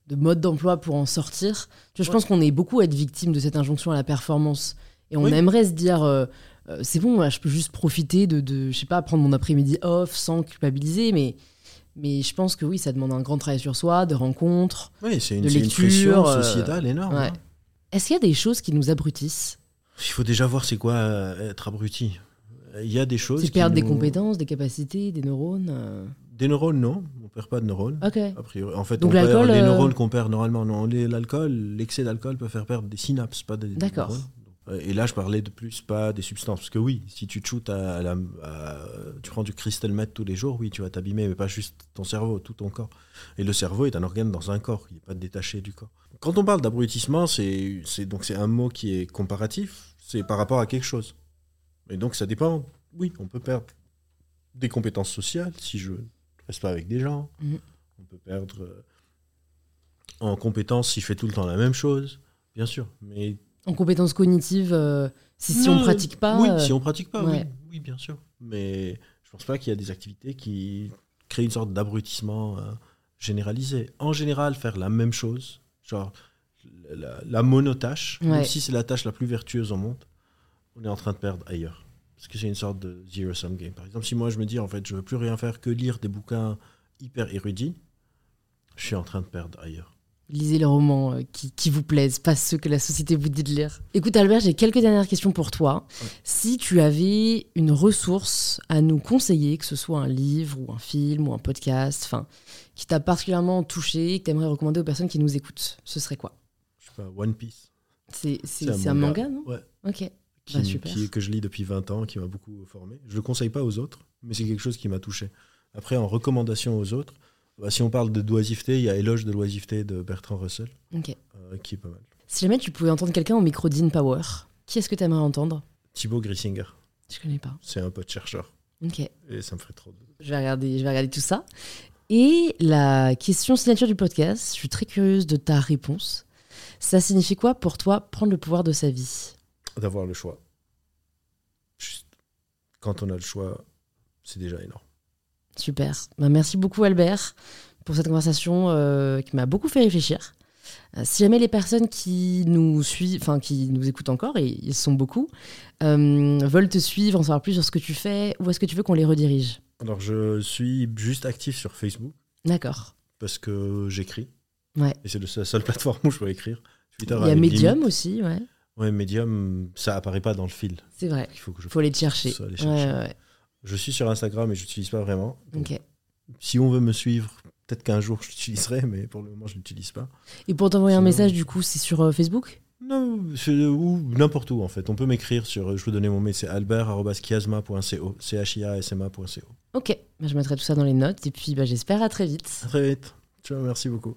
de mode d'emploi pour en sortir. Tu vois, je pense qu'on est beaucoup à être victime de cette injonction à la performance. Et on Oui. aimerait se dire, euh, euh, c'est bon, là, je peux juste profiter de, de, je sais pas, prendre mon après-midi off sans culpabiliser. Mais, mais je pense que oui, ça demande un grand travail sur soi, de rencontres. Oui, c'est une, De une lecture, euh, sociétale énorme. ouais. hein. Est-ce qu'il y a des choses qui nous abrutissent? Il faut déjà voir c'est quoi être abruti. Il y a des choses. Qui perdre des compétences, des capacités, des neurones euh. Des neurones, non. On perd pas de neurones. Ok. A priori. En fait, Donc on perd les euh, neurones qu'on perd normalement. Non, l'alcool, l'excès d'alcool peut faire perdre des synapses, pas des D'accord. Euh, Et là, je parlais de plus, pas des substances. Parce que oui, si tu te shootes à, la, à- tu prends du crystal meth tous les jours, oui, tu vas t'abîmer, mais pas juste ton cerveau, tout ton corps. Et le cerveau est un organe dans un corps, il n'est pas détaché du corps. Quand on parle d'abrutissement, c'est donc c'est un mot qui est comparatif, c'est par rapport à quelque chose. Et donc ça dépend. Oui, on peut perdre des compétences sociales si je reste pas avec des gens. Mhm. On peut perdre euh, en compétences si je fais tout le temps la même chose, bien sûr. Mais En compétences cognitives, euh, si, si non, on pratique pas. Oui, euh, si on pratique pas, ouais. oui, oui, bien sûr. Mais je pense pas qu'il y a des activités qui créent une sorte d'abrutissement euh, généralisé. En général, faire la même chose, genre la, la monotâche, Ouais. même si c'est la tâche la plus vertueuse au monde, on est en train de perdre ailleurs. Parce que c'est une sorte de zero-sum game. Par exemple, si moi je me dis, en fait, je veux plus rien faire que lire des bouquins hyper érudits, je suis en train de perdre ailleurs. Lisez les romans euh, qui, qui vous plaisent, pas ceux que la société vous dit de lire. Écoute Albert, j'ai quelques dernières questions pour toi. Ouais. Si tu avais une ressource à nous conseiller, que ce soit un livre ou un film ou un podcast, enfin, qui t'a particulièrement touché, que tu aimerais recommander aux personnes qui nous écoutent, ce serait quoi? Je sais pas, One Piece. C'est c'est- c'est un manga, non? Ouais. Ok. qui, Bah, super. qui- que je lis depuis 20 ans, qui m'a beaucoup formé. Je ne le conseille pas aux autres, mais c'est quelque chose qui m'a touché. Après, en recommandation aux autres, bah, si on parle de doisiveté, il y a Éloge de l'oisiveté de Bertrand Russell, Ok. euh, qui est pas mal. Si jamais tu pouvais entendre quelqu'un au micro d'InPower, qui est-ce que tu aimerais entendre? Thibaut Grissinger, Je connais pas. c'est un pote chercheur, Ok. et ça me ferait trop de... Je vais regarder, je vais regarder tout ça. Et la question signature du podcast, je suis très curieuse de ta réponse. Ça signifie quoi pour toi prendre le pouvoir de sa vie? D'avoir le choix. Juste, quand on a le choix, c'est déjà énorme. Super. Ben, merci beaucoup Albert pour cette conversation euh, qui m'a beaucoup fait réfléchir. Euh, si jamais les personnes qui nous suivent, enfin qui nous écoutent encore, et ils sont beaucoup, euh, veulent te suivre, en savoir plus sur ce que tu fais, où est-ce que tu veux qu'on les redirige? Alors, je suis juste actif sur Facebook, D'accord. parce que j'écris. Ouais. Et c'est la seule plateforme où je peux écrire. Twitter Il y a Medium limite. aussi, ouais. Ouais, Medium, ça apparaît pas dans le fil. C'est vrai. Il faut que je Faut aller te chercher. Ça, Ouais, chercher. ouais, ouais. Je suis sur Instagram mais je l'utilise pas vraiment. Donc. Si on veut me suivre, peut-être qu'un jour je l'utiliserai, mais pour le moment je l'utilise pas. Et pour t'envoyer un message, du coup, c'est sur euh, Facebook? Non, c'est- ou n'importe où en fait. On peut m'écrire sur, je peux donner mon mail, c'est albert.chiasma.co, c h i a s m. Ok, bah, je mettrai tout ça dans les notes et puis bah, j'espère à très vite. À très vite. Ciao, merci beaucoup.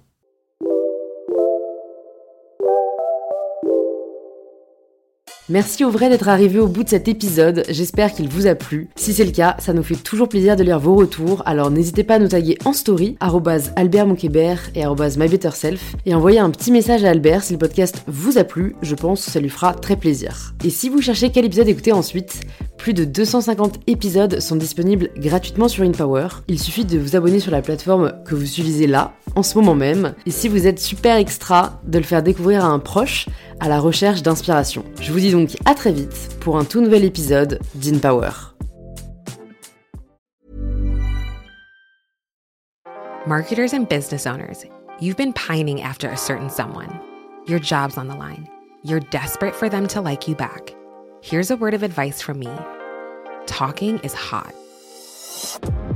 Merci au vrai d'être arrivé au bout de cet épisode, j'espère qu'il vous a plu. Si c'est le cas, ça nous fait toujours plaisir de lire vos retours, alors n'hésitez pas à nous taguer en story, Albert et mybetterself, et envoyer un petit message à Albert si le podcast vous a plu, je pense que ça lui fera très plaisir. Et si vous cherchez quel épisode écouter ensuite, plus de 250 épisodes sont disponibles gratuitement sur InPower. Il suffit de vous abonner sur la plateforme que vous suivez là, en ce moment même, et si vous êtes super extra, de le faire découvrir à un proche à la recherche d'inspiration. Je vous dis donc à très vite pour un tout nouvel épisode d'InPower. Marketers and business owners, you've been pining after a certain someone. Your job's on the line. You're desperate for them to like you back. Here's a word of advice from me talking is hot.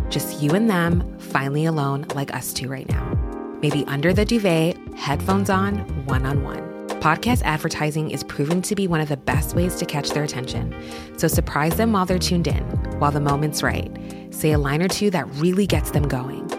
Just you and them, finally alone, like us two right now. Maybe under the duvet, headphones on, one on one. Podcast advertising is proven to be one of the best ways to catch their attention. So surprise them while they're tuned in, while the moment's right. Say a line or two that really gets them going.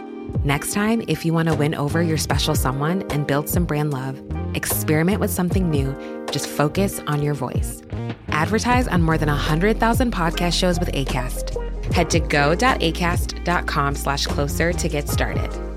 Next time, if you want to win over your special someone and build some brand love, experiment with something new. Just focus on your voice. Advertise on more than 100,000 podcast shows with ACAST. Head to go.acast.com slash closer to get started.